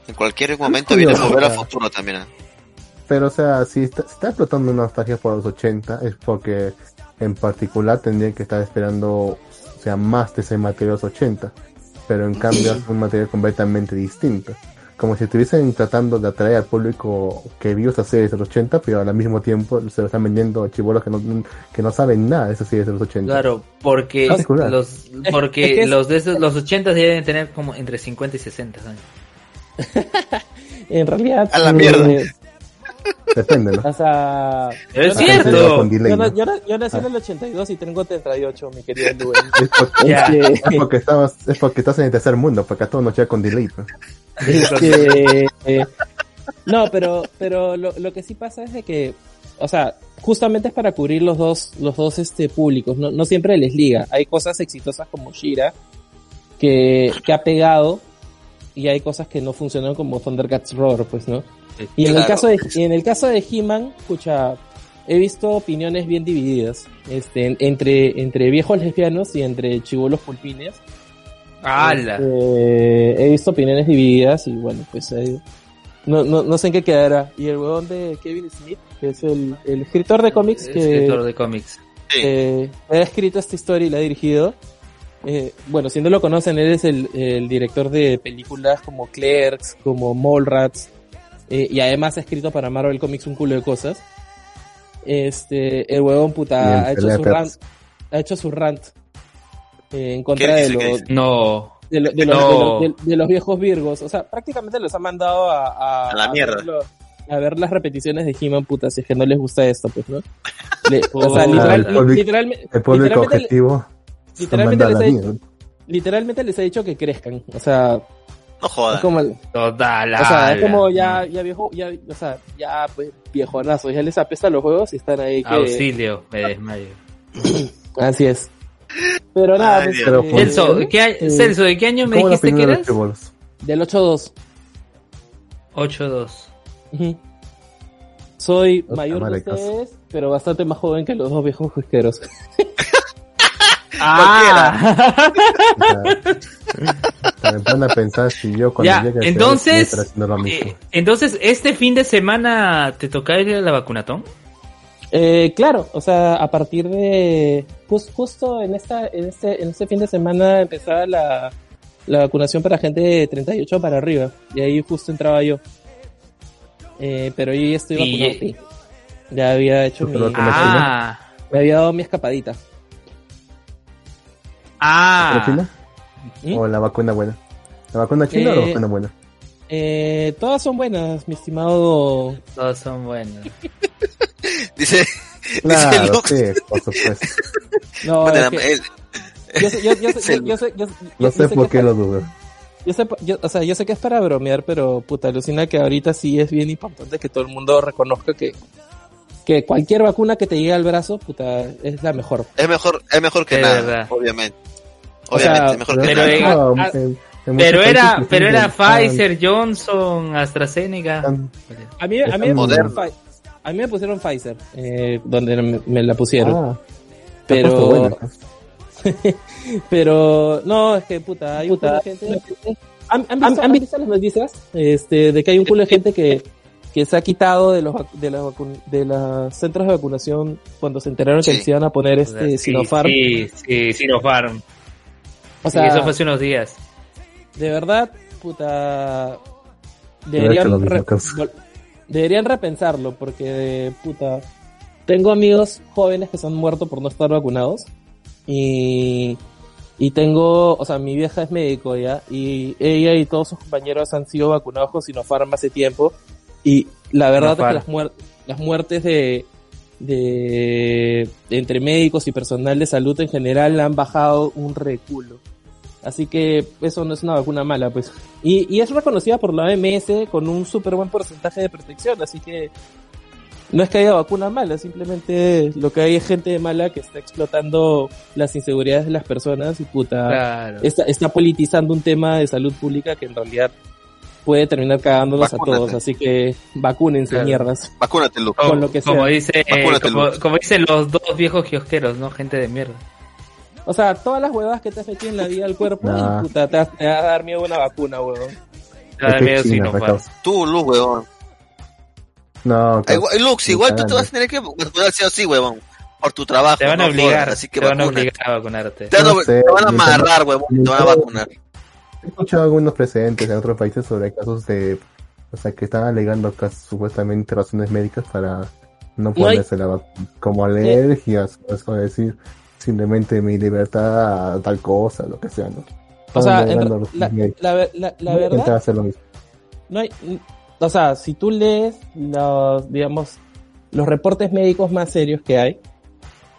En cualquier momento viene a volver a futuro también. ¿eh? Pero, o sea, si está, si está explotando una nostalgia por los 80, es porque en particular tendrían que estar esperando, o sea, más de ese material de los 80. Pero en cambio es un material completamente distinto. Como si estuviesen tratando de atraer al público que vio esas series de los 80, pero al mismo tiempo se lo están vendiendo a chibolos que no, que no saben nada de esas series de los 80. Claro, porque Particular. los porque es que es- los de esos, los 80 deben tener como entre 50 y 60 años. En realidad, A la eh, mierda. Depende, ¿no? o sea, Es yo- cierto. Con delay, Yo, na- ¿no? yo na- yo nací Ah. en el 82 y tengo 38, mi querido Luen. Es porque. Este, es porque estamos, es porque estás en el tercer mundo, porque a todos nos llega con delay. este, eh, no, pero, pero lo, lo que sí pasa es de que, o sea, justamente es para cubrir los dos, los dos este, públicos, no, no siempre les liga. Hay cosas exitosas como Shira, que, que ha pegado, y hay cosas que no funcionan como Thundercats Roar, pues, ¿no? Y en el caso de, y en el caso de He-Man, escucha, he visto opiniones bien divididas, este, en- entre, entre viejos lesbianos y entre chivolos pulpines. ¡Hala! Este, he visto opiniones divididas y bueno, pues ahí- no, no, no sé en qué quedará. Y el huevón de Kevin Smith, que es el, el escritor de cómics que Escritor de cómics. Sí. eh, ha escrito esta historia y la ha dirigido. Eh, bueno, si no lo conocen, él es el, el director de películas como Clerks, como Mallrats, eh, y además ha escrito para Marvel Comics un culo de cosas. Este, el huevón puta ha hecho su rant, ha hecho su rant eh, en contra ¿Qué de los? No. de, lo- de los, No. de los- de- de los viejos virgos. O sea, prácticamente los ha mandado a, a, A la mierda. ver lo- a ver las repeticiones de He-Man, puta, si es que no les gusta esto, pues, ¿no? Le- o sea, Oh. literal- El público- literalme- El público literalmente, objetivo literalmente les mierda. literalmente les he dicho que crezcan. O sea, No jodas. es como, el- Total. o sea, es como ya, ya viejo, ya, o sea, ya, pues, viejonazos, ya les apesta los juegos y están ahí que... Auxilio, me desmayo. Así es. Pero nada, Ay, pues, Dios. Pero, eh, Celso, ¿qué a- eh, Celso, ¿de qué año me ¿Cómo la dijiste que eras? del 8-2. 8-2. Ujú. Soy mayor de ustedes, pero bastante más joven que los dos viejos juisqueros. Ah, pone a pensar si yo cuando ya, llegue entonces, a haciendo lo mismo. eh, entonces, este fin de semana te toca ir a la vacunatón. Eh, claro, o sea, a partir de jus- justo en esta en este en este fin de semana empezaba la, la vacunación para gente de 38 para arriba y ahí justo entraba yo. Eh, pero yo ya estoy vacunado. Ya había hecho mi, Ah, me había dado mi escapadita. Ah. ¿La china? ¿O la vacuna buena? ¿La vacuna china o la Eh, vacuna buena? Eh, todas son buenas, mi estimado. Todos son buenos. Dice, Claro, sí, por supuesto. No, Bueno, es que- Yo sé, yo, yo, sé- yo, yo sé, yo, No yo sé sé por qué lo dudo. Yo sé, yo- o sea, yo sé que es para bromear, pero puta, alucina que ahorita sí es bien importante que todo el mundo reconozca que, que cualquier vacuna que te llegue al brazo, puta, es la mejor. Es mejor, es mejor que Es nada, verdad. obviamente. O sea, Obviamente, es mejor que pero nada. en- ah, en- en Pero era, pero era Pfizer, Johnson, AstraZeneca. A mí, a mí, me, pusieron, a mí me pusieron Pfizer, eh, donde me, me la pusieron. Ah, pero, pues. pero, no, es que puta, hay un culo de gente. ¿Han, han visto, han visto las noticias? Este, de que hay un culo de gente que, que se ha quitado de los, vac- de las de los centros de vacunación cuando se enteraron que les iban a poner este Sí, Sinopharm. Sí, sí, Sinopharm. O Sí, sea, eso fue hace unos días. de verdad, puta, deberían, re- deberían repensarlo porque, puta, tengo amigos jóvenes que se han muerto por no estar vacunados y, y tengo, o sea, mi vieja es médico ya y ella y todos sus compañeros han sido vacunados con Sinopharm hace tiempo y la verdad es que las, muer- las muertes de, de, de entre médicos y personal de salud en general han bajado un reculo. Así que eso no es una vacuna mala, pues. Y, y es reconocida por la OMS con un súper buen porcentaje de protección, así que no es que haya vacuna mala, simplemente lo que hay es gente mala que está explotando las inseguridades de las personas y puta, Claro. está, está politizando un tema de salud pública que en realidad puede terminar cagándonos a todos, así que vacúnense Claro. mierdas. Vacúnate, Luke. Como, con lo que como sea. dice, Vacúnate, como, Luz. como dicen los dos viejos kiosqueros, ¿no? Gente de mierda. O sea, todas las huevadas que te has metido en la vida del cuerpo, Nah. y puta, te, va- te va a dar miedo una vacuna, huevón. Cada Es que medio China, Sinopharm. causa. Tú, Luke, huevón. No, igual- Lux, igual tú te vas a tener que vacunar sí o sí, huevón. Por tu trabajo. Te van a no obligar, así que te van a obligar a vacunarte. Te, van a- No sé, te van a nunca- amarrar, huevón, y te van a vacunar. He escuchado algunos precedentes en otros países sobre casos de, o sea, que están alegando cas- supuestamente razones médicas para no No hay- ponerse la vacuna, como alergias, o es como decir simplemente mi libertad a tal cosa, lo que sea, ¿no? O sea, en la, la, la, verdad, hacer lo mismo. no hay, o sea, si tú lees los, digamos, los reportes médicos más serios que hay,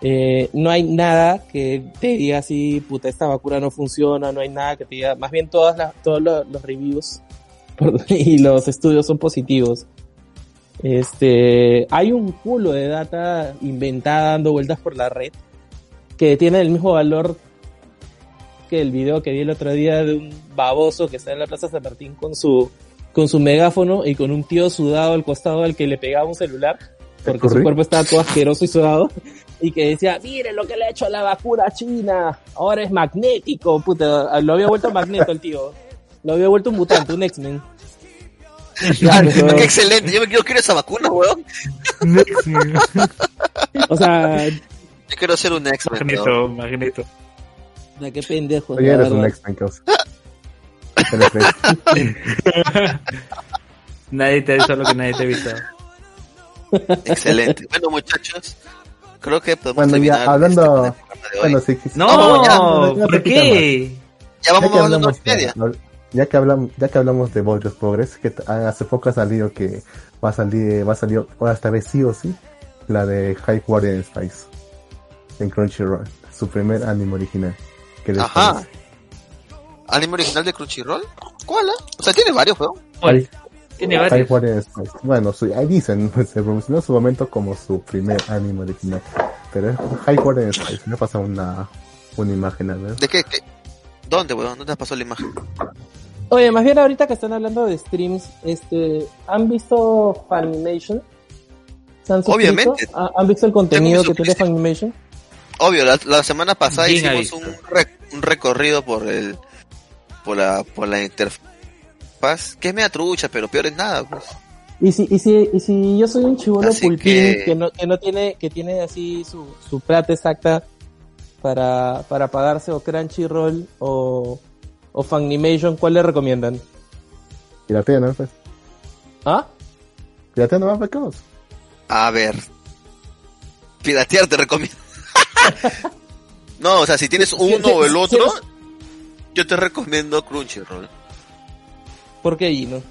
eh, no hay nada que te diga así, puta, esta vacuna no funciona, no hay nada que te diga, más bien todas las, todos los, los reviews por- y los estudios son positivos. Este, hay un culo de data inventada dando vueltas por la red que tiene el mismo valor que el video que vi el otro día de un baboso que está en la Plaza San Martín con su con su megáfono y con un tío sudado al costado al que le pegaba un celular porque su cuerpo estaba todo asqueroso y sudado y que decía, mire lo que le ha hecho a la vacuna china, ahora es magnético, puta, lo había vuelto magneto el tío, lo había vuelto un mutante, un X-Men. Ah, Qué excelente, yo me quiero, quiero esa vacuna, huevón. o sea, Yo quiero ser un X-Men. Magneto, Magneto. puta, qué pendejo. Ya eres un. X-Men. Nadie te ha dicho lo que nadie te ha visto. Excelente. Bueno, muchachos, creo que podemos Bueno, ya, terminar hablando- este de hoy. Bueno, sí, sí, No, ya, ¿por qué? ya Ya vamos que a hora y media. ya, ya que hablamos, ya que hablamos de Bojo's Progress, que t- hace poco ha salido que va a salir, va a salir, ahora esta vez sí o sí, la de High Guardian Spice en Crunchyroll, su primer anime original. ¿Qué les Ajá. parece? ¿Anime original de Crunchyroll? ¿Cuál? ah? O sea, tiene varios, weón. ¿Cuál? Tiene High varios. Guardian Spice. Bueno, su- ahí dicen, pues, se promocionó en su momento como su primer anime original. Pero es High Guardian Spice, me ha pasado una, una imagen a ver. ¿De qué? qué? ¿Dónde, weón? ¿Dónde te pasó la imagen? Oye, más bien ahorita que están hablando de streams, este, ¿han visto Funimation? ¿Se han suscrito? Obviamente. ¿Ha- ¿Han visto el contenido que tiene Funimation? Obvio, la, la semana pasada Bien hicimos un, re- un recorrido por el por la por la interfaz, que es media trucha, pero peor es nada, pues. Y si, y si, y si yo soy un chivolo pulpín que- que... no, que no tiene, que tiene así su, su plata exacta para, para pagarse o Crunchyroll o, o Funimation, ¿cuál le recomiendan? Piratea, ¿no? Pues, ¿Ah? piratea no va a pecados. A ver. Piratear te recomiendo. no, o sea, si tienes uno o el otro, yo te recomiendo Crunchyroll. ¿Por qué ahí, no?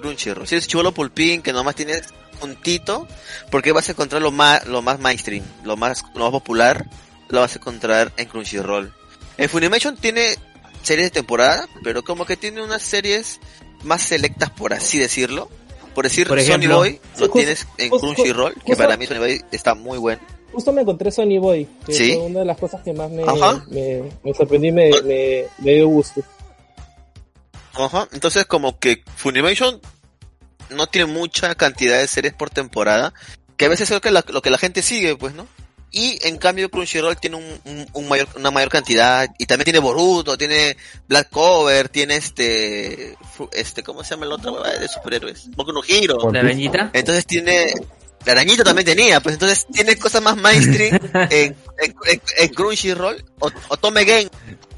Crunchyroll. Si eres chivolo pulpín que nomás tienes puntito, porque vas a encontrar lo más, lo más mainstream, lo más, lo más popular, lo vas a encontrar en Crunchyroll. En Funimation tiene series de temporada, pero como que tiene unas series más selectas, por así decirlo. Por decir, Por Sony ejemplo, Boy lo tienes en Crunchyroll, que justo- para mí Sony Boy está muy bueno. Justo me encontré Sony Boy, que Sí. fue una de las cosas que más me, me, me sorprendí, me, me, me dio gusto. Ajá, entonces como que Funimation no tiene mucha cantidad de series por temporada, que a veces es lo que la, lo que la gente sigue, pues, ¿no? Y en cambio Crunchyroll tiene un, un- un mayor, una mayor cantidad, y también tiene Boruto, tiene Black Cover, tiene este, este, ¿cómo se llama la otra huevada de superhéroes? Boku no Hero. La arañita. Entonces tiene, la arañita también tenía, pues entonces tiene cosas más mainstream en, en, en- en Crunchyroll, o, o Tome Game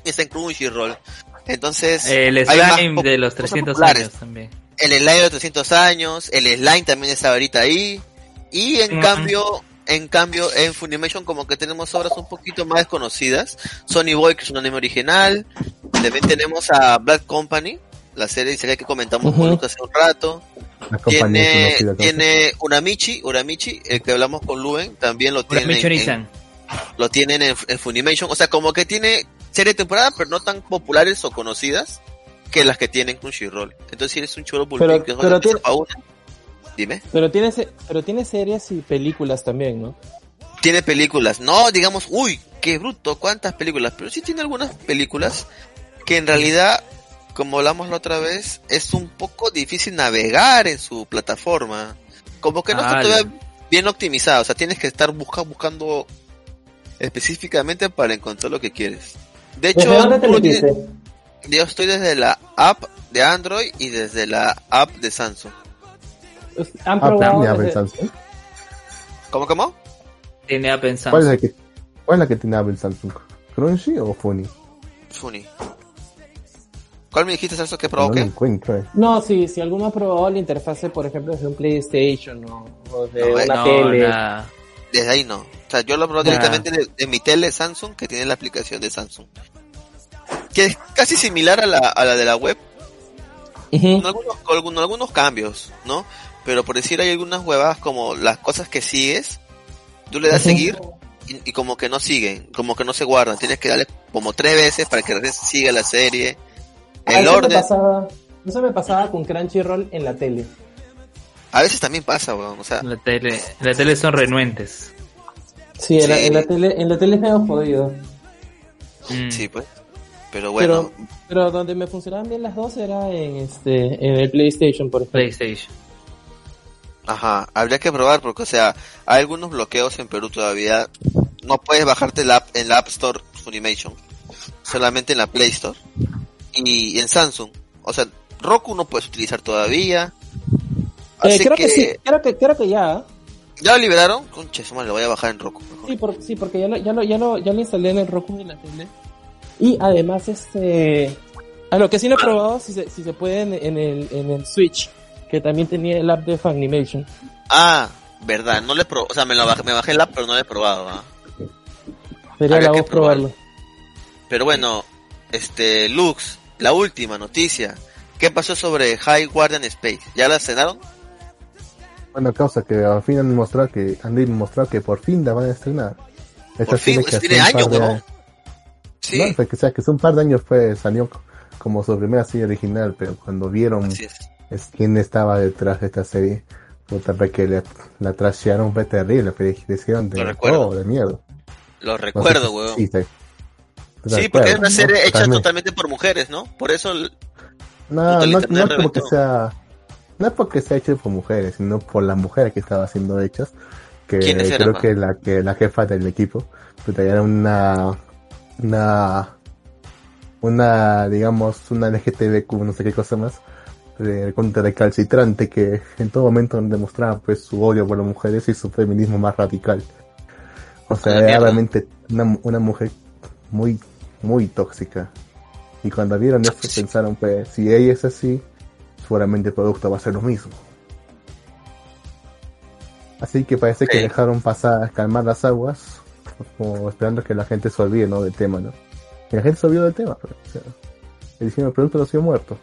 está en Crunchyroll. Entonces, El hay más slime de los cosas 300 populares. años también. el slime de los 300 años, el slime también está ahorita ahí. Y en Ujú. cambio, en cambio, en Funimation como que tenemos obras un poquito más desconocidas. Sony Boy, que es un anime original. También tenemos a Black Company, la serie, serie que comentamos con. Lucas hace un rato. Tiene, tiene Uramichi, Uramichi, el que hablamos con Luen, también lo tienen, en, lo tienen en, en Funimation. O sea, como que tiene serie de temporada, pero no tan populares o conocidas que las que tienen Crunchyroll. Entonces, si eres un chulo Pero- que pero tiene- dime. Pero tiene, se- pero tiene series y películas también, ¿no? Tiene películas, no digamos, uy, qué bruto, cuántas películas, pero sí tiene algunas películas que en realidad, como hablamos la otra vez, es un poco difícil navegar en su plataforma. Como que no está Ala. todavía bien optimizada, o sea, tienes que estar busca, buscando específicamente para encontrar lo que quieres. De hecho, ¿Desde dónde te tú lo tienes- metiste? yo estoy desde la app de Android y desde la app de Samsung. Pues, ¿Han Ah, desde- Apple Samsung. ¿Cómo, cómo? Tiene a pensar. ¿Cuál es la que, cuál es la que tiene Apple Samsung? ¿Crunchy o Funny? Funny. ¿Cuál me dijiste, Celso, que No probó lo qué? encuentro. eh. No, sí, si alguno ha probado la interfase, por ejemplo, desde un PlayStation o, o de No, una no, tele. nada. Desde ahí no. O sea, yo lo probé Ah. directamente de, de mi tele Samsung, que tiene la aplicación de Samsung. Que es casi similar a la, a la de la web, con algunos, con algunos, cambios, ¿no? Pero por decir hay algunas huevadas como las cosas que sigues, tú le das seguir y, y como que no siguen, como que no se guardan. Tienes que darle como tres veces para que siga la serie. Ah, El eso me orden, pasaba, eso me pasaba con Crunchyroll en la tele. A veces también pasa, weón. O sea, En la tele, en la tele son renuentes. Sí, en, la, en la tele, en la tele es medio jodido. Mm. sí, pues. Pero bueno, Pero, pero donde me funcionaban bien las dos era en este, en el PlayStation, por ejemplo. PlayStation. Ajá, habría que probar porque, o sea, hay algunos bloqueos en Perú todavía. No puedes bajarte la app en la App Store Funimation, solamente en la Play Store y en Samsung. O sea, Roku no puedes utilizar todavía. Eh, creo que, que, sí, creo que, creo que ya. ¿eh? ya lo liberaron. Conche, su madre, lo voy a bajar en Roku. mejor. Sí, por- sí, porque ya lo, ya lo, ya lo, ya lo instalé en el Roku y la tele. Y además, este, a lo que sí no he probado, si se, si se puede en, en el, en el Switch, que también tenía el app de Funimation. Ah, verdad, no le he probado. O sea, me, lo bajé, me bajé el app, pero no lo he probado. ¿ah? Sería Habría la que voz probarlo. Pero bueno, este, Lux, la última noticia. ¿Qué pasó sobre High Guardian Space? ¿Ya la cenaron? Bueno, causa que al fin han mostrado que han demostrado que por fin la van a estrenar. Esta Por fin, pues, hace tiene años, de- huevón. Sí, No, pues, que sea que hace un par de años fue salió como su primera serie original, pero cuando vieron es. es quién estaba detrás de esta serie, puta pues que le- la trashearon fue terrible, pero le hicieron de todo, de miedo. Lo No sé recuerdo, weón. Sí, sí. Sí, porque es una serie hecha Totalmente. totalmente por mujeres, ¿no? Por eso, el- No, no, no es porque reventó. sea, no es porque sea hecho por mujeres, sino por las mujeres que estaba siendo hechas. Que ¿Quiénes eran, creo que la que la jefa del equipo, puta, era una, una, una, digamos, una LGTBQ, no sé qué cosa más, de, contra recalcitrante que en todo momento demostraba pues su odio por las mujeres y su feminismo más radical. O sea, La era realmente una, una mujer muy, muy tóxica. Y cuando vieron eso pensaron, pues, si ella es así, seguramente el producto va a ser lo mismo. Así que parece que dejaron pasar, calmar las aguas, como esperando que la gente se olvide, ¿no? Del tema, ¿no? Y la gente se olvidó del tema, pero, o sea, el diseño del producto no ha sido muerto.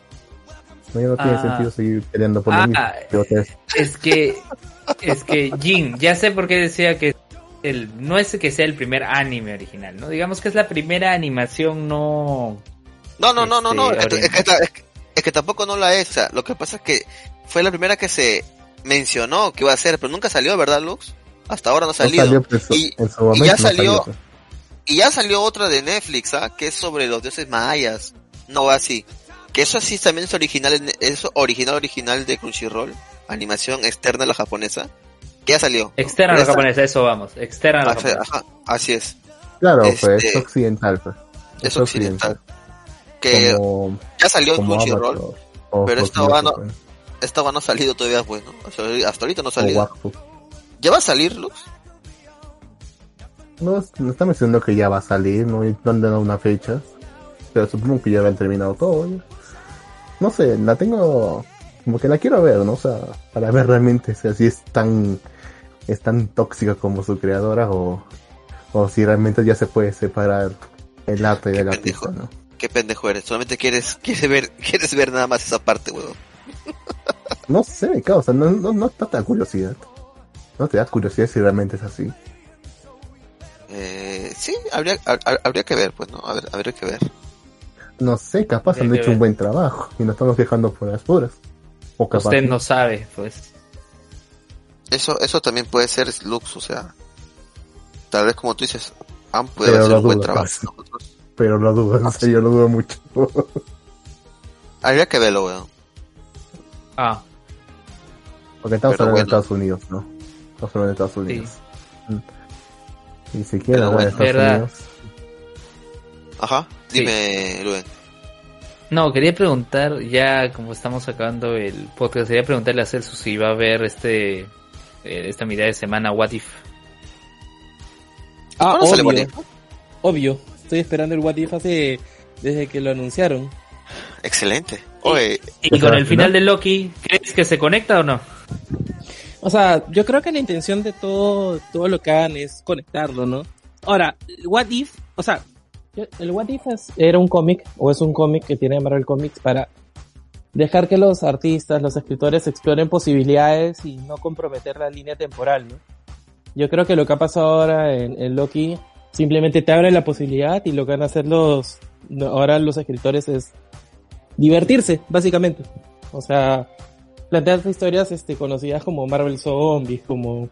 No, ya no tiene Ah. sentido seguir peleando por Ah, lo mismo. Es que, es que, Jin, ya sé por qué decía que el, no es que sea el primer anime original, ¿no? Digamos que es la primera animación no... No, no, no, no, no, es, que, tampoco no la es, o sea, lo que pasa es que fue la primera que se mencionó que iba a ser, pero nunca salió, ¿verdad, Lux? Hasta ahora no ha salido. Pues, y, ya salió, pues. y ya salió otra de Netflix, ¿ah? Que es sobre los dioses mayas, no así. Que eso sí también es original, es original, original de Crunchyroll, animación externa de la japonesa que ya salió. Externa a la japonesa, eso vamos, externa a la japonesa. así es. Claro, pues es este, occidental, pues. Es, occidental. Que ya salió en Crunchyroll, pero esta va, no, pues. esta va no ha salido todavía, pues, ¿no? hasta ahorita no ha salido. ¿Ya va a salir, Luz? No, no está mencionando que ya va a salir, no, no han dado una fecha, pero supongo que ya han terminado todo. No sé, la tengo como que la quiero ver, ¿no? O sea, para ver realmente si es tan es tan tóxica como su creadora o, o si realmente ya se puede separar el arte del artista, ¿no? Qué pendejo eres, solamente quieres, quieres ver, quieres ver nada más esa parte, weón. no sé, me causa, no, no, no te da curiosidad. No te da curiosidad si realmente es así. Eh, sí, habría, habría que ver, pues, ¿no? A ver, habría que ver. No sé, capaz han hecho un buen trabajo y nos estamos quejando por las puras. Usted no sabe, pues. Eso, eso también puede ser Lux, o sea, tal vez como tú dices, han puede hacer un buen trabajo. Pero lo dudo, ah, yo lo dudo mucho. Habría que verlo, weón. Ah. Porque estamos hablando de Estados Unidos, ¿no? Estamos hablando de Estados Unidos. Sí. Ni siquiera bueno, de Estados Unidos. Ajá, dime, sí. No, quería preguntar, ya como estamos acabando el podcast, quería preguntarle a Celso si iba a ver este eh, esta mitad de semana What If. Ah, obvio. Obvio. Estoy esperando el What If hace desde que lo anunciaron. Excelente. y, con el final de Loki, ¿crees que se conecta o no? O sea, yo creo que la intención de todo todo lo que hagan es conectarlo, ¿no? Ahora, What If, o sea, el What If era un cómic, o es un cómic que tiene Marvel Comics para dejar que los artistas, los escritores exploren posibilidades y no comprometer la línea temporal, ¿no? Yo creo que lo que ha pasado ahora en, Loki simplemente te abre la posibilidad y lo que van a hacer los, ahora los escritores es divertirse, básicamente. O sea, plantear historias este, conocidas como Marvel Zombies, como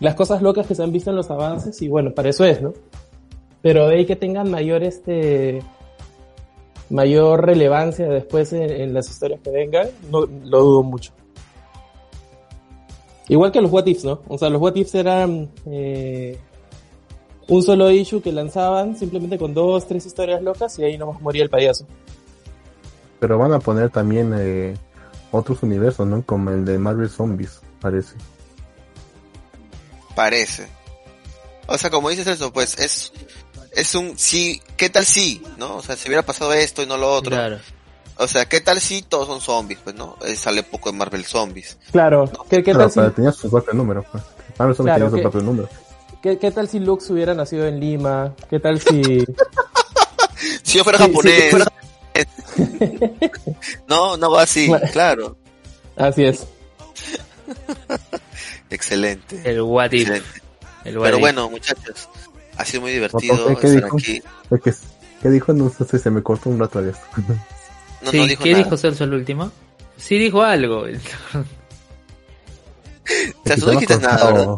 las cosas locas que se han visto en los avances y bueno, para eso es, ¿no? pero de ahí que tengan mayor este mayor relevancia después en, las historias que vengan, no lo dudo mucho. Igual que los What Ifs, ¿no? O sea, los What Ifs eran eh, un solo issue que lanzaban simplemente con dos, tres historias locas y ahí nomás moría el payaso. Pero van a poner también eh, otros universos, ¿no? Como el de Marvel Zombies, parece. Parece. O sea, como dices eso, pues es es un sí, ¿qué tal si? ¿No? O sea, si hubiera pasado esto y no lo otro. Claro. O sea, ¿qué tal si todos son zombies? Pues no, eh, sale poco de Marvel Zombies. Claro, ¿qué, qué tal si... tenía su propio número. Pues. Marvel Zombies tenía su propio número. ¿Qué, ¿Qué tal si Lux hubiera nacido en Lima? ¿Qué tal si... si yo fuera japonés. no, no va así, claro. Así es. Excelente. El what if. Pero bueno, muchachos, ha sido muy divertido ¿qué estar dijo? aquí. ¿Qué dijo? No sé, se me cortó un rato de esto. No, sí, no dijo ¿Qué nada. dijo Celso el último? Sí dijo algo. Celso, no dijiste nada, ¿verdad?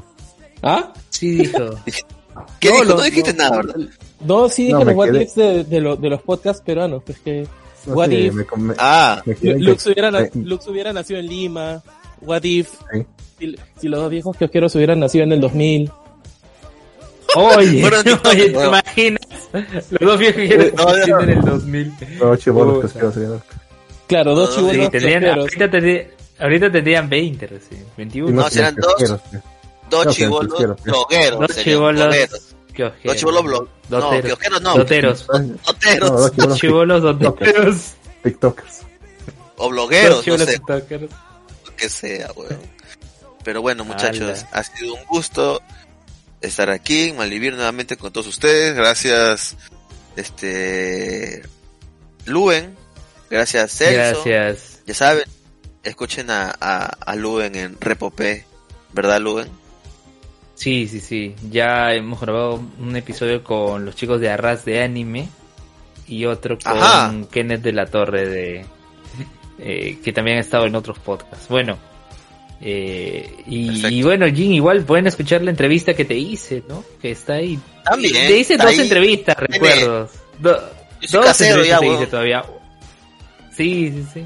¿Ah? Sí dijo. ¿Qué no, dijo? no dijiste nada, ¿verdad? No, sí dije los what ifs de, de, lo, de, los podcasts peruanos. Pues que... No, what if... Me, ah. Lux, hubiera, Lux hubiera nacido en Lima. What if... ¿Sí? Si, si, los dos viejos que quiero hubieran nacido en el 2000. Oye, oye, ¿te imaginas? Los dos viejos que no, en el 2000. No, chivolos pesqueros serían. Claro, dos chivolos sí, tendrían, ahorita, tendrían, ahorita tendrían 20 recién, 21. No, serán dos, dos chivolos blogueros. Dos chivolos. Dos chivolos blog. No, kiosqueros no. Doteros. Doteros. Dos chivolos doteros. TikTokers. O blogueros, no sé. Lo que sea, weón. Pero bueno, muchachos, ha sido un gusto estar aquí en Malvivir nuevamente con todos ustedes. Gracias, este, Luen. Gracias, Celso. Gracias. Ya saben, escuchen a, a, Luen en Repopé, ¿verdad, Luen? Sí, sí, sí. Ya hemos grabado un episodio con los chicos de Arras de Anime y otro con Ajá. Kenneth de la Torre de eh, que también ha estado en otros podcasts. Bueno, eh, y, bueno, Jin, igual pueden escuchar la entrevista que te hice, ¿no? Que está ahí. También, Te hice dos ahí. entrevistas, Tiene- recuerdo. Do- dos casero entrevistas ya, te hice todavía. Sí, sí, sí.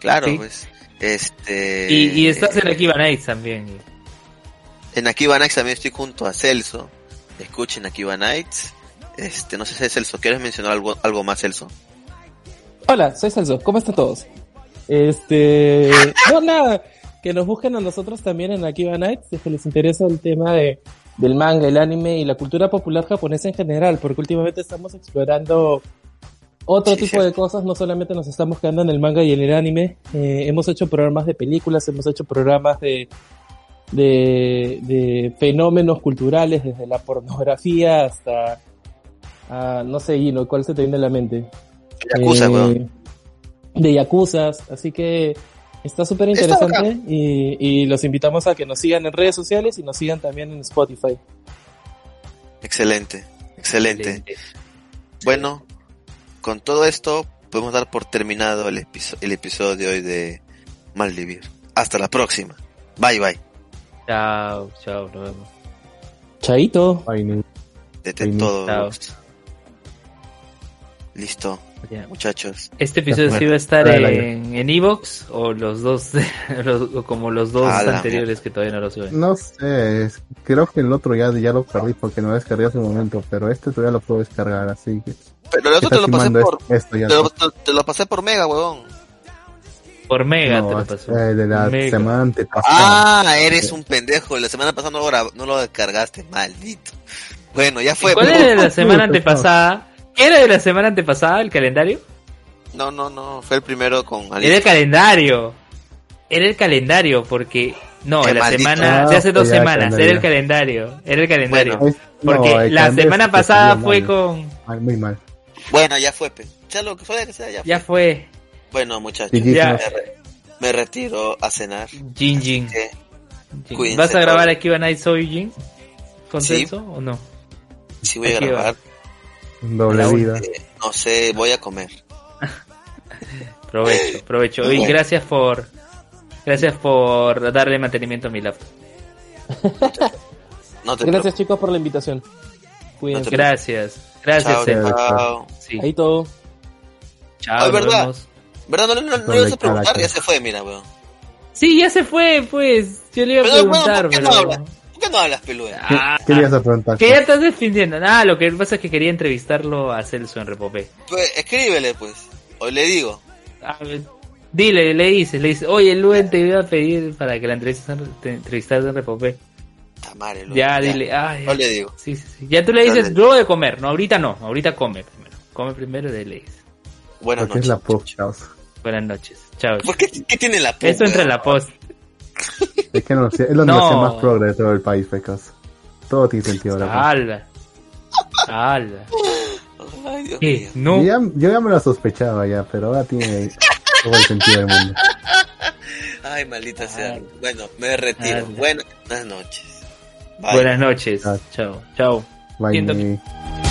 Claro, Sí. pues. Este. Y, y estás en Akiba Nights también. En Akiba Nights también estoy junto a Celso. Escuchen Akiba Nights. Este, no sé si Celso, ¿quieres mencionar algo, algo más, Celso? Hola, soy Celso. ¿Cómo están todos? Este, no nada, que nos busquen a nosotros también en Akiba Nights, si es que les interesa el tema de del manga, el anime y la cultura popular japonesa en general, porque últimamente estamos explorando otro Sí, tipo de cosas, no solamente nos estamos quedando en el manga y en el anime, eh, hemos hecho programas de películas, hemos hecho programas de, de, de fenómenos culturales, desde la pornografía hasta, ah, no sé, Gino, ¿cuál se te viene a la mente? Yakuza, Eh, weón. De Yakuzas, así que está súper interesante y, y los invitamos a que nos sigan en redes sociales y nos sigan también en Spotify. Excelente, excelente. Bueno, con todo esto podemos dar por terminado el, episo- el episodio de hoy de Malvivir. Hasta la próxima. Bye bye. Chao, chao, nos vemos. Chaito. Ay, todos. Chao. Listo, muchachos. ¿Este episodio Bueno, sí va a estar en, en Evox o los dos, los- o como los dos anteriores que todavía no los suben? No sé, creo que el otro ya, ya lo perdí porque no lo descargué hace un momento, pero este todavía lo puedo descargar, así que... Pero el otro te lo pasé por, esto, esto ya te lo, te lo pasé por mega, huevón. Por Mega te lo pasó. de la Mega. semana antepasada. Ah, eres un pendejo. La semana pasada no lo, grab- no lo descargaste, maldito. Bueno, ya fue. ¿Cuál era de la semana antepasada? ¿Qué era de la semana antepasada el calendario? No, no, no. Fue el primero con Era el Alicia. calendario. Era el calendario porque... No, Qué la maldito. semana Ah, de hace dos ya, semanas. Era el calendario. Era el calendario. Bueno. Es- no, porque el la semana pasada fue mal. con... Ay, muy mal. Bueno, ya fue, pe. Ya lo que fue que sea, ya fue. Ya fue. Bueno, muchachos. Sí, sí, Ya. Me, re- me retiro a cenar. Jin Jin. ¿Vas a grabar aquí Van Night Soy Jin? ¿Con Sí. O no? Si voy a Aquí va. grabar, Doble vida. eh, no sé, voy a comer. Provecho, provecho. Y gracias por... Gracias por darle mantenimiento a mi laptop. No te Gracias chicos por la invitación. Cuídense. Gracias. Gracias, Chao, chao. Sí. Ahí todo. Chao, nos ¿verdad? vemos. ¿Verdad? No, no, no, no le ibas a preguntar, ya se fue, mira, weón. Sí, ya se fue, pues. Yo le iba a Pero, bueno, preguntar, ¿por qué no hablas? ¿Por qué no hablas, peluda? ¿Qué, Ah, qué le ibas a preguntar? que ya estás defendiendo. Nada, lo que pasa es que quería entrevistarlo a Celso en Repopé. Pues, escríbele, pues. O le digo. A ver, dile, le dices, le dices, oye, Luen te iba a pedir para que la entrevistas en, te entrevistas en Repopé. Tamare, lo- Ya, dile, ay, No le digo. Sí, sí, sí. Ya tú le Ya dices, luego de comer. No, ahorita no, ahorita come primero. Come primero y le dices. Buenas Porque es la podcast. Buenas noches. Chao. ¿Por qué, qué tiene la Esto entra en weón? la post. Es que no, es la No. universidad más progre de todo el país, pecas. Todo tiene sentido ahora. Ala. Ala. Ay, Dios ¿Qué? mío. No. Yo ya, yo ya me lo sospechaba ya, pero ahora tiene todo el sentido del mundo. Ay, maldita sea. Bueno, me retiro. Buenas noches. Bye. Buenas noches. Ah. Chao. Chao. Bye,